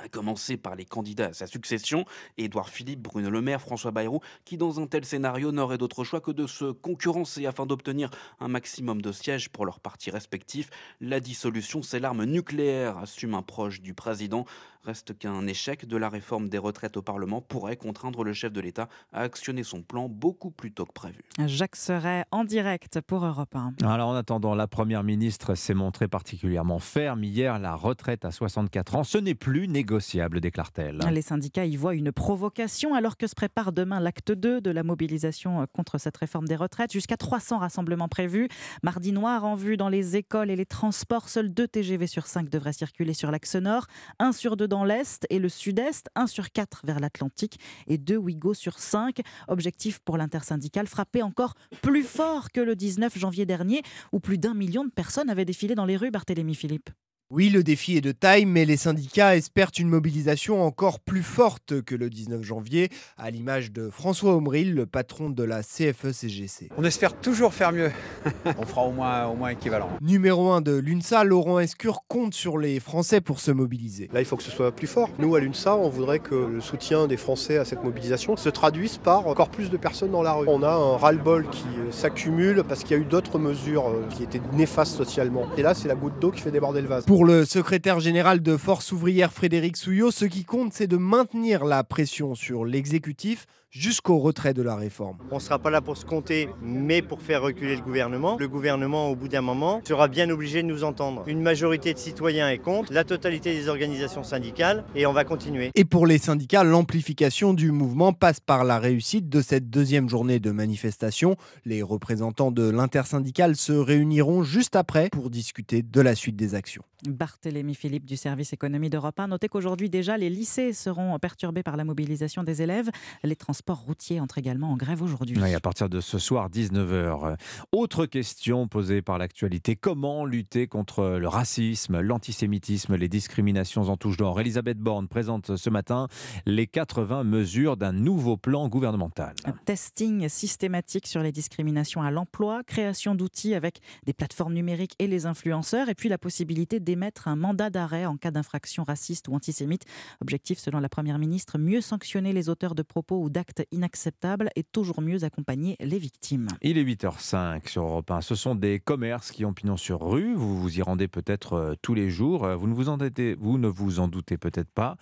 Speaker 15: à commencer par les candidats à sa succession, Édouard Philippe, Bruno Le Maire, François Bayrou, qui dans un tel scénario n'auraient d'autre choix que de se concurrencer afin d'obtenir un maximum de sièges pour leurs partis respectifs. La dissolution, c'est l'arme nucléaire, assume un proche du président. Reste qu'un échec de la réforme des retraites au Parlement pourrait contraindre le chef de l'État à actionner son plan beaucoup plus tôt que prévu.
Speaker 47: Jacques Serret en direct pour Europe 1.
Speaker 1: Alors en attendant, la Première ministre s'est montrée particulièrement ferme hier. La retraite à 64 ans, ce n'est plus négociable, déclare-t-elle.
Speaker 47: Les syndicats y voient une provocation alors que se prépare demain l'acte 2 de la mobilisation contre cette réforme des retraites. Jusqu'à 300 rassemblements prévus. Mardi noir en vue dans les écoles et les transports. Seuls deux TGV sur 5 devraient circuler sur l'axe nord. Un sur deux dans l'Est et le Sud-Est, 1 sur 4 vers l'Atlantique et 2 Ouigo sur 5. Objectif pour l'intersyndicale, frapper encore plus fort que le 19 janvier dernier, où plus d'un million de personnes avaient défilé dans les rues, Barthélémy Philippe.
Speaker 48: Oui, le défi est de taille, mais les syndicats espèrent une mobilisation encore plus forte que le 19 janvier, à l'image de François Omril, le patron de la CFE-CGC.
Speaker 49: On espère toujours faire mieux. On fera au moins, au moins équivalent.
Speaker 48: Numéro 1 de l'UNSA, Laurent Escure compte sur les Français pour se mobiliser.
Speaker 50: Là, il faut que ce soit plus fort. Nous, à l'UNSA, on voudrait que le soutien des Français à cette mobilisation se traduise par encore plus de personnes dans la rue. On a un ras-le-bol qui s'accumule parce qu'il y a eu d'autres mesures euh, qui étaient néfastes socialement. Et là, c'est la goutte d'eau qui fait déborder le vase.
Speaker 48: Pour le secrétaire général de Force ouvrière Frédéric Souillot, ce qui compte, c'est de maintenir la pression sur l'exécutif jusqu'au retrait de la réforme.
Speaker 51: On ne sera pas là pour se compter, mais pour faire reculer le gouvernement. Le gouvernement, au bout d'un moment, sera bien obligé de nous entendre. Une majorité de citoyens est contre, la totalité des organisations syndicales, et on va continuer.
Speaker 48: Et pour les syndicats, l'amplification du mouvement passe par la réussite de cette deuxième journée de manifestation. Les représentants de l'intersyndicale se réuniront juste après pour discuter de la suite des actions.
Speaker 47: Barthélémy Philippe du service économie d'Europe 1. Notez qu'aujourd'hui déjà, les lycées seront perturbés par la mobilisation des élèves. Les transports routiers entrent également en grève aujourd'hui.
Speaker 1: à partir de ce soir, 19h. Autre question posée par l'actualité. Comment lutter contre le racisme, l'antisémitisme, les discriminations en touche genre Elisabeth Borne présente ce matin les 80 mesures d'un nouveau plan gouvernemental.
Speaker 47: Un testing systématique sur les discriminations à l'emploi, création d'outils avec des plateformes numériques et les influenceurs, et puis la possibilité d'émettre un mandat d'arrêt en cas d'infraction raciste ou antisémite. Objectif, selon la Première ministre, mieux sanctionner les auteurs de propos ou d'actes inacceptables et toujours mieux accompagner les victimes.
Speaker 1: Il est 8h05 sur Europe 1. Ce sont des commerces qui ont pignon sur rue. Vous vous y rendez peut-être euh, tous les jours. Euh, vous ne vous en, vous ne vous en doutez peut-être pas.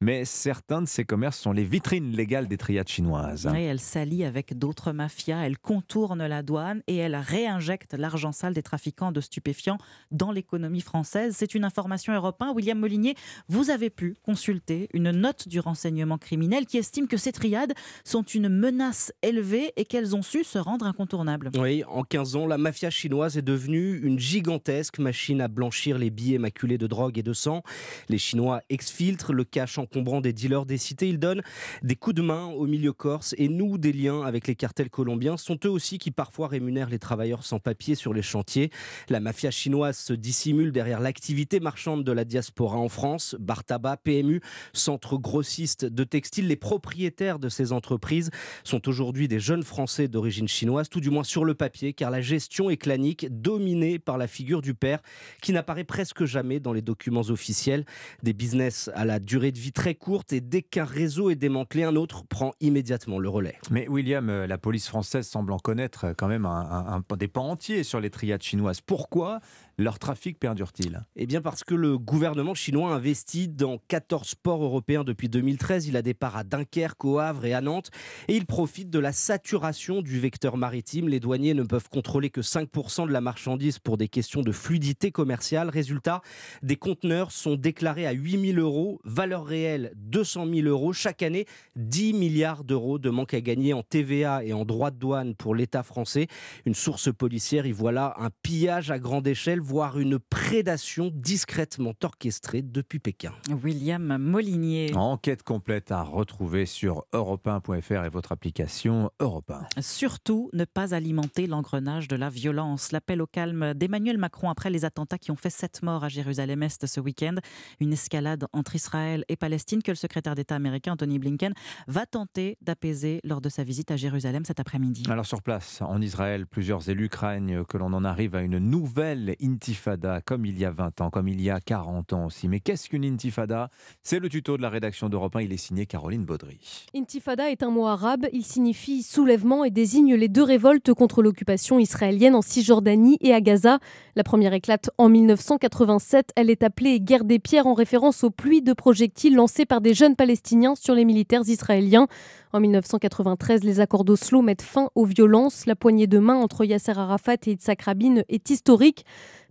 Speaker 1: Mais certains de ces commerces sont les vitrines légales des triades chinoises.
Speaker 47: Oui, elles s'allient avec d'autres mafias. Elles contournent la douane et elles réinjectent l'argent sale des trafiquants de stupéfiants dans l'économie française. C'est une information européenne. William Molinier, vous avez pu consulter une note du renseignement criminel qui estime que ces triades sont une menace élevée et qu'elles ont su se rendre incontournables.
Speaker 52: Oui, en 15 ans, la mafia chinoise est devenue une gigantesque machine à blanchir les billets maculés de drogue et de sang. Les Chinois exfiltrent le cash encombrant des dealers des cités. Ils donnent des coups de main au milieu corse et nouent des liens avec les cartels colombiens. sont eux aussi qui parfois rémunèrent les travailleurs sans papier sur les chantiers. La mafia chinoise se dissimule derrière l'activité marchande de la diaspora en France. Bar tabac, PMU, centre grossiste de textiles. Les propriétaires de ces entreprises sont aujourd'hui des jeunes Français d'origine chinoise, tout du moins sur le papier, car la gestion est clanique, dominée par la figure du père, qui n'apparaît presque jamais dans les documents officiels. Des business à la durée de vie très courte et dès qu'un réseau est démantelé, un autre prend immédiatement le relais.
Speaker 1: Mais William, euh, la police française semble en connaître quand même un, des pans entiers sur les triades chinoises. Pourquoi leur trafic perdure-t-il?
Speaker 52: Eh bien parce que le gouvernement chinois investit dans 14 ports européens depuis 2013. Il a des parts à Dunkerque, au Havre et à Nantes. Et il profite de la saturation du vecteur maritime. Les douaniers ne peuvent contrôler que 5% de la marchandise pour des questions de fluidité commerciale. Résultat, des conteneurs sont déclarés à 8 000 euros, valeur réelle 200 000 euros. Chaque année, 10 milliards d'euros de manque à gagner en TVA et en droits de douane pour l'État français. Une source policière y voit là un pillage à grande échelle voire une prédation discrètement orchestrée depuis Pékin.
Speaker 47: William Molinier.
Speaker 1: Enquête complète à retrouver sur europe1.fr et votre application Europe 1.
Speaker 47: Surtout ne pas alimenter l'engrenage de la violence. L'appel au calme d'Emmanuel Macron après les attentats qui ont fait sept morts à Jérusalem-Est ce week-end. Une escalade entre Israël et Palestine que le secrétaire d'État américain Anthony Blinken va tenter d'apaiser lors de sa visite à Jérusalem cet après-midi.
Speaker 1: Alors sur place, en Israël, plusieurs élus craignent que l'on en arrive à une nouvelle intifada, comme il y a 20 ans, comme il y a 40 ans aussi. Mais qu'est-ce qu'une intifada? C'est le tuto de la rédaction d'Europe 1, il est signé Caroline Baudry.
Speaker 53: Intifada est un mot arabe, il signifie soulèvement et désigne les deux révoltes contre l'occupation israélienne en Cisjordanie et à Gaza. La première éclate en 1987, elle est appelée guerre des pierres en référence aux pluies de projectiles lancées par des jeunes Palestiniens sur les militaires israéliens. En 1993, les accords d'Oslo mettent fin aux violences. La poignée de main entre Yasser Arafat et Yitzhak Rabin est historique.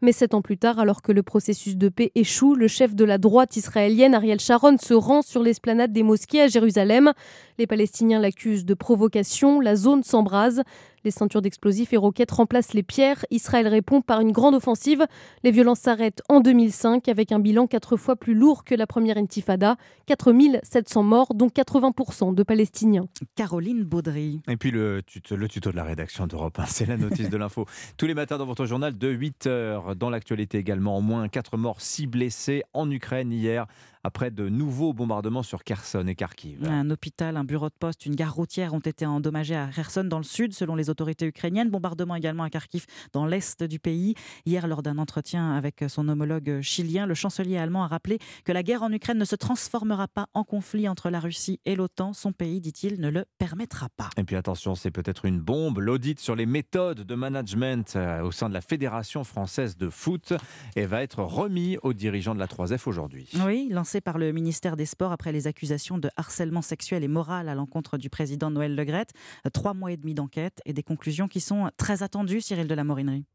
Speaker 53: Mais sept ans plus tard, alors que le processus de paix échoue, le chef de la droite israélienne, Ariel Sharon, se rend sur l'esplanade des mosquées à Jérusalem. Les Palestiniens l'accusent de provocation, la zone s'embrase. Les ceintures d'explosifs et roquettes remplacent les pierres. Israël répond par une grande offensive. Les violences s'arrêtent en 2005 avec un bilan quatre fois plus lourd que la première intifada. 4700 morts, dont 80% de Palestiniens.
Speaker 47: Caroline Baudry.
Speaker 1: Et puis le tuto, le tuto de la rédaction d'Europe 1, c'est la notice de l'info. Tous les matins dans votre journal de 8h. Dans l'actualité également, au moins 4 morts, 6 blessés en Ukraine hier après de nouveaux bombardements sur Kherson et Kharkiv.
Speaker 47: Un hôpital, un bureau de poste, une gare routière ont été endommagés à Kherson dans le sud, selon les autorités ukrainiennes. Bombardement également à Kharkiv dans l'est du pays. Hier, lors d'un entretien avec son homologue chilien, le chancelier allemand a rappelé que la guerre en Ukraine ne se transformera pas en conflit entre la Russie et l'OTAN. Son pays, dit-il, ne le permettra pas.
Speaker 1: Et puis attention, c'est peut-être une bombe. L'audit sur les méthodes de management euh, au sein de la Fédération française de foot et va être remis aux dirigeants de la 3F aujourd'hui.
Speaker 47: Oui, lancé par le ministère des Sports après les accusations de harcèlement sexuel et moral à l'encontre du président Noël Legrette. Trois mois et demi d'enquête et des conclusions qui sont très attendues, Cyril de la Morinerie.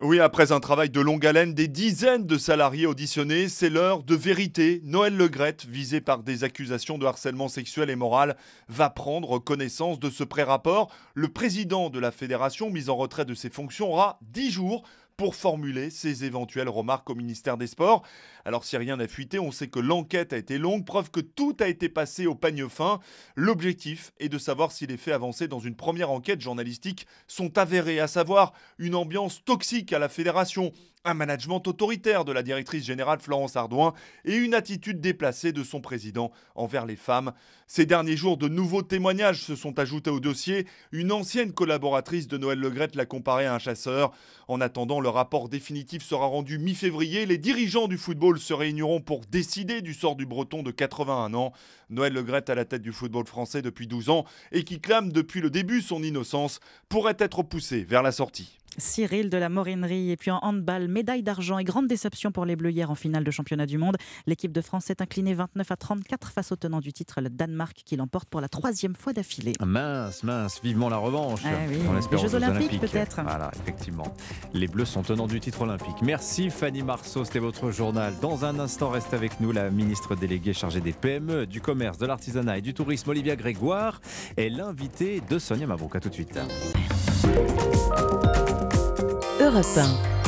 Speaker 54: Oui, après un travail de longue haleine, des dizaines de salariés auditionnés, c'est l'heure de vérité. Noël Legrette, visé par des accusations de harcèlement sexuel et moral, va prendre connaissance de ce pré-rapport. Le président de la fédération, mis en retrait de ses fonctions, aura dix jours pour formuler ses éventuelles remarques au ministère des Sports. Alors si rien n'a fuité, on sait que l'enquête a été longue, preuve que tout a été passé au pagne fin. L'objectif est de savoir si les faits avancés dans une première enquête journalistique sont avérés, à savoir une ambiance toxique à la fédération,
Speaker 55: un management autoritaire de la directrice générale Florence Ardouin et une attitude déplacée de son président envers les femmes. Ces derniers jours, de nouveaux témoignages se sont ajoutés au dossier. Une ancienne collaboratrice de Noël Legrette l'a comparé à un chasseur. En attendant, le rapport définitif sera rendu mi-février. Les dirigeants du football se réuniront pour décider du sort du breton de 81 ans. Noël Legrette à la tête du football français depuis 12 ans et qui clame depuis le début son innocence pourrait être poussé vers la sortie.
Speaker 47: Cyril de la Morinerie. Et puis en handball, médaille d'argent et grande déception pour les Bleus hier en finale de championnat du monde. L'équipe de France s'est inclinée 29 à 34 face au tenant du titre, le Danemark, qui l'emporte pour la troisième fois d'affilée.
Speaker 1: Mince, mince, vivement la revanche.
Speaker 47: Ah oui,
Speaker 1: On espère
Speaker 47: les Jeux Olympiques, peut-être.
Speaker 1: Voilà, effectivement. Les Bleus sont tenants du titre olympique. Merci Fanny Marceau, c'était votre journal. Dans un instant, reste avec nous la ministre déléguée chargée des PME, du commerce, de l'artisanat et du tourisme, Olivia Grégoire, est l'invitée de Sonia Mabrouk. À tout de suite.
Speaker 14: Europe 1.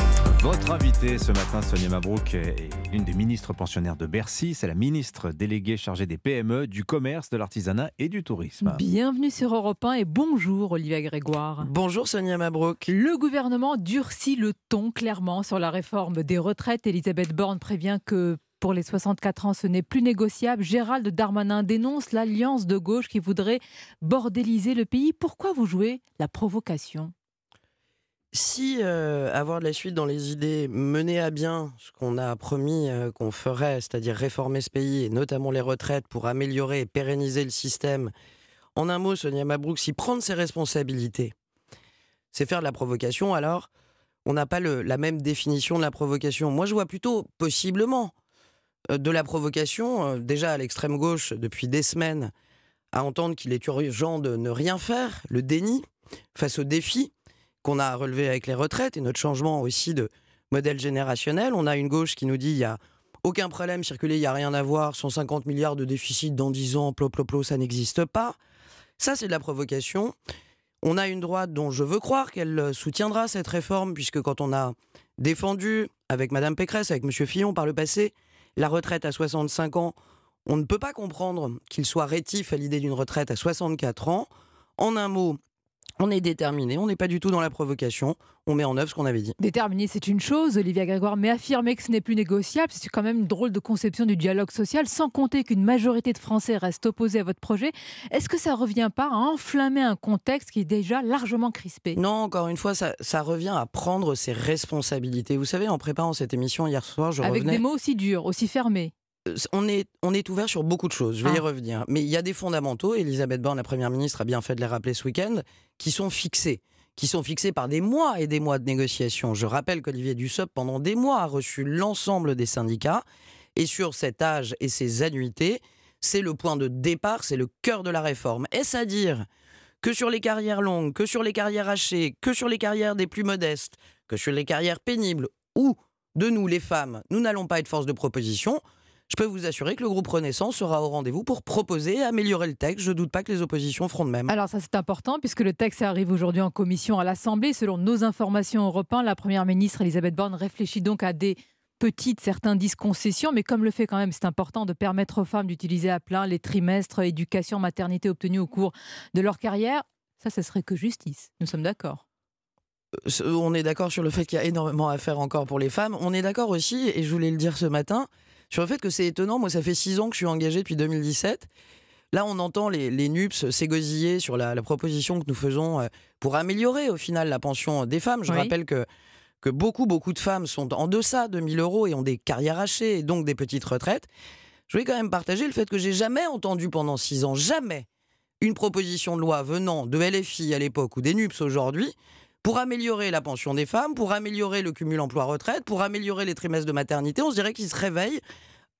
Speaker 1: Votre invitée ce matin, Sonia Mabrouk, est une des ministres pensionnaires de Bercy. C'est la ministre déléguée chargée des PME, du commerce, de l'artisanat et du tourisme.
Speaker 46: Bienvenue sur Europe 1 et bonjour Olivia Grégoire.
Speaker 56: Bonjour Sonia Mabrouk.
Speaker 46: Le gouvernement durcit le ton clairement sur la réforme des retraites. Elisabeth Borne prévient que pour les 64 ans, ce n'est plus négociable. Gérald Darmanin dénonce l'alliance de gauche qui voudrait bordéliser le pays. Pourquoi vous jouez la provocation?
Speaker 56: Si euh, avoir de la suite dans les idées mener à bien ce qu'on a promis euh, qu'on ferait, c'est-à-dire réformer ce pays, et notamment les retraites, pour améliorer et pérenniser le système, en un mot, Sonia Mabrouk, si prendre ses responsabilités, c'est faire de la provocation, alors on n'a pas la même définition de la provocation. Moi, je vois plutôt possiblement de la provocation, déjà à l'extrême gauche, depuis des semaines, à entendre qu'il est urgent de ne rien faire, le déni face aux défis qu'on a relevé avec les retraites et notre changement aussi de modèle générationnel. On a une gauche qui nous dit il y a aucun problème, circuler, il n'y a rien à voir, 150 milliards de déficit dans 10 ans, plop, ça n'existe pas. Ça, c'est de la provocation. On a une droite dont je veux croire qu'elle soutiendra cette réforme, puisque quand on a défendu avec Madame Pécresse, avec Monsieur Fillon par le passé, la retraite à 65 ans, on ne peut pas comprendre qu'il soit rétif à l'idée d'une retraite à 64 ans. En un mot, on est déterminé, on n'est pas du tout dans la provocation, on met en œuvre ce qu'on avait dit.
Speaker 46: Déterminé, c'est une chose, Olivia Grégoire, mais affirmer que ce n'est plus négociable, c'est quand même une drôle de conception du dialogue social, sans compter qu'une majorité de Français reste opposée à votre projet. Est-ce que ça ne revient pas à enflammer un contexte qui est déjà largement crispé?
Speaker 56: Non, encore une fois, ça, revient à prendre ses responsabilités. Vous savez, en préparant cette émission hier soir, je
Speaker 46: Avec des mots aussi durs, aussi fermés
Speaker 56: on est, on est ouvert sur beaucoup de choses, je vais y ah. revenir. Mais il y a des fondamentaux, Elisabeth Borne, la Première ministre, a bien fait de les rappeler ce week-end, qui sont fixés qui sont fixés par des mois et des mois de négociations. Je rappelle qu'Olivier Dussopt, pendant des mois, a reçu l'ensemble des syndicats. Et sur cet âge et ces annuités, c'est le point de départ, c'est le cœur de la réforme. Est-ce à dire que sur les carrières longues, que sur les carrières hachées, que sur les carrières des plus modestes, que sur les carrières pénibles, ou de nous, les femmes, nous n'allons pas être force de proposition je peux vous assurer que le groupe Renaissance sera au rendez-vous pour proposer et améliorer le texte. Je ne doute pas que les oppositions feront de même.
Speaker 46: Alors ça c'est important puisque le texte arrive aujourd'hui en commission à l'Assemblée. Selon nos informations européennes, la Première ministre Elisabeth Borne réfléchit donc à des petites, certains disent concessions, mais comme le fait quand même, c'est important de permettre aux femmes d'utiliser à plein les trimestres éducation, maternité obtenus au cours de leur carrière. Ça, ce serait que justice. Nous sommes d'accord
Speaker 56: euh, on est d'accord sur le fait qu'il y a énormément à faire encore pour les femmes. On est d'accord aussi, et je voulais le dire ce matin, sur le fait que c'est étonnant. Moi, ça fait six ans que je suis engagé depuis 2017. Là, on entend les, les NUPS s'égosiller sur la, proposition que nous faisons euh, pour améliorer au final la pension des femmes. Je rappelle que, que beaucoup, beaucoup de femmes sont en deçà de 1000 euros et ont des carrières hachées et donc des petites retraites. Je voulais quand même partager le fait que j'ai jamais entendu pendant six ans, jamais, une proposition de loi venant de LFI à l'époque ou des NUPS aujourd'hui pour améliorer la pension des femmes, pour améliorer le cumul emploi-retraite, pour améliorer les trimestres de maternité. On se dirait qu'ils se réveillent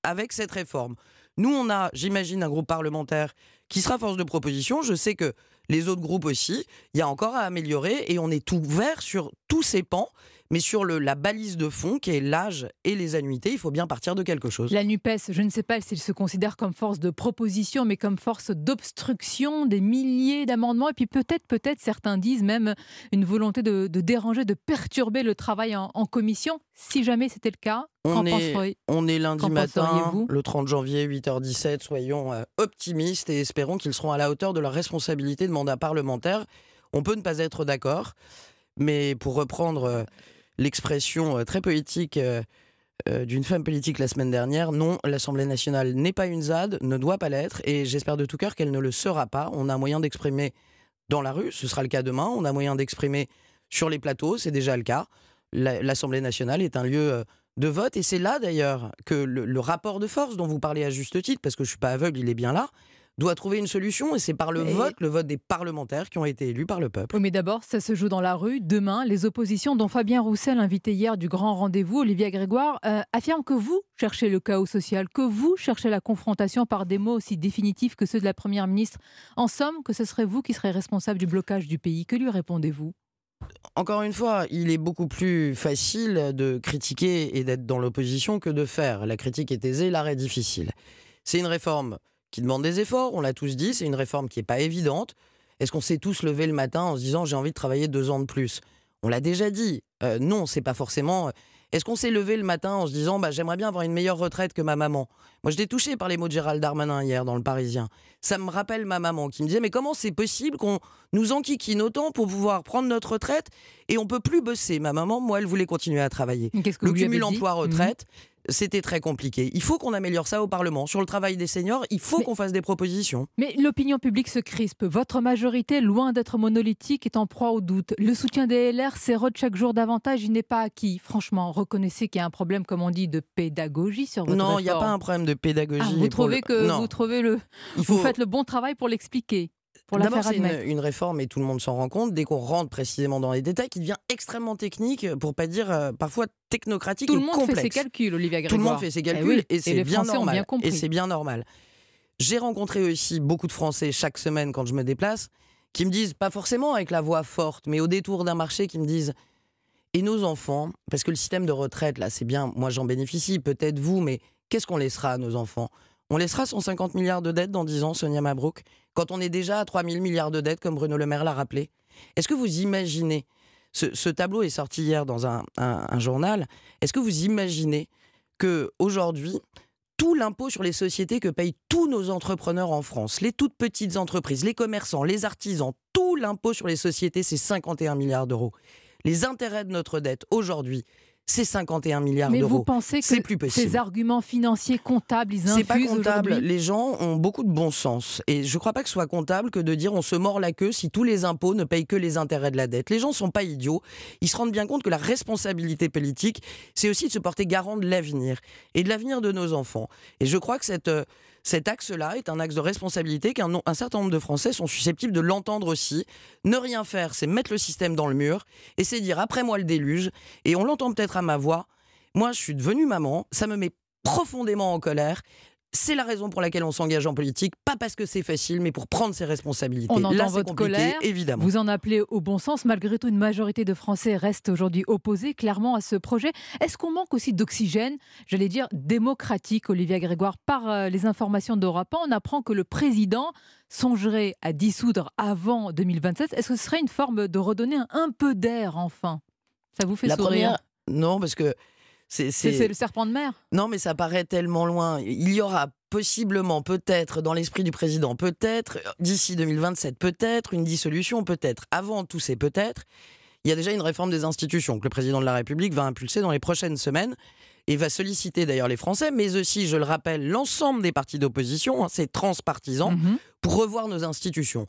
Speaker 56: avec cette réforme. Nous, on a, j'imagine, un groupe parlementaire qui sera force de proposition. Je sais que les autres groupes aussi, il y a encore à améliorer et on est ouvert sur tous ces pans. Mais sur le, la balise de fond, qui est l'âge et les annuités, il faut bien partir de quelque chose.
Speaker 46: La NUPES, je ne sais pas s'il se considère comme force de proposition, mais comme force d'obstruction, des milliers d'amendements, et puis peut-être, peut-être, certains disent même une volonté de, déranger, de perturber le travail en, commission. Si jamais c'était le cas,
Speaker 56: on est, on est lundi matin, le 30 janvier, 8h17. Soyons euh, optimistes et espérons qu'ils seront à la hauteur de leur responsabilité de mandat parlementaire. On peut ne pas être d'accord, mais pour reprendre euh, l'expression euh, très poétique euh, euh, d'une femme politique la semaine dernière. Non, l'Assemblée nationale n'est pas une ZAD, ne doit pas l'être, et j'espère de tout cœur qu'elle ne le sera pas. On a moyen d'exprimer dans la rue, ce sera le cas demain. On a moyen d'exprimer sur les plateaux, c'est déjà le cas. L'Assemblée nationale est un lieu de vote, et c'est là d'ailleurs que le, le, rapport de force dont vous parlez à juste titre, parce que je ne suis pas aveugle, il est bien là, doit trouver une solution et c'est par le vote, le vote des parlementaires qui ont été élus par le peuple.
Speaker 46: Oui, mais d'abord, ça se joue dans la rue. Demain, les oppositions, dont Fabien Roussel, invité hier du grand rendez-vous, Olivier Grégoire, euh, affirment que vous cherchez le chaos social, que vous cherchez la confrontation par des mots aussi définitifs que ceux de la Première ministre. En somme, que ce serait vous qui serez responsable du blocage du pays. Que lui répondez-vous?
Speaker 56: Encore une fois, il est beaucoup plus facile de critiquer et d'être dans l'opposition que de faire. La critique est aisée, l'arrêt difficile. C'est une réforme qui demande des efforts, on l'a tous dit, c'est une réforme qui n'est pas évidente. Est-ce qu'on s'est tous levé le matin en se disant j'ai envie de travailler deux ans de plus? On l'a déjà dit. Euh, non, c'est pas forcément. Euh, est-ce qu'on s'est levé le matin en se disant bah, j'aimerais bien avoir une meilleure retraite que ma maman? Moi, j'étais touché par les mots de Gérald Darmanin hier dans Le Parisien. Ça me rappelle ma maman qui me disait mais comment c'est possible qu'on nous enquiquine autant pour pouvoir prendre notre retraite et on peut plus bosser? Ma maman, moi, elle voulait continuer à travailler.
Speaker 46: le
Speaker 56: cumul emploi-retraite, c'était très compliqué. Il faut qu'on améliore ça au Parlement. Sur le travail des seniors, il faut qu'on fasse des propositions.
Speaker 46: Mais l'opinion publique se crispe. Votre majorité, loin d'être monolithique, est en proie au doute. Le soutien des LR s'érode chaque jour davantage. Il n'est pas acquis. Franchement, reconnaissez qu'il y a un problème, comme on dit, de pédagogie sur votre
Speaker 56: Non, il
Speaker 46: n'y
Speaker 56: a pas un problème de pédagogie.
Speaker 46: Ah, vous trouvez que vous trouvez le, vous faites le bon travail pour l'expliquer.
Speaker 56: D'abord, c'est une, réforme et tout le monde s'en rend compte. Dès qu'on rentre précisément dans les détails, qui devient extrêmement technique, pour pas dire euh, parfois technocratique
Speaker 46: tout
Speaker 56: et
Speaker 46: complexe. Tout le monde fait ses calculs, Olivia Grégoire.
Speaker 56: Tout le monde fait ses
Speaker 46: eh
Speaker 56: calculs et, c'est bien normal. et c'est bien normal. J'ai rencontré aussi beaucoup de Français chaque semaine quand je me déplace, qui me disent, pas forcément avec la voix forte, mais au détour d'un marché, qui me disent et nos enfants, parce que le système de retraite, là, c'est bien, moi j'en bénéficie, peut-être vous, mais qu'est-ce qu'on laissera à nos enfants? On laissera 150 milliards de dettes dans 10 ans, Sonia Mabrouk quand on est déjà à 3 000 milliards de dettes, comme Bruno Le Maire l'a rappelé Est-ce que vous imaginez, ce, tableau est sorti hier dans un, journal, est-ce que vous imaginez que aujourd'hui tout l'impôt sur les sociétés que payent tous nos entrepreneurs en France, les toutes petites entreprises, les commerçants, les artisans, tout l'impôt sur les sociétés, c'est 51 milliards d'euros. Les intérêts de notre dette aujourd'hui, c'est 51 milliards d'euros.
Speaker 46: Mais vous pensez que ces arguments financiers comptables, ils infusent C'est
Speaker 56: pas comptable. Les gens ont beaucoup de bon sens. Et je ne crois pas que ce soit comptable que de dire on se mord la queue si tous les impôts ne payent que les intérêts de la dette. Les gens ne sont pas idiots. Ils se rendent bien compte que la responsabilité politique, c'est aussi de se porter garant de l'avenir et de l'avenir de nos enfants. Et je crois que cette euh, cet axe-là est un axe de responsabilité qu'un un certain nombre de Français sont susceptibles de l'entendre aussi. Ne rien faire, c'est mettre le système dans le mur et c'est dire après moi le déluge. Et on l'entend peut-être à ma voix. Moi, je suis devenue maman, ça me met profondément en colère. C'est la raison pour laquelle on s'engage en politique, pas parce que c'est facile, mais pour prendre ses responsabilités.
Speaker 46: On entend
Speaker 56: Là,
Speaker 46: votre colère,
Speaker 56: évidemment.
Speaker 46: Vous en appelez au bon sens. Malgré tout, une majorité de Français reste aujourd'hui opposée clairement à ce projet. Est-ce qu'on manque aussi d'oxygène, j'allais dire démocratique, Olivia Grégoire Par euh, les informations d'Europe, on apprend que le président songerait à dissoudre avant 2027. Est-ce que ce serait une forme de redonner un, peu d'air enfin? Ça vous fait
Speaker 56: la
Speaker 46: sourire?
Speaker 56: Non, parce que
Speaker 46: c'est le serpent de mer
Speaker 56: Non, mais ça paraît tellement loin. Il y aura possiblement, peut-être, dans l'esprit du président, peut-être, d'ici 2027, peut-être, une dissolution, peut-être. Avant tout ces peut-être, il y a déjà une réforme des institutions que le président de la République va impulser dans les prochaines semaines et va solliciter d'ailleurs les Français, mais aussi, je le rappelle, l'ensemble des partis d'opposition, hein, c'est transpartisan, mhm. pour revoir nos institutions.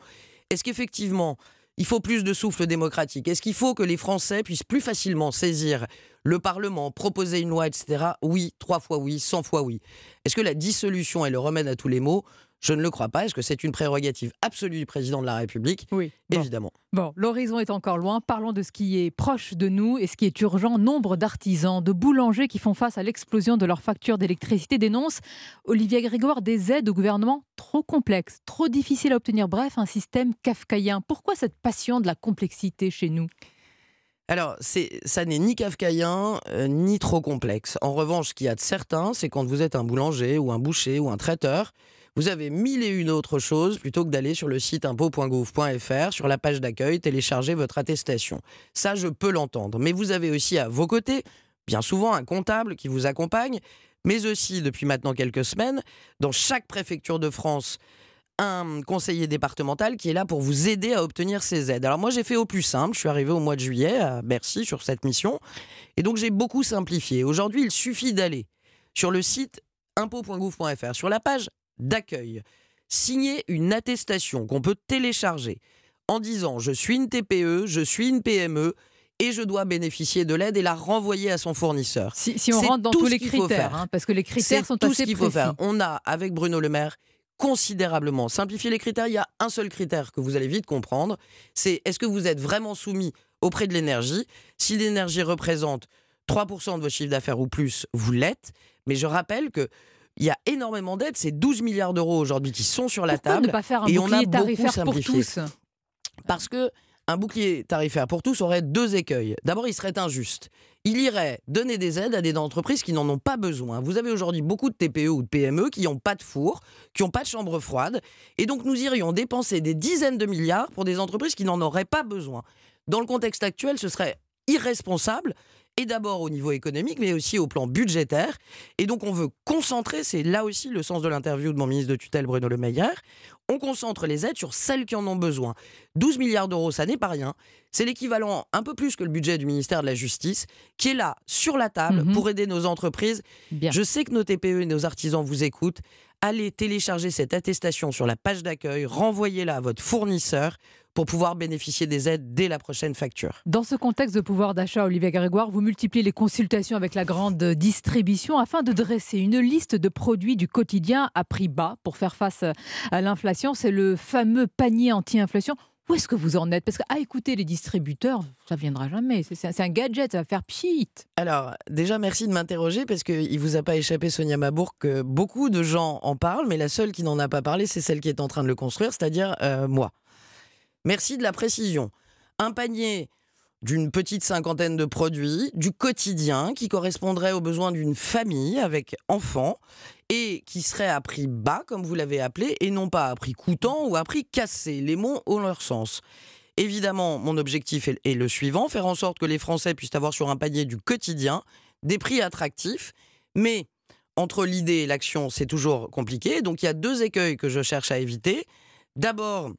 Speaker 56: Est-ce qu'effectivement, il faut plus de souffle démocratique Est-ce qu'il faut que les Français puissent plus facilement saisir le Parlement, proposer une loi, etc. Oui, trois fois oui, cent fois oui. Est-ce que la dissolution est le remède à tous les maux? Je ne le crois pas. Est-ce que c'est une prérogative absolue du président de la République
Speaker 46: Oui.
Speaker 56: Évidemment.
Speaker 46: Bon, l'horizon est encore loin. Parlons de ce qui est proche de nous et ce qui est urgent. Nombre d'artisans, de boulangers qui font face à l'explosion de leurs factures d'électricité dénoncent, Olivier Grégoire, des aides au gouvernement trop complexes, trop difficiles à obtenir. Bref, un système kafkaïen. Pourquoi cette passion de la complexité chez nous?
Speaker 56: Alors, ça n'est ni kafkaïen, euh, ni trop complexe. En revanche, ce qu'il y a de certain, c'est quand vous êtes un boulanger ou un boucher ou un traiteur, vous avez mille et une autres choses plutôt que d'aller sur le site impôt.gouv.fr, sur la page d'accueil, télécharger votre attestation. Ça, je peux l'entendre. Mais vous avez aussi à vos côtés, bien souvent, un comptable qui vous accompagne, mais aussi, depuis maintenant quelques semaines, dans chaque préfecture de France, un conseiller départemental qui est là pour vous aider à obtenir ces aides. Alors moi j'ai fait au plus simple, je suis arrivé au mois de juillet à Bercy sur cette mission et donc j'ai beaucoup simplifié. Aujourd'hui il suffit d'aller sur le site impôt.gouv.fr, sur la page d'accueil, signer une attestation qu'on peut télécharger en disant je suis une TPE, je suis une PME et je dois bénéficier de l'aide et la renvoyer à son fournisseur.
Speaker 46: Si, si on rentre dans tous les critères, hein, parce que les critères sont
Speaker 56: tout
Speaker 46: assez
Speaker 56: ce qu'il faut faire. On a, avec Bruno Le Maire, considérablement simplifié les critères. Il y a un seul critère que vous allez vite comprendre, c'est est-ce que vous êtes vraiment soumis auprès de l'énergie? Si l'énergie représente 3% de votre chiffre d'affaires ou plus, vous l'êtes. Mais je rappelle que il y a énormément d'aides, c'est 12 milliards d'euros aujourd'hui qui sont sur la
Speaker 46: Pourquoi
Speaker 56: table.
Speaker 46: ne pas faire un
Speaker 56: et on a
Speaker 46: bouclier
Speaker 56: beaucoup
Speaker 46: tarifaire pour tous
Speaker 56: Parce que un bouclier tarifaire pour tous aurait deux écueils. D'abord, il serait injuste. Il irait donner des aides à des entreprises qui n'en ont pas besoin. Vous avez aujourd'hui beaucoup de TPE ou de PME qui n'ont pas de four, qui n'ont pas de chambre froide. Et donc, nous irions dépenser des dizaines de milliards pour des entreprises qui n'en auraient pas besoin. Dans le contexte actuel, ce serait irresponsable. Et d'abord au niveau économique, mais aussi au plan budgétaire. Et donc on veut concentrer, c'est là aussi le sens de l'interview de mon ministre de tutelle Bruno Le Maire, on concentre les aides sur celles qui en ont besoin. 12 milliards d'euros, ça n'est pas rien. C'est l'équivalent un peu plus que le budget du ministère de la Justice, qui est là, sur la table,
Speaker 46: Mhm.
Speaker 56: pour aider nos entreprises. Je sais que nos TPE et nos artisans vous écoutent. Allez télécharger cette attestation sur la page d'accueil, renvoyez-la à votre fournisseur pour pouvoir bénéficier des aides dès la prochaine facture.
Speaker 46: Dans ce contexte de pouvoir d'achat, Olivier Grégoire, vous multipliez les consultations avec la grande distribution afin de dresser une liste de produits du quotidien à prix bas pour faire face à l'inflation. C'est le fameux panier anti-inflation. Où est-ce que vous en êtes? Parce que, ah, écoutez, les distributeurs, ça viendra jamais. C'est un gadget, ça va faire pchit.
Speaker 56: Alors, déjà, merci de m'interroger parce qu'il ne vous a pas échappé, Sonia Mabourg, que beaucoup de gens en parlent, mais la seule qui n'en a pas parlé, c'est celle qui est en train de le construire, c'est-à-dire euh, moi. Merci de la précision. Un panier d'une petite cinquantaine de produits, du quotidien, qui correspondrait aux besoins d'une famille avec enfants et qui serait à prix bas, comme vous l'avez appelé, et non pas à prix coûtant ou à prix cassé. Les mots ont leur sens. Évidemment, mon objectif est, le suivant, faire en sorte que les Français puissent avoir sur un panier du quotidien des prix attractifs, mais entre l'idée et l'action, c'est toujours compliqué. Donc il y a deux écueils que je cherche à éviter. D'abord,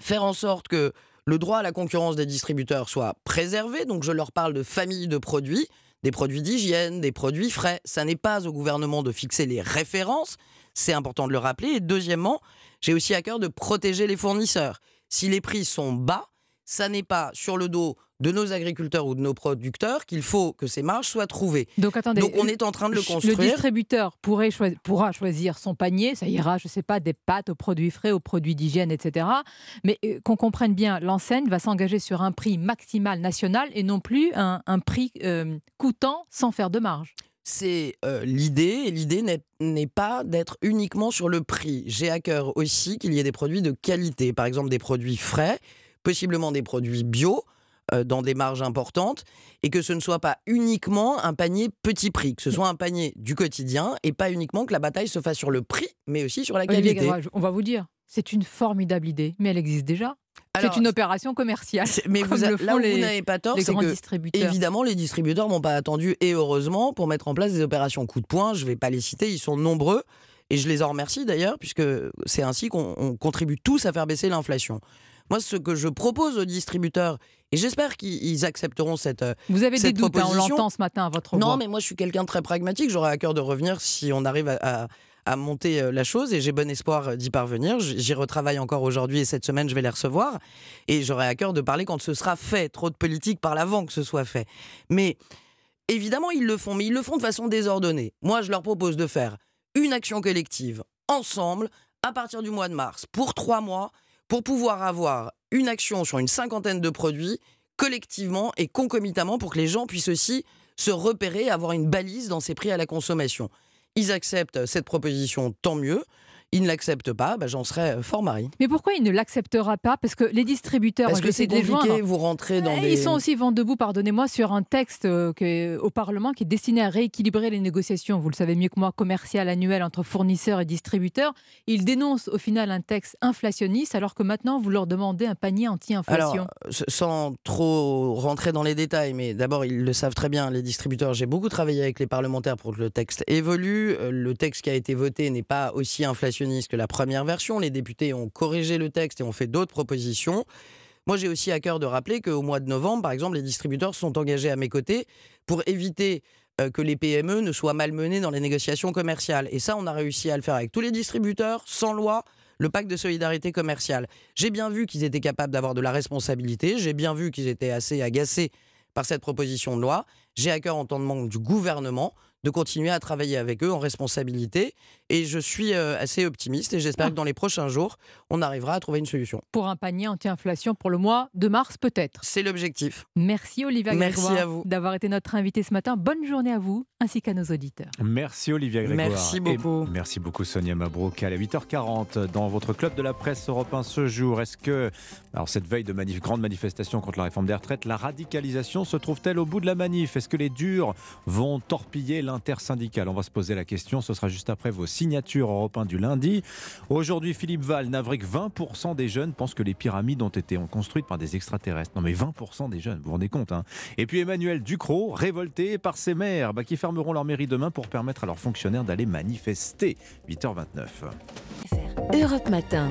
Speaker 56: faire en sorte que le droit à la concurrence des distributeurs soit préservé. Donc je leur parle de familles de produits, des produits d'hygiène, des produits frais. Ça n'est pas au gouvernement de fixer les références, c'est important de le rappeler. Et deuxièmement, j'ai aussi à cœur de protéger les fournisseurs. Si les prix sont bas, ça n'est pas sur le dos de nos agriculteurs ou de nos producteurs qu'il faut que ces marges soient trouvées.
Speaker 46: Donc attendez,
Speaker 56: Donc on est en train de le construire.
Speaker 46: Le distributeur pourrait pourra choisir son panier, ça ira, je sais pas, des pâtes aux produits frais, aux produits d'hygiène, etc. Mais euh, qu'on comprenne bien, l'enseigne va s'engager sur un prix maximal national et non plus un, un prix euh, coûtant sans faire de marge.
Speaker 56: c'est euh, l'idée, et l'idée n'est pas d'être uniquement sur le prix. J'ai à cœur aussi qu'il y ait des produits de qualité, par exemple des produits frais, possiblement des produits bio, euh, dans des marges importantes, et que ce ne soit pas uniquement un panier petit prix, que ce soit un panier du quotidien, et pas uniquement que la bataille se fasse sur le prix, mais aussi sur la qualité.
Speaker 46: On va vous dire, c'est une formidable idée, mais elle existe déjà. C'est une opération commerciale.
Speaker 56: Mais
Speaker 46: comme
Speaker 56: vous a-
Speaker 46: le font
Speaker 56: là où
Speaker 46: les-
Speaker 56: vous n'avez pas tort, c'est que
Speaker 46: distributeurs.
Speaker 56: évidemment les distributeurs n'ont pas attendu et heureusement pour mettre en place des opérations coup de poing. Je ne vais pas les citer, ils sont nombreux et je les en remercie d'ailleurs puisque c'est ainsi qu'on on contribue tous à faire baisser l'inflation. Moi, ce que je propose aux distributeurs et j'espère qu'ils accepteront cette euh,
Speaker 46: Vous avez des doutes, hein, on l'entend ce matin à votre
Speaker 56: Non,
Speaker 46: voix.
Speaker 56: mais moi je suis quelqu'un de très pragmatique. J'aurais à cœur de revenir si on arrive à, à- à monter euh, la chose et j'ai bon espoir euh, d'y parvenir. J'y retravaille encore aujourd'hui et cette semaine je vais les recevoir. Et j'aurai à cœur de parler quand ce sera fait. Trop de politique par l'avant que ce soit fait. Mais évidemment, ils le font, mais ils le font de façon désordonnée. Moi, je leur propose de faire une action collective ensemble à partir du mois de mars pour trois mois pour pouvoir avoir une action sur une cinquantaine de produits collectivement et concomitamment pour que les gens puissent aussi se repérer, avoir une balise dans ces prix à la consommation. Ils acceptent cette proposition, tant mieux. Ils ne l'acceptent pas, bah, j'en serais fort mari.
Speaker 46: Mais pourquoi il ne l'acceptera pas? Parce que les distributeurs,
Speaker 56: Parce que c'est compliqué, vous rentrez dans des...
Speaker 46: Ils sont aussi vent debout, pardonnez-moi, sur un texte euh, que- au Parlement qui est destiné à rééquilibrer les négociations, vous le savez mieux que moi, commerciales annuelles entre fournisseurs et distributeurs. Ils dénoncent au final un texte inflationniste alors que maintenant vous leur demandez un panier anti-inflation.
Speaker 56: S- sans trop rentrer dans les détails, mais d'abord, ils le savent très bien, les distributeurs. J'ai beaucoup travaillé avec les parlementaires pour que le texte évolue. Euh, Le texte qui a été voté n'est pas aussi inflationniste que la première version. Les députés ont corrigé le texte et ont fait d'autres propositions. Moi, j'ai aussi à cœur de rappeler qu'au mois de novembre, par exemple, les distributeurs sont engagés à mes côtés pour éviter euh, que les PME ne soient malmenées dans les négociations commerciales. Et ça, on a réussi à le faire avec tous les distributeurs, sans loi, le pacte de solidarité commerciale. J'ai bien vu qu'ils étaient capables d'avoir de la responsabilité, j'ai bien vu qu'ils étaient assez agacés par cette proposition de loi. J'ai à cœur, en tant que membre du gouvernement, de continuer à travailler avec eux en responsabilité. Et je suis euh, assez optimiste et j'espère que dans les prochains jours, on arrivera à trouver une solution.
Speaker 46: Pour un panier anti-inflation pour le mois de mars, peut-être.
Speaker 56: C'est l'objectif.
Speaker 46: Merci Olivia
Speaker 56: Merci à vous.
Speaker 46: d'avoir été notre invité ce matin. Bonne journée à vous ainsi qu'à nos auditeurs.
Speaker 1: Merci Olivia Grégoire.
Speaker 56: Merci beaucoup.
Speaker 1: Et merci beaucoup Sonia Mabrouk. À 8h40, dans votre club de la presse européen ce jour, est-ce que, alors cette veille de grande manifestation contre la réforme des retraites, la radicalisation se trouve-t-elle au bout de la manif? Est-ce que les durs vont torpiller l'intersyndicale On va se poser la question. Ce sera juste après vos signatures européennes du lundi. Aujourd'hui, Philippe Val n'avrait que 20% des jeunes pensent que les pyramides ont été construites par des extraterrestres. Non mais 20% des jeunes, vous vous rendez compte hein Et puis Emmanuel Ducrot, révolté par ses maires bah, qui fermeront leur mairie demain pour permettre à leurs fonctionnaires d'aller manifester. 8h29.
Speaker 14: Europe Matin.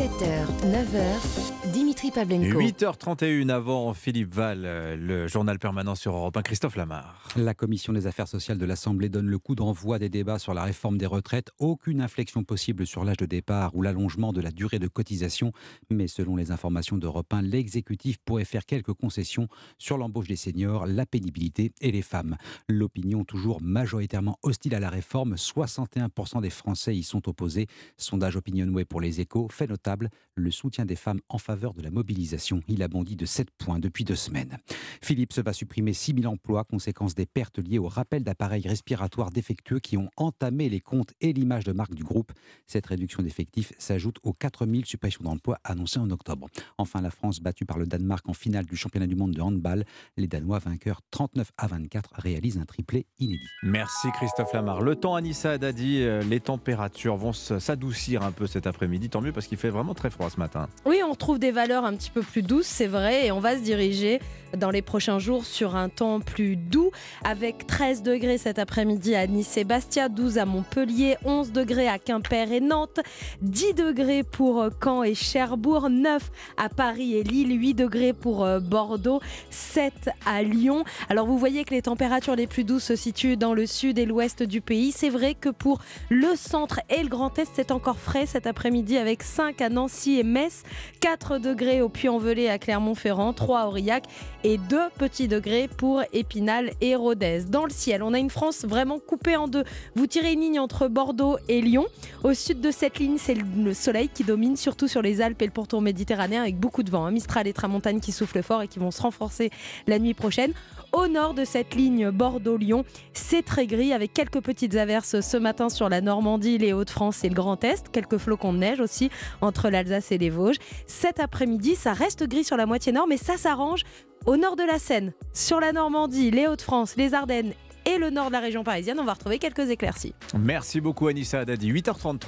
Speaker 14: 7h, 9h, Dimitri Pavlenko.
Speaker 1: 8h31 avant Philippe Val, euh, le journal permanent sur Europe 1, Christophe Lamar.
Speaker 4: La commission des affaires sociales de l'Assemblée donne le coup d'envoi des débats sur la réforme des retraites. Aucune inflexion possible sur l'âge de départ ou l'allongement de la durée de cotisation. Mais selon les informations d'Europe 1, l'exécutif pourrait faire quelques concessions sur l'embauche des seniors, la pénibilité et les femmes. L'opinion toujours majoritairement hostile à la réforme. 61% des Français y sont opposés. Sondage Opinionway pour les échos fait notamment le soutien des femmes en faveur de la mobilisation. Il a bondi de 7 points depuis deux semaines. Philips va supprimer 6 000 emplois, conséquence des pertes liées au rappel d'appareils respiratoires défectueux qui ont entamé les comptes et l'image de marque du groupe. Cette réduction d'effectifs s'ajoute aux 4 000 suppressions d'emplois annoncées en octobre. Enfin, la France battue par le Danemark en finale du championnat du monde de handball. Les Danois vainqueurs 39 à 24 réalisent un triplé inédit.
Speaker 1: Merci Christophe Lamar. Le temps, Anissa a dit, euh, les températures vont s'adoucir un peu cet après-midi. Tant mieux parce qu'il fait vraiment très froid ce matin.
Speaker 57: Oui, on retrouve des valeurs un petit peu plus douces, c'est vrai, et on va se diriger dans les prochains jours sur un temps plus doux, avec 13 degrés cet après-midi à Nice et Bastia, 12 à Montpellier, 11 degrés à Quimper et Nantes, 10 degrés pour Caen et Cherbourg, 9 à Paris et Lille, 8 degrés pour euh, Bordeaux, 7 à Lyon. Alors vous voyez que les températures les plus douces se situent dans le sud et l'ouest du pays. C'est vrai que pour le centre et le Grand Est, c'est encore frais cet après-midi avec 5 à Nancy et Metz, 4 degrés au Puy-en-Velay à Clermont-Ferrand, 3 à Aurillac et 2 petits degrés pour Épinal et Rodez. Le ciel, on a une France vraiment coupée en deux. Vous tirez une ligne entre Bordeaux et Lyon. Au sud de cette ligne, c'est le soleil qui domine, surtout sur les Alpes et le pourtour méditerranéen, avec beaucoup de vent. Hein. Mistral et Tramontagne qui soufflent fort et qui vont se renforcer la nuit prochaine. Au nord de cette ligne Bordeaux-Lyon, c'est très gris avec quelques petites averses ce matin sur la Normandie, les Hauts-de-France et le Grand Est. Quelques flocons de neige aussi entre l'Alsace et les Vosges. Cet après-midi, ça reste gris sur la moitié nord, mais ça s'arrange au nord de la Seine, sur la Normandie, les Hauts-de-France, les Ardennes et le nord de la région parisienne. On va retrouver quelques éclaircies.
Speaker 1: Merci beaucoup Anissa Haddadi. 8h33.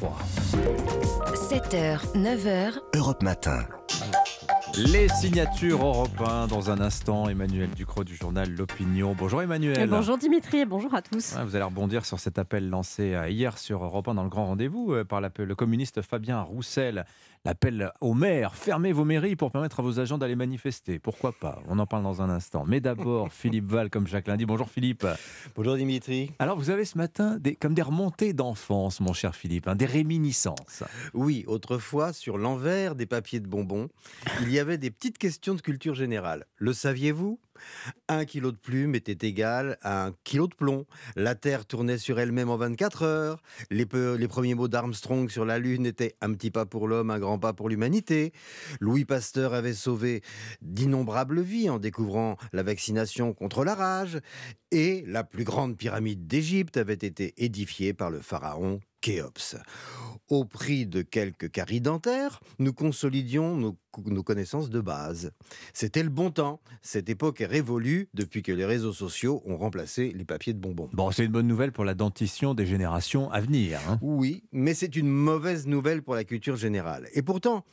Speaker 14: 7h, 9h.
Speaker 40: Europe Matin.
Speaker 1: Les signatures européennes dans un instant. Emmanuel Ducrot du journal L'Opinion. Bonjour Emmanuel.
Speaker 57: bonjour Dimitri et bonjour à tous.
Speaker 1: vous allez rebondir sur cet appel lancé euh, hier sur Europe 1 dans le grand rendez-vous euh, par le communiste Fabien Roussel. L'appel aux maires, fermez vos mairies pour permettre à vos agents d'aller manifester. Pourquoi pas? On en parle dans un instant. Mais d'abord, Philippe Val, comme chaque lundi. Bonjour Philippe.
Speaker 58: Bonjour Dimitri.
Speaker 1: Alors vous avez ce matin des, comme des remontées d'enfance, mon cher Philippe, hein, des réminiscences.
Speaker 58: Oui, autrefois, sur l'envers des papiers de bonbons, il y avait des petites questions de culture générale. Le saviez-vous? Un kilo de plume était égal à un kilo de plomb. La Terre tournait sur elle-même en 24 heures. Les, les premiers mots d'Armstrong sur la Lune étaient un petit pas pour l'homme, un grand pas pour l'humanité. Louis Pasteur avait sauvé d'innombrables vies en découvrant la vaccination contre la rage. Et la plus grande pyramide d'Égypte avait été édifiée par le pharaon Khéops. Au prix de quelques caries dentaires, nous consolidions nos, nos connaissances de base. C'était le bon temps. Cette époque est révolue depuis que les réseaux sociaux ont remplacé les papiers de bonbons.
Speaker 1: Bon, c'est une bonne nouvelle pour la dentition des générations à venir. hein.
Speaker 58: Oui, mais c'est une mauvaise nouvelle pour la culture générale. Et pourtant,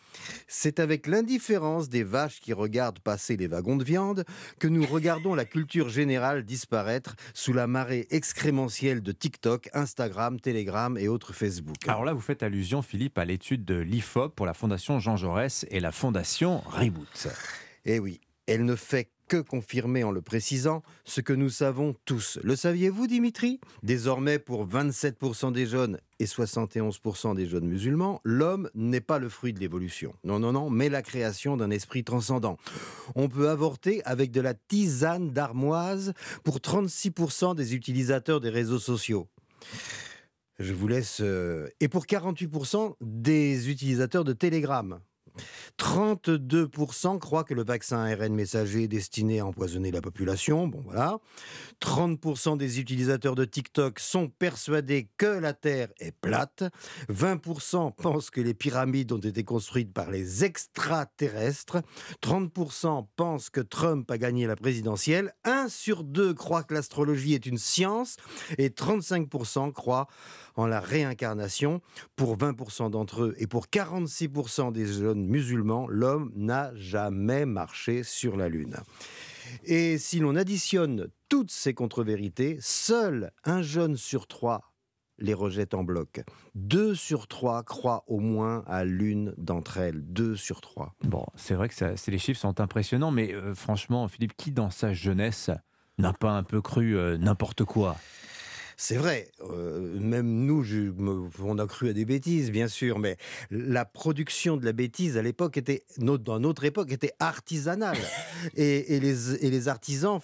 Speaker 58: c'est avec l'indifférence des vaches qui regardent passer les wagons de viande que nous regardons la culture générale disparaître sous la marée excrémentielle de TikTok, Instagram, Telegram et autres Facebook.
Speaker 1: Alors là, vous faites allusion, Philippe, à l'étude de l'IFOP pour la Fondation Jean Jaurès et la Fondation Reboot.
Speaker 58: Eh oui, elle ne fait que confirmer en le précisant ce que nous savons tous. Le saviez-vous, Dimitri? Désormais, pour 27% des jeunes et 71% des jeunes musulmans, l'homme n'est pas le fruit de l'évolution. Non, non, non, mais la création d'un esprit transcendant. On peut avorter avec de la tisane d'armoise pour 36% des utilisateurs des réseaux sociaux. Je vous laisse... euh, Et pour 48% des utilisateurs de Telegram. 32% croient que le vaccin ARN messager est destiné à empoisonner la population. Bon, voilà. 30% des utilisateurs de TikTok sont persuadés que la Terre est plate. 20% pensent que les pyramides ont été construites par les extraterrestres. 30% pensent que Trump a gagné la présidentielle. 1 sur 2 croit que l'astrologie est une science. Et 35% croient en la réincarnation. Pour 20% d'entre eux et pour 46% des jeunes musulmans, l'homme n'a jamais marché sur la Lune. Et si l'on additionne toutes ces contre-vérités, seul un jeune sur trois les rejette en bloc. Deux sur trois croient au moins à l'une d'entre elles. Deux sur trois.
Speaker 1: Bon, c'est vrai que les chiffres sont impressionnants, mais euh, franchement, Philippe, qui dans sa jeunesse n'a pas un peu cru euh, n'importe quoi?
Speaker 58: C'est vrai, euh, même nous, je me- on a cru à des bêtises, bien sûr, mais la production de la bêtise à l'époque était, dans notre époque, était artisanale. et, et les, et les artisans,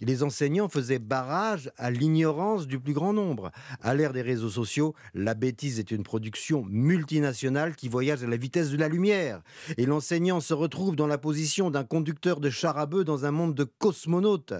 Speaker 58: les enseignants faisaient barrage à l'ignorance du plus grand nombre. À l'ère des réseaux sociaux, la bêtise est une production multinationale qui voyage à la vitesse de la lumière. Et l'enseignant se retrouve dans la position d'un conducteur de char à bœuf dans un monde de cosmonautes.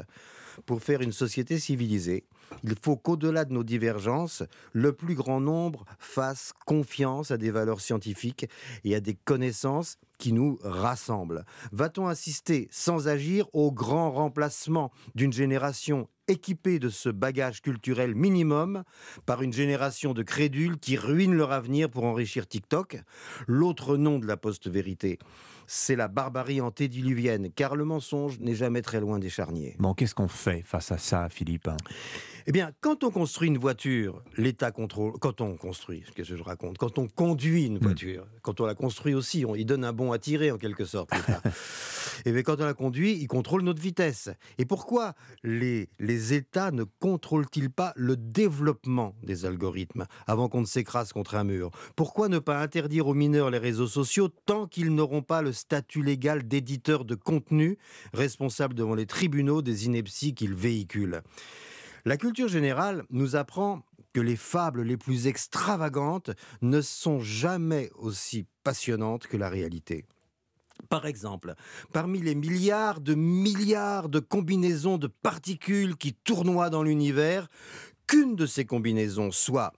Speaker 58: Pour faire une société civilisée, il faut qu'au-delà de nos divergences, le plus grand nombre fasse confiance à des valeurs scientifiques et à des connaissances qui nous rassemblent. Va-t-on assister sans agir au grand remplacement d'une génération équipée de ce bagage culturel minimum par une génération de crédules qui ruinent leur avenir pour enrichir TikTok? L'autre nom de la post-vérité, c'est la barbarie antédiluvienne, car le mensonge n'est jamais très loin des charniers.
Speaker 1: Bon, qu'est-ce qu'on fait face à ça, Philippe hein?
Speaker 58: Eh bien, quand on construit une voiture, l'État contrôle. Quand on construit, qu'est-ce que je raconte? Quand on conduit une voiture, quand on la construit aussi, on, il donne un bon à tirer en quelque sorte. l'État. Eh bien, quand on la conduit, il contrôle notre vitesse. Et pourquoi les, les États ne contrôlent-ils pas le développement des algorithmes avant qu'on ne s'écrase contre un mur? Pourquoi ne pas interdire aux mineurs les réseaux sociaux tant qu'ils n'auront pas le statut légal d'éditeur de contenu responsable devant les tribunaux des inepties qu'ils véhiculent? La culture générale nous apprend que les fables les plus extravagantes ne sont jamais aussi passionnantes que la réalité. Par exemple, parmi les milliards de milliards de combinaisons de particules qui tournoient dans l'univers, qu'une de ces combinaisons soit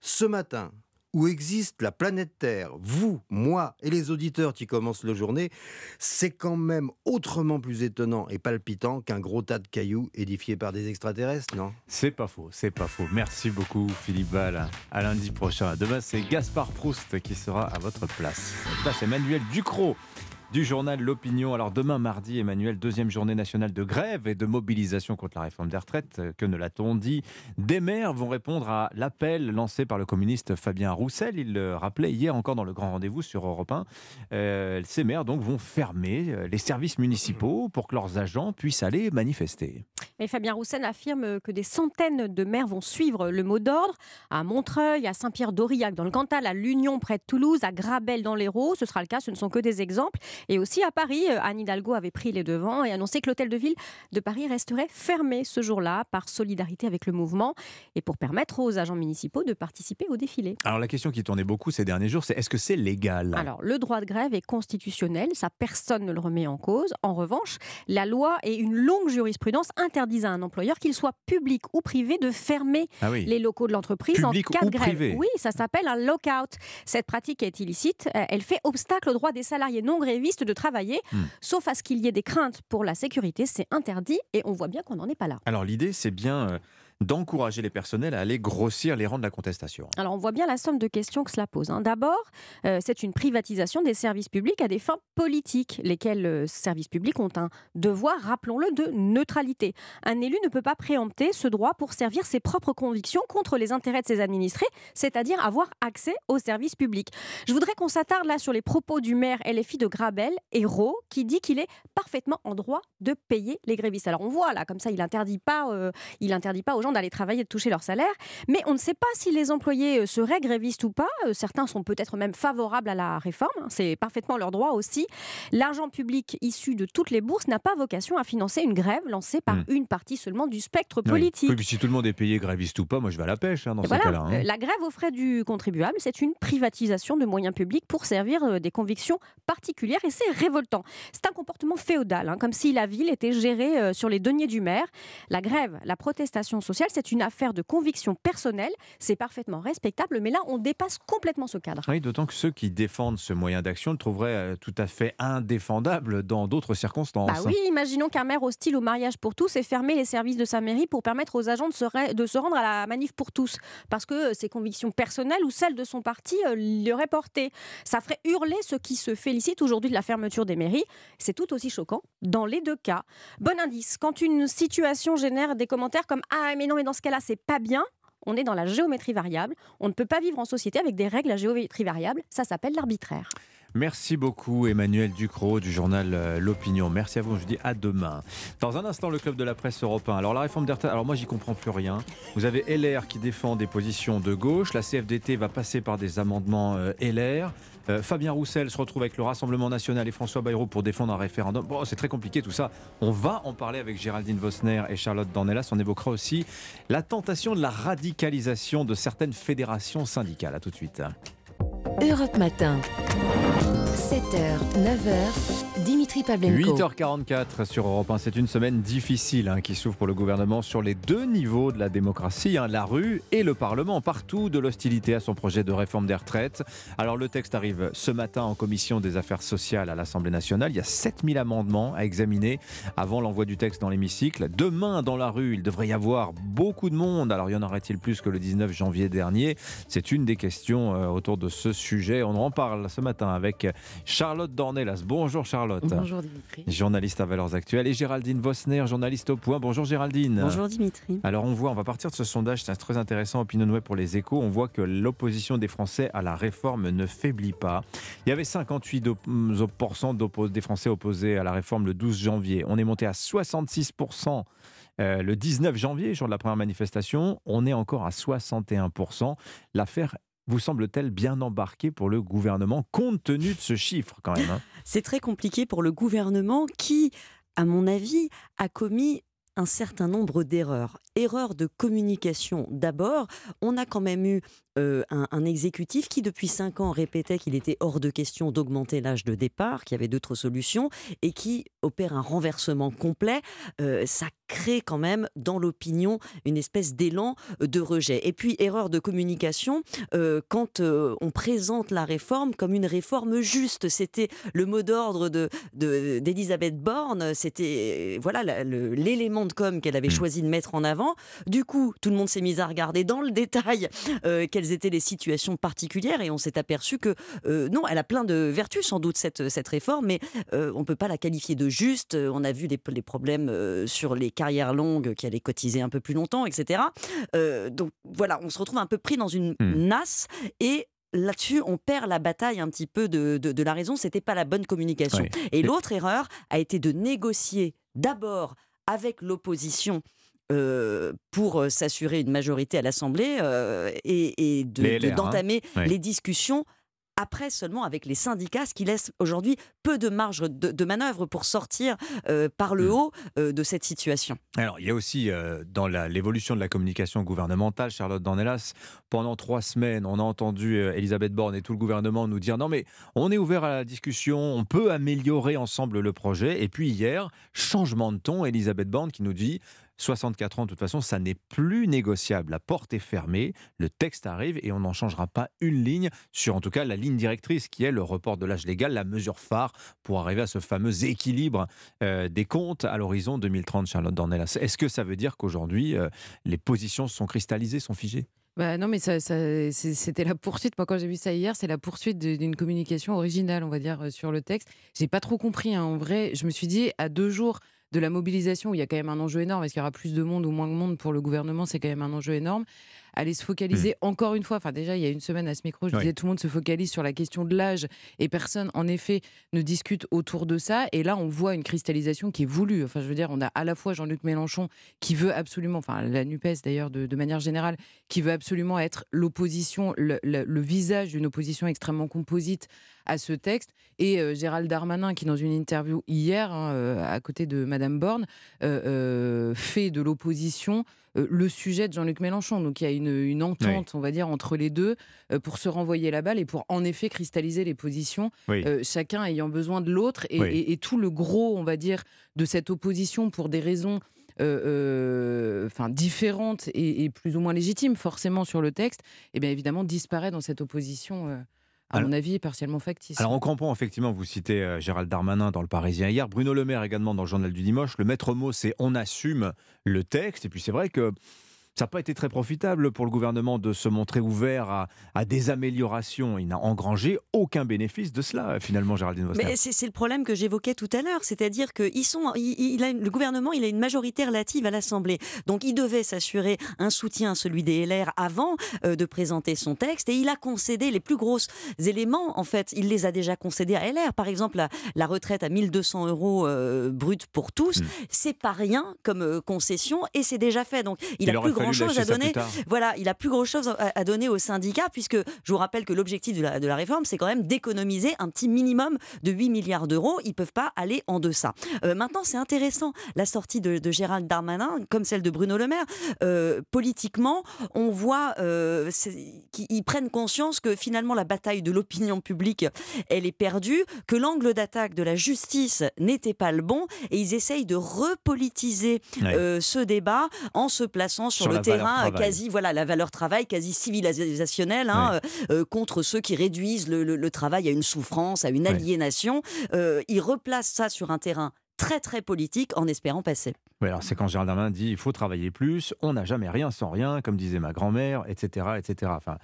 Speaker 58: ce matin où existe la planète Terre, vous, moi et les auditeurs qui commencent la journée, c'est quand même autrement plus étonnant et palpitant qu'un gros tas de cailloux édifiés par des extraterrestres, non?
Speaker 1: C'est pas faux, c'est pas faux. Merci beaucoup, Philippe Val. À lundi prochain. Demain, c'est Gaspard Proust qui sera à votre place. Là, c'est Emmanuel Ducrot du journal L'Opinion. Alors demain mardi, Emmanuel, deuxième journée nationale de grève et de mobilisation contre la réforme des retraites. Euh, Que ne l'a-t-on dit? Des maires vont répondre à l'appel lancé par le communiste Fabien Roussel. Il le rappelait hier encore dans le grand rendez-vous sur Europe 1. Euh, ces maires donc vont fermer euh, les services municipaux pour que leurs agents puissent aller manifester.
Speaker 53: Mais Fabien Roussel affirme que des centaines de maires vont suivre le mot d'ordre à Montreuil, à Saint-Pierre-d'Aurillac dans le Cantal, à l'Union près de Toulouse, à Grabel dans l'Hérault. Ce sera le cas, ce ne sont que des exemples. Et aussi à Paris, euh, Anne Hidalgo avait pris les devants et annoncé que l'hôtel de ville de Paris resterait fermé ce jour-là par solidarité avec le mouvement et pour permettre aux agents municipaux de participer au défilé.
Speaker 1: Alors la question qui tournait beaucoup ces derniers jours, c'est est-ce que c'est légal?
Speaker 53: Alors, le droit de grève est constitutionnel, ça personne ne le remet en cause. En revanche, la loi et une longue jurisprudence interdisent à un employeur, qu'il soit public ou privé, de fermer
Speaker 1: Ah oui.
Speaker 53: les locaux de l'entreprise en cas de grève.
Speaker 1: privé.
Speaker 53: Oui, ça s'appelle un lockout. Cette pratique est illicite. Euh, Elle fait obstacle au droit des salariés non grévistes de travailler,
Speaker 1: Hmm.
Speaker 53: sauf à ce qu'il y ait des craintes pour la sécurité. C'est interdit et on voit bien qu'on n'en est pas là.
Speaker 1: Alors l'idée, c'est bien euh, d'encourager les personnels à aller grossir les rangs de la contestation.
Speaker 53: Alors on voit bien la somme de questions que cela pose. hein. D'abord, euh, c'est une privatisation des services publics à des fins politiques, lesquels euh, services publics ont un devoir, rappelons-le, de neutralité. Un élu ne peut pas préempter ce droit pour servir ses propres convictions contre les intérêts de ses administrés, c'est-à-dire avoir accès aux services publics. Je voudrais qu'on s'attarde là sur les propos du maire LFI de Grabel, Hérault, qui dit qu'il est parfaitement en droit de payer les grévistes. Alors on voit là, comme ça, il interdit pas, euh, pas aux gens d'aller travailler et de toucher leur salaire, mais on ne sait pas si les employés euh, seraient grévistes ou pas. Euh, Certains sont peut-être même favorables à la réforme, c'est parfaitement leur droit aussi. L'argent public issu de toutes les bourses n'a pas vocation à financer une grève lancée par une partie seulement du spectre politique.
Speaker 1: Oui, puis si tout le monde est payé gréviste ou pas, moi je vais à la pêche hein, dans
Speaker 53: voilà,
Speaker 1: cas-là. hein.
Speaker 53: euh, la grève aux frais du contribuable, c'est une privatisation de moyens publics pour servir des convictions particulières et c'est révoltant. C'est un comportement féodal, hein, comme si la ville était gérée sur les deniers du maire. La grève, la protestation sociale, c'est une affaire de conviction personnelle, c'est parfaitement respectable, mais là on dépasse complètement ce cadre.
Speaker 1: Oui, d'autant que ceux qui défendent ce moyen d'action le trouveraient euh, tout à fait indéfendable dans d'autres circonstances.
Speaker 53: Bah oui, imaginons qu'un maire hostile au mariage pour tous ait fermé les services de sa mairie pour permettre aux agents de se, ra- de se rendre à la manif pour tous, parce que ses convictions personnelles ou celles de son parti euh, l'y auraient porté. Ça ferait hurler ceux qui se félicitent aujourd'hui de la fermeture des mairies. C'est tout aussi choquant dans les deux cas. Bon indice, quand une situation génère des commentaires comme Ah mais non mais dans ce cas-là c'est pas bien, on est dans la géométrie variable. On ne peut pas vivre en société avec des règles à géométrie variable. Ça s'appelle l'arbitraire.
Speaker 1: Merci beaucoup Emmanuel Ducrot du journal euh, L'Opinion. Merci à vous, je vous dis à demain. Dans un instant, le club de la presse européen. Alors la réforme des alors moi j'y comprends plus rien. Vous avez LR qui défend des positions de gauche, la CFDT va passer par des amendements euh, LR. Euh, Fabien Roussel se retrouve avec le Rassemblement national et François Bayrou pour défendre un référendum. C'est très compliqué tout ça. On va en parler avec Géraldine Vosner et Charlotte Dornelas. On évoquera aussi la tentation de la radicalisation de certaines fédérations syndicales. À tout de suite.
Speaker 14: Europe Matin. 7h, 9h, Dimitri Pavlenko.
Speaker 1: 8h44 sur Europe 1. C'est une semaine difficile hein, qui s'ouvre pour le gouvernement sur les deux niveaux de la démocratie, hein, la rue et le Parlement. Partout de l'hostilité à son projet de réforme des retraites. Alors le texte arrive ce matin en commission des affaires sociales à l'Assemblée nationale. Il y a 7000 amendements à examiner avant l'envoi du texte dans l'hémicycle. Demain, dans la rue, il devrait y avoir beaucoup de monde. Alors y en aurait-il plus que le 19 janvier dernier? C'est une des questions euh, autour de ce sujet. On en parle ce matin avec Charlotte Dornelas. Bonjour Charlotte.
Speaker 59: Bonjour Dimitri.
Speaker 1: Journaliste à Valeurs Actuelles et Géraldine Vosner, journaliste au point. Bonjour Géraldine.
Speaker 59: Bonjour Dimitri.
Speaker 1: Alors on voit, on va partir de ce sondage, c'est très intéressant, Opinion Web pour les échos. On voit que l'opposition des Français à la réforme ne faiblit pas. Il y avait 58% d'oppos- des Français opposés à la réforme le 12 janvier. On est monté à 66%. euh, le 19 janvier, jour de la première manifestation, on est encore à 61%. L'affaire vous semble-t-elle bien embarquée pour le gouvernement, compte tenu de ce chiffre quand même hein?
Speaker 59: C'est très compliqué pour le gouvernement qui, à mon avis, a commis un certain nombre d'erreurs. Erreurs de communication d'abord. On a quand même eu euh, un, un exécutif qui, depuis cinq ans, répétait qu'il était hors de question d'augmenter l'âge de départ, qu'il y avait d'autres solutions, et qui opère un renversement complet. Euh, ça crée quand même dans l'opinion une espèce d'élan de rejet. Et puis, erreur de communication, euh, quand on présente la réforme comme une réforme juste. C'était le mot d'ordre de, de- d'Elisabeth Borne, c'était voilà l'élément de com qu'elle avait choisi de mettre en avant. Du coup, tout le monde s'est mis à regarder dans le détail euh, quelles étaient les situations particulières et on s'est aperçu que euh, non, elle a plein de vertus sans doute cette, cette réforme, mais euh, on ne peut pas la qualifier de juste. On a vu les, les problèmes sur les carrières longues qui allaient cotiser un peu plus longtemps, etc. Donc voilà, on se retrouve un peu pris dans une nasse et Là-dessus, on perd la bataille un petit peu de, de, de la raison. C'était pas la bonne communication. Et l'autre erreur a été de négocier d'abord avec l'opposition euh, pour euh, s'assurer une majorité à l'Assemblée euh, et, et de-
Speaker 32: Les
Speaker 59: de-
Speaker 32: LR, hein.
Speaker 59: d'entamer les discussions après seulement avec les syndicats, ce qui laisse aujourd'hui peu de marge de, de manœuvre pour sortir euh, par le haut euh, de cette situation.
Speaker 1: Alors, il y a aussi euh, dans l'évolution de la communication gouvernementale, Charlotte Dornelas, pendant trois semaines, on a entendu Elisabeth Borne et tout le gouvernement nous dire non mais on est ouvert à la discussion, on peut améliorer ensemble le projet. Et puis hier, changement de ton, Elisabeth Borne qui nous dit 64 ans, de toute façon, ça n'est plus négociable. La porte est fermée, le texte arrive et on n'en changera pas une ligne sur, en tout cas, la ligne directrice qui est le report de l'âge légal, la mesure phare pour arriver à ce fameux équilibre euh, des comptes à l'horizon 2030, Charlotte Dornelas. Est-ce que ça veut dire qu'aujourd'hui, euh, les positions sont cristallisées, sont figées?
Speaker 60: Bah non, mais c'était la poursuite. Moi, quand j'ai vu ça hier, c'est la poursuite d'une communication originale, on va dire, euh, sur le texte. J'ai pas trop compris. Hein. En vrai, je me suis dit, à deux jours de la mobilisation, où il y a quand même un enjeu énorme, est-ce qu'il y aura plus de monde ou moins de monde pour le gouvernement? C'est quand même un enjeu énorme aller se focaliser mmh. encore une fois. Enfin, déjà, il y a une semaine à ce micro, je disais tout le monde se focalise sur la question de l'âge et personne, en effet, ne discute autour de ça. Et là, on voit une cristallisation qui est voulue. Enfin, je veux dire, on a à la fois Jean-Luc Mélenchon qui veut absolument, enfin, la NUPES d'ailleurs, de, manière générale, qui veut absolument être l'opposition, le, visage d'une opposition extrêmement composite à ce texte. Et euh, Gérald Darmanin, qui dans une interview hier, hein, euh, à côté de Madame Borne, euh, fait de l'opposition le sujet de Jean-Luc Mélenchon. Donc il y a une, entente, on va dire, entre les deux pour se renvoyer la balle et pour en effet cristalliser les positions, chacun ayant besoin de l'autre. Et, tout le gros, on va dire, de cette opposition pour des raisons enfin, différentes et, plus ou moins légitimes forcément sur le texte, et eh bien évidemment disparaît dans cette opposition à mon avis, partiellement factice.
Speaker 1: Alors, on comprend effectivement, vous citez euh, Gérald Darmanin dans Le Parisien hier, Bruno Le Maire également dans le Journal du Dimanche. Le maître mot, c'est on assume le texte. Et puis, c'est vrai que ça n'a pas été très profitable pour le gouvernement de se montrer ouvert à, des améliorations. Il n'a engrangé aucun bénéfice de cela, finalement, Géraldine Voster.
Speaker 59: Mais c'est le problème que j'évoquais tout à l'heure, c'est-à-dire que ils sont, il, a, le gouvernement il a une majorité relative à l'Assemblée. Donc il devait s'assurer un soutien à celui des LR avant euh, de présenter son texte et il a concédé les plus gros éléments. En fait, il les a déjà concédés à LR. Par exemple, la, retraite à 1200 euros euh, brut pour tous, hmm. c'est pas rien comme euh, concession et c'est déjà fait. Donc il, a plus grand chose à donner. Voilà, il a plus grand chose à, donner aux syndicats, puisque je vous rappelle que l'objectif de la, de la réforme, c'est quand même d'économiser un petit minimum de 8 milliards d'euros. Ils ne peuvent pas aller en deçà. Euh, maintenant, c'est intéressant, la sortie de, Gérald Darmanin, comme celle de Bruno Le Maire. Euh, politiquement, on voit euh, qu'ils prennent conscience que finalement la bataille de l'opinion publique, elle est perdue, que l'angle d'attaque de la justice n'était pas le bon, et ils essayent de repolitiser ce débat en se plaçant sur, le terrain quasi, voilà, la valeur travail quasi civilisationnelle hein, euh, contre ceux qui réduisent le, travail à une souffrance, à une aliénation. Euh, il replace ça sur un terrain très très politique en espérant passer.
Speaker 1: Oui, alors c'est quand Gérald Darmanin dit il faut travailler plus, on n'a jamais rien sans rien, comme disait ma grand-mère, etc., etc. Enfin,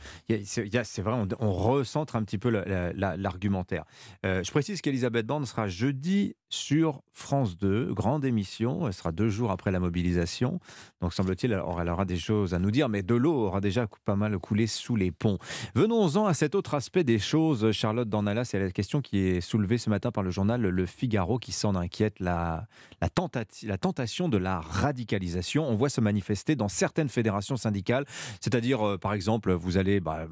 Speaker 1: c'est vrai, on, recentre un petit peu l'argumentaire. Euh, je précise qu'Elisabeth Borne sera jeudi sur France 2, grande émission. Elle sera deux jours après la mobilisation. Donc, semble-t-il, elle aura des choses à nous dire, mais de l'eau aura déjà pas mal coulé sous les ponts. Venons-en à cet autre aspect des choses, Charlotte Dornala. C'est la question qui est soulevée ce matin par le journal Le Figaro qui s'en inquiète, la, tentation de la radicalisation. On voit se manifester dans certaines fédérations syndicales, c'est-à-dire, euh, par exemple, vous allez, bah,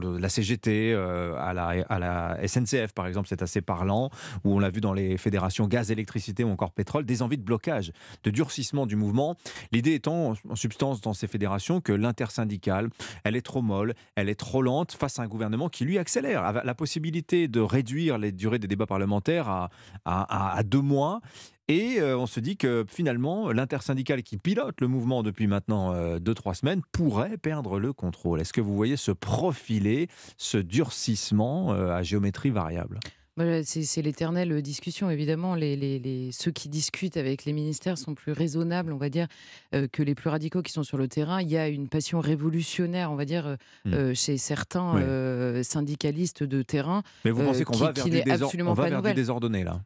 Speaker 1: la CGT, euh, à, la, à la SNCF, par exemple, c'est assez parlant, où on l'a vu dans les fédérations gaz, électricité ou encore pétrole, des envies de blocage, de durcissement du mouvement. L'idée étant en substance dans ces fédérations que l'intersyndicale, elle est trop molle, elle est trop lente face à un gouvernement qui lui accélère. La possibilité de réduire les durées des débats parlementaires à, deux mois. Et euh, on se dit que finalement, l'intersyndicale qui pilote le mouvement depuis maintenant 2-3 euh, semaines pourrait perdre le contrôle. Est-ce que vous voyez se profiler ce durcissement euh, à géométrie variable?
Speaker 60: C'est l'éternelle discussion, évidemment. Les, ceux qui discutent avec les ministères sont plus raisonnables, on va dire, euh, que les plus radicaux qui sont sur le terrain. Il y a une passion révolutionnaire, on va dire, euh, mmh. euh, chez certains syndicalistes de terrain.
Speaker 1: Mais vous pensez qu'on va vers, du, on va vers du désordonné, là?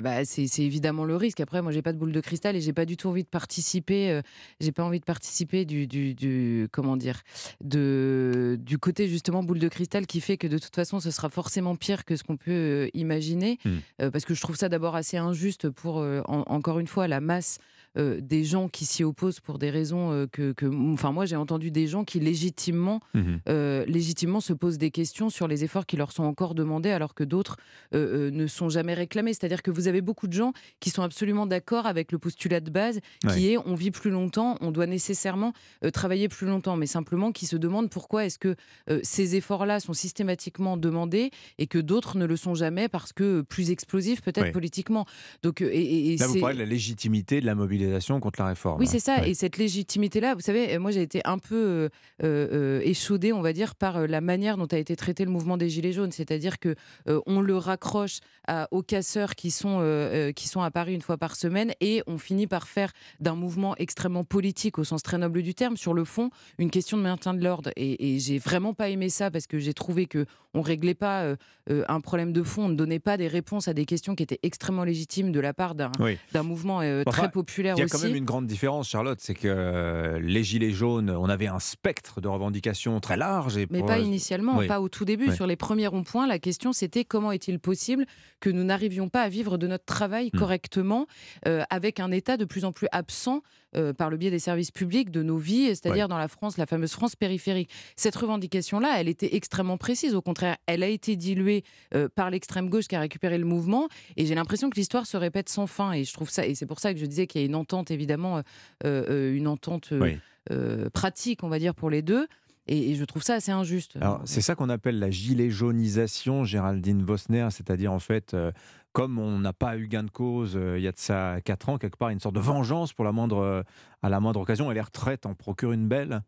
Speaker 60: Bah, c'est évidemment le risque. Après, moi, j'ai pas de boule de cristal et j'ai pas du tout envie de participer. Euh, j'ai pas envie de participer du, du, du, comment dire, de, du côté justement boule de cristal qui fait que de toute façon, ce sera forcément pire que ce qu'on peut euh, imaginer. Mmh. Euh, parce que je trouve ça d'abord assez injuste pour, encore une fois, la masse euh, des gens qui s'y opposent pour des raisons euh, que, Enfin, moi, j'ai entendu des gens qui légitimement, mhm. euh, légitimement se posent des questions sur les efforts qui leur sont encore demandés alors que d'autres ne sont jamais réclamés. C'est-à-dire que vous avez beaucoup de gens qui sont absolument d'accord avec le postulat de base qui est on vit plus longtemps, on doit nécessairement travailler plus longtemps, mais simplement qui se demandent pourquoi est-ce que ces efforts-là sont systématiquement demandés et que d'autres ne le sont jamais parce que plus explosifs peut-être politiquement.
Speaker 1: Donc, et, Là, vous parlez de la légitimité de la mobilité mobilisation contre la réforme.
Speaker 60: Oui, c'est ça.
Speaker 1: Ouais.
Speaker 60: Et cette légitimité-là, vous savez, euh, moi j'ai été un peu euh, euh, échaudée, on va dire, par la manière dont a été traité le mouvement des Gilets jaunes. C'est-à-dire que euh, on le raccroche à- aux casseurs qui sont, euh, qui sont à Paris une fois par semaine et on finit par faire d'un mouvement extrêmement politique, au sens très noble du terme, sur le fond, une question de maintien de l'ordre. Et, et j'ai vraiment pas aimé ça parce que j'ai trouvé que on réglait pas un problème de fond, on ne donnait pas des réponses à des questions qui étaient extrêmement légitimes de la part d'un
Speaker 1: Oui.
Speaker 60: mouvement
Speaker 1: Enfin,
Speaker 60: très populaire
Speaker 1: Il y a
Speaker 60: aussi.
Speaker 1: quand même une grande différence, Charlotte, c'est que euh, les Gilets jaunes, on avait un spectre de revendications très large. Et
Speaker 60: Mais
Speaker 1: pour-
Speaker 60: pas initialement,
Speaker 1: Oui.
Speaker 60: pas au tout début.
Speaker 1: Oui.
Speaker 60: Sur les premiers ronds-points, la question c'était comment est-il possible que nous n'arrivions pas à vivre de notre travail
Speaker 1: Hmm.
Speaker 60: correctement euh, avec un État de plus en plus absent euh, par le biais des services publics de nos vies, c'est-à-dire
Speaker 1: Ouais.
Speaker 60: dans la France, la fameuse France périphérique. Cette revendication-là, elle était extrêmement précise. Au contraire, elle a été diluée euh, par l'extrême gauche qui a récupéré le mouvement. Et j'ai l'impression que l'histoire se répète sans fin. Et je trouve ça, et c'est pour ça que je disais qu'il y a une entente, évidemment, euh, une entente
Speaker 1: Oui.
Speaker 60: pratique, on va dire, pour les deux. Et, je trouve ça assez injuste.
Speaker 1: C'est ça qu'on appelle la gilet jaunisation, Géraldine Vosner, c'est-à-dire en fait, euh, comme on n'a pas eu gain de cause euh, il y a de ça 4 ans, quelque part, une sorte de vengeance pour la moindre, euh, à la moindre occasion, et les retraites en procurent une belle.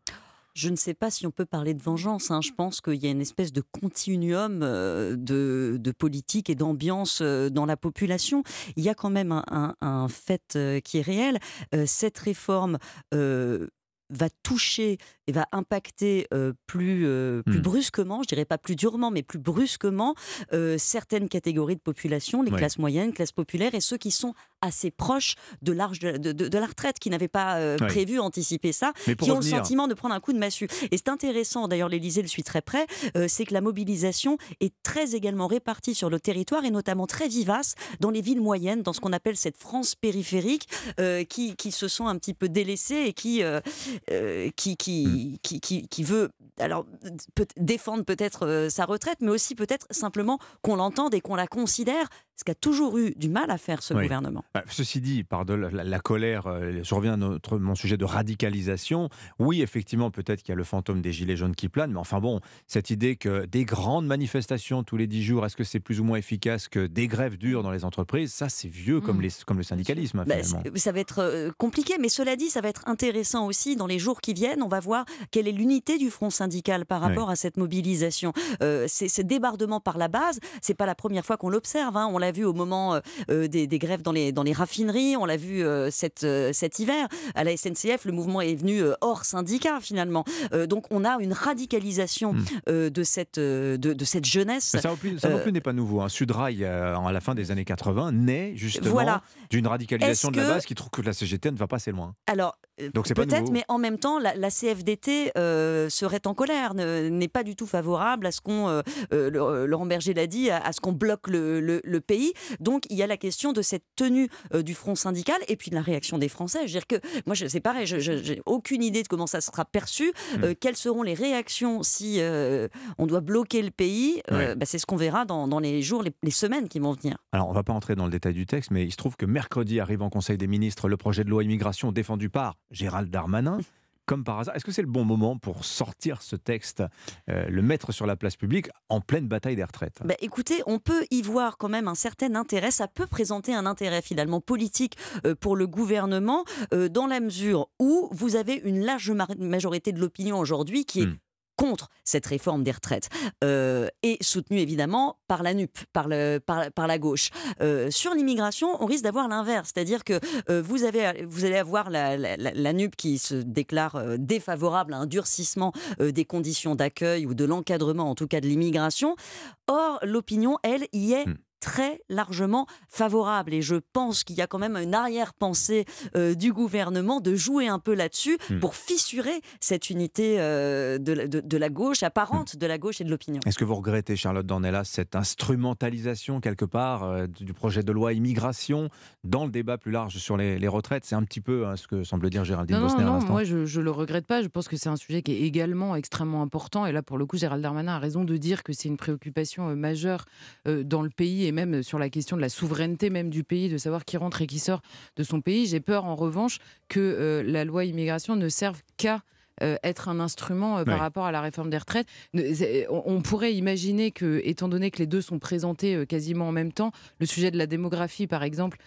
Speaker 59: Je ne sais pas si on peut parler de vengeance. hein. Je pense qu'il y a une espèce de continuum euh, de, politique et d'ambiance dans la population. Il y a quand même un, fait qui est réel. Cette réforme va toucher et va impacter euh, plus, euh, plus
Speaker 32: Hmm.
Speaker 59: brusquement, je dirais pas plus durement, mais plus brusquement, euh, certaines catégories de population, les
Speaker 32: Ouais.
Speaker 59: classes moyennes, classes populaires, et ceux qui sont assez proches de l'âge de, de- de- de la retraite, qui n'avaient pas euh,
Speaker 32: Ouais.
Speaker 59: prévu, anticipé ça, qui ont le sentiment de prendre un coup de massue. Et c'est intéressant, d'ailleurs l'Élysée le suit très près, euh, c'est que la mobilisation est très également répartie sur le territoire et notamment très vivace dans les villes moyennes, dans ce qu'on appelle cette France périphérique, euh, qui, qui se sent un petit peu délaissée et qui, euh, qui, qui, qui, qui, qui veut alors, peut défendre peut-être euh, sa retraite, mais aussi peut-être simplement qu'on l'entende et qu'on la considère, ce qu'a toujours eu du mal à faire ce
Speaker 1: Oui.
Speaker 59: gouvernement.
Speaker 1: Bah, ceci dit, par de la, la- la colère, euh, je reviens à notre, mon sujet de radicalisation. Oui, effectivement, peut-être qu'il y a le fantôme des gilets jaunes qui plane, mais enfin bon, cette idée que des grandes manifestations tous les dix jours, est-ce que c'est plus ou moins efficace que des grèves dures dans les entreprises? Ça, c'est vieux comme,
Speaker 59: Mm.
Speaker 1: les, comme le syndicalisme, finalement.
Speaker 59: c'est- ça va être euh, compliqué, mais cela dit, ça va être intéressant aussi dans les jours qui viennent. On va voir quelle est l'unité du front syndical par rapport à cette mobilisation. Euh, c'est ce débardement par la base, c'est pas la première fois qu'on l'observe. hein. On l'a vu au moment euh, euh, des, des grèves dans les, dans les raffineries, on l'a vu euh, cet, cet hiver. À la SNCF, le mouvement est venu hors syndicat finalement. Donc on a une radicalisation euh, de, cette, de, de cette jeunesse.
Speaker 1: Hmm. Mais ça non plus, n'est pas nouveau. Un Sudrail, à la fin des années 80, naît justement
Speaker 59: Voilà.
Speaker 1: d'une radicalisation de la
Speaker 59: que-
Speaker 1: base qui trouve que la CGT ne va pas assez loin.
Speaker 59: Alors,
Speaker 1: Donc c'est pas
Speaker 59: peut-être, mais en même temps, la, la CFDT euh, serait en colère, ne- n'est pas du tout favorable à ce qu'on, euh, Laurent Berger l'a dit, à, à ce qu'on bloque le, le- le pays. Donc il y a la question de cette tenue euh, du front syndical et puis de la réaction des Français. Je veux dire que moi, je- c'est pareil, je n'ai aucune idée de comment ça sera perçu.
Speaker 1: Hmm.
Speaker 59: Euh, quelles seront les réactions si euh, on doit bloquer le pays
Speaker 1: Ouais.
Speaker 59: bah, C'est ce qu'on verra dans, dans les jours, les, les semaines qui vont venir.
Speaker 1: Alors, on ne va pas entrer dans le détail du texte, mais il se trouve que mercredi arrive en Conseil des ministres le projet de loi immigration défendu par Gérald Darmanin. Comme par hasard, est-ce que c'est le bon moment pour sortir ce texte, euh, le mettre sur la place publique en pleine bataille des retraites?
Speaker 59: Bah, écoutez, on peut y voir quand même un certain intérêt. Ça peut présenter un intérêt finalement politique euh, pour le gouvernement, euh, dans la mesure où vous avez une large ma- majorité de l'opinion aujourd'hui qui est contre cette réforme des retraites euh, et soutenue évidemment par la NUP, par, la gauche. Euh, sur l'immigration, on risque d'avoir l'inverse, c'est-à-dire que euh, vous, allez avoir la, la- la- NUP qui se déclare défavorable à un durcissement des conditions d'accueil ou de l'encadrement, en tout cas de l'immigration. Or, l'opinion, elle, y est très largement favorable. Et je pense qu'il y a quand même une arrière-pensée euh, du gouvernement de jouer un peu là-dessus
Speaker 1: Hmm.
Speaker 59: pour fissurer cette unité euh, de, la- de- de la gauche, apparente de la gauche et de l'opinion.
Speaker 1: Est-ce que vous regrettez, Charlotte Dornelas, cette instrumentalisation quelque part euh, du projet de loi immigration dans le débat plus large sur les, les retraites? C'est un petit peu hein, ce que semble dire Géraldine
Speaker 60: Non, non,
Speaker 1: Bosner
Speaker 60: non,
Speaker 1: l'instant.
Speaker 60: moi je, je le regrette pas. Je pense que c'est un sujet qui est également extrêmement important. Et là, pour le coup, Gérald Darmanin a raison de dire que c'est une préoccupation euh, majeure euh, dans le pays et même sur la question de la souveraineté même du pays, de savoir qui rentre et qui sort de son pays. J'ai peur en revanche que euh, la loi immigration ne serve qu'à euh, être un instrument euh, par rapport à la réforme des retraites. On pourrait imaginer que, étant donné que les deux sont présentés euh, quasiment en même temps, le sujet de la démographie, par exemple,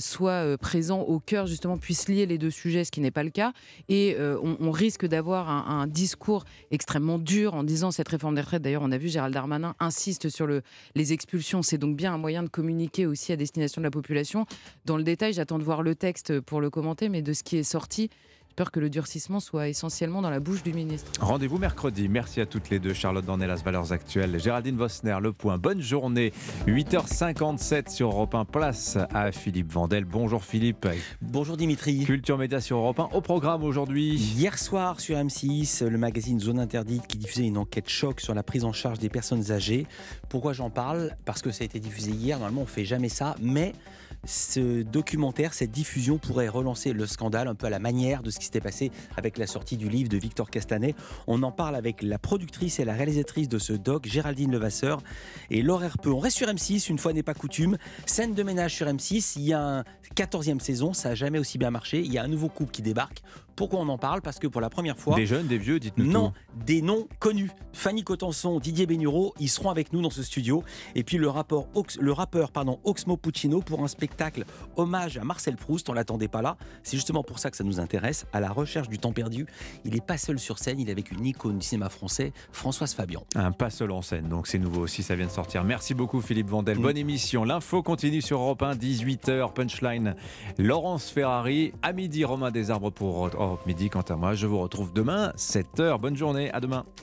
Speaker 60: soit présent au cœur, justement, puisse lier les deux sujets, ce qui n'est pas le cas. Et on, on risque d'avoir un, un discours extrêmement dur en disant cette réforme des retraites. D'ailleurs, on a vu Gérald Darmanin insiste sur le, les expulsions. C'est donc bien un moyen de communiquer aussi à destination de la population. Dans le détail, j'attends de voir le texte pour le commenter, mais de ce qui est sorti, peur que le durcissement soit essentiellement dans la bouche du ministre.
Speaker 1: Rendez-vous mercredi. Merci à toutes les deux. Charlotte Dornelas, Valeurs Actuelles. Géraldine Vosner, Le Point. Bonne journée. 8h57 sur Europe 1. Place à Philippe Vandel. Bonjour Philippe.
Speaker 32: Bonjour Dimitri.
Speaker 1: Culture Média sur Europe 1. Au programme aujourd'hui.
Speaker 32: Hier soir sur M6, le magazine Zone Interdite qui diffusait une enquête choc sur la prise en charge des personnes âgées. Pourquoi j'en parle? Parce que ça a été diffusé hier. Normalement, on fait jamais ça, mais ce documentaire, cette diffusion pourrait relancer le scandale un peu à la manière de ce qui s'était passé avec la sortie du livre de Victor Castanet. On en parle avec la productrice et la réalisatrice de ce doc, Géraldine Levasseur, et l'horaire peu. On reste sur M6, une fois n'est pas coutume. Scène de ménage sur M6, il y a un 14e saison, ça n'a jamais aussi bien marché. Il y a un nouveau couple qui débarque. Pourquoi on en parle? Parce que pour la première fois.
Speaker 1: Des jeunes, des vieux, dites-nous
Speaker 32: Non,
Speaker 1: tout.
Speaker 32: des noms connus. Fanny Cotenson, Didier Bénureau, ils seront avec nous dans ce studio. Et puis le, rapport, Ox- le rappeur pardon, Oxmo Puccino pour un spectacle hommage à Marcel Proust. On l'attendait pas là. C'est justement pour ça que ça nous intéresse. À la recherche du temps perdu, il n'est pas seul sur scène. Il est avec une icône du cinéma français, Françoise Fabian.
Speaker 1: Un pas seul en scène, donc c'est nouveau aussi, ça vient de sortir. Merci beaucoup Philippe Vandel.
Speaker 32: Mm.
Speaker 1: Bonne émission. L'info continue sur Europe 1, 18h, punchline. Laurence Ferrari, à midi, Romain Desarbres pour Europe Midi. Quant à moi, je vous retrouve demain, 7h. Bonne journée, à demain.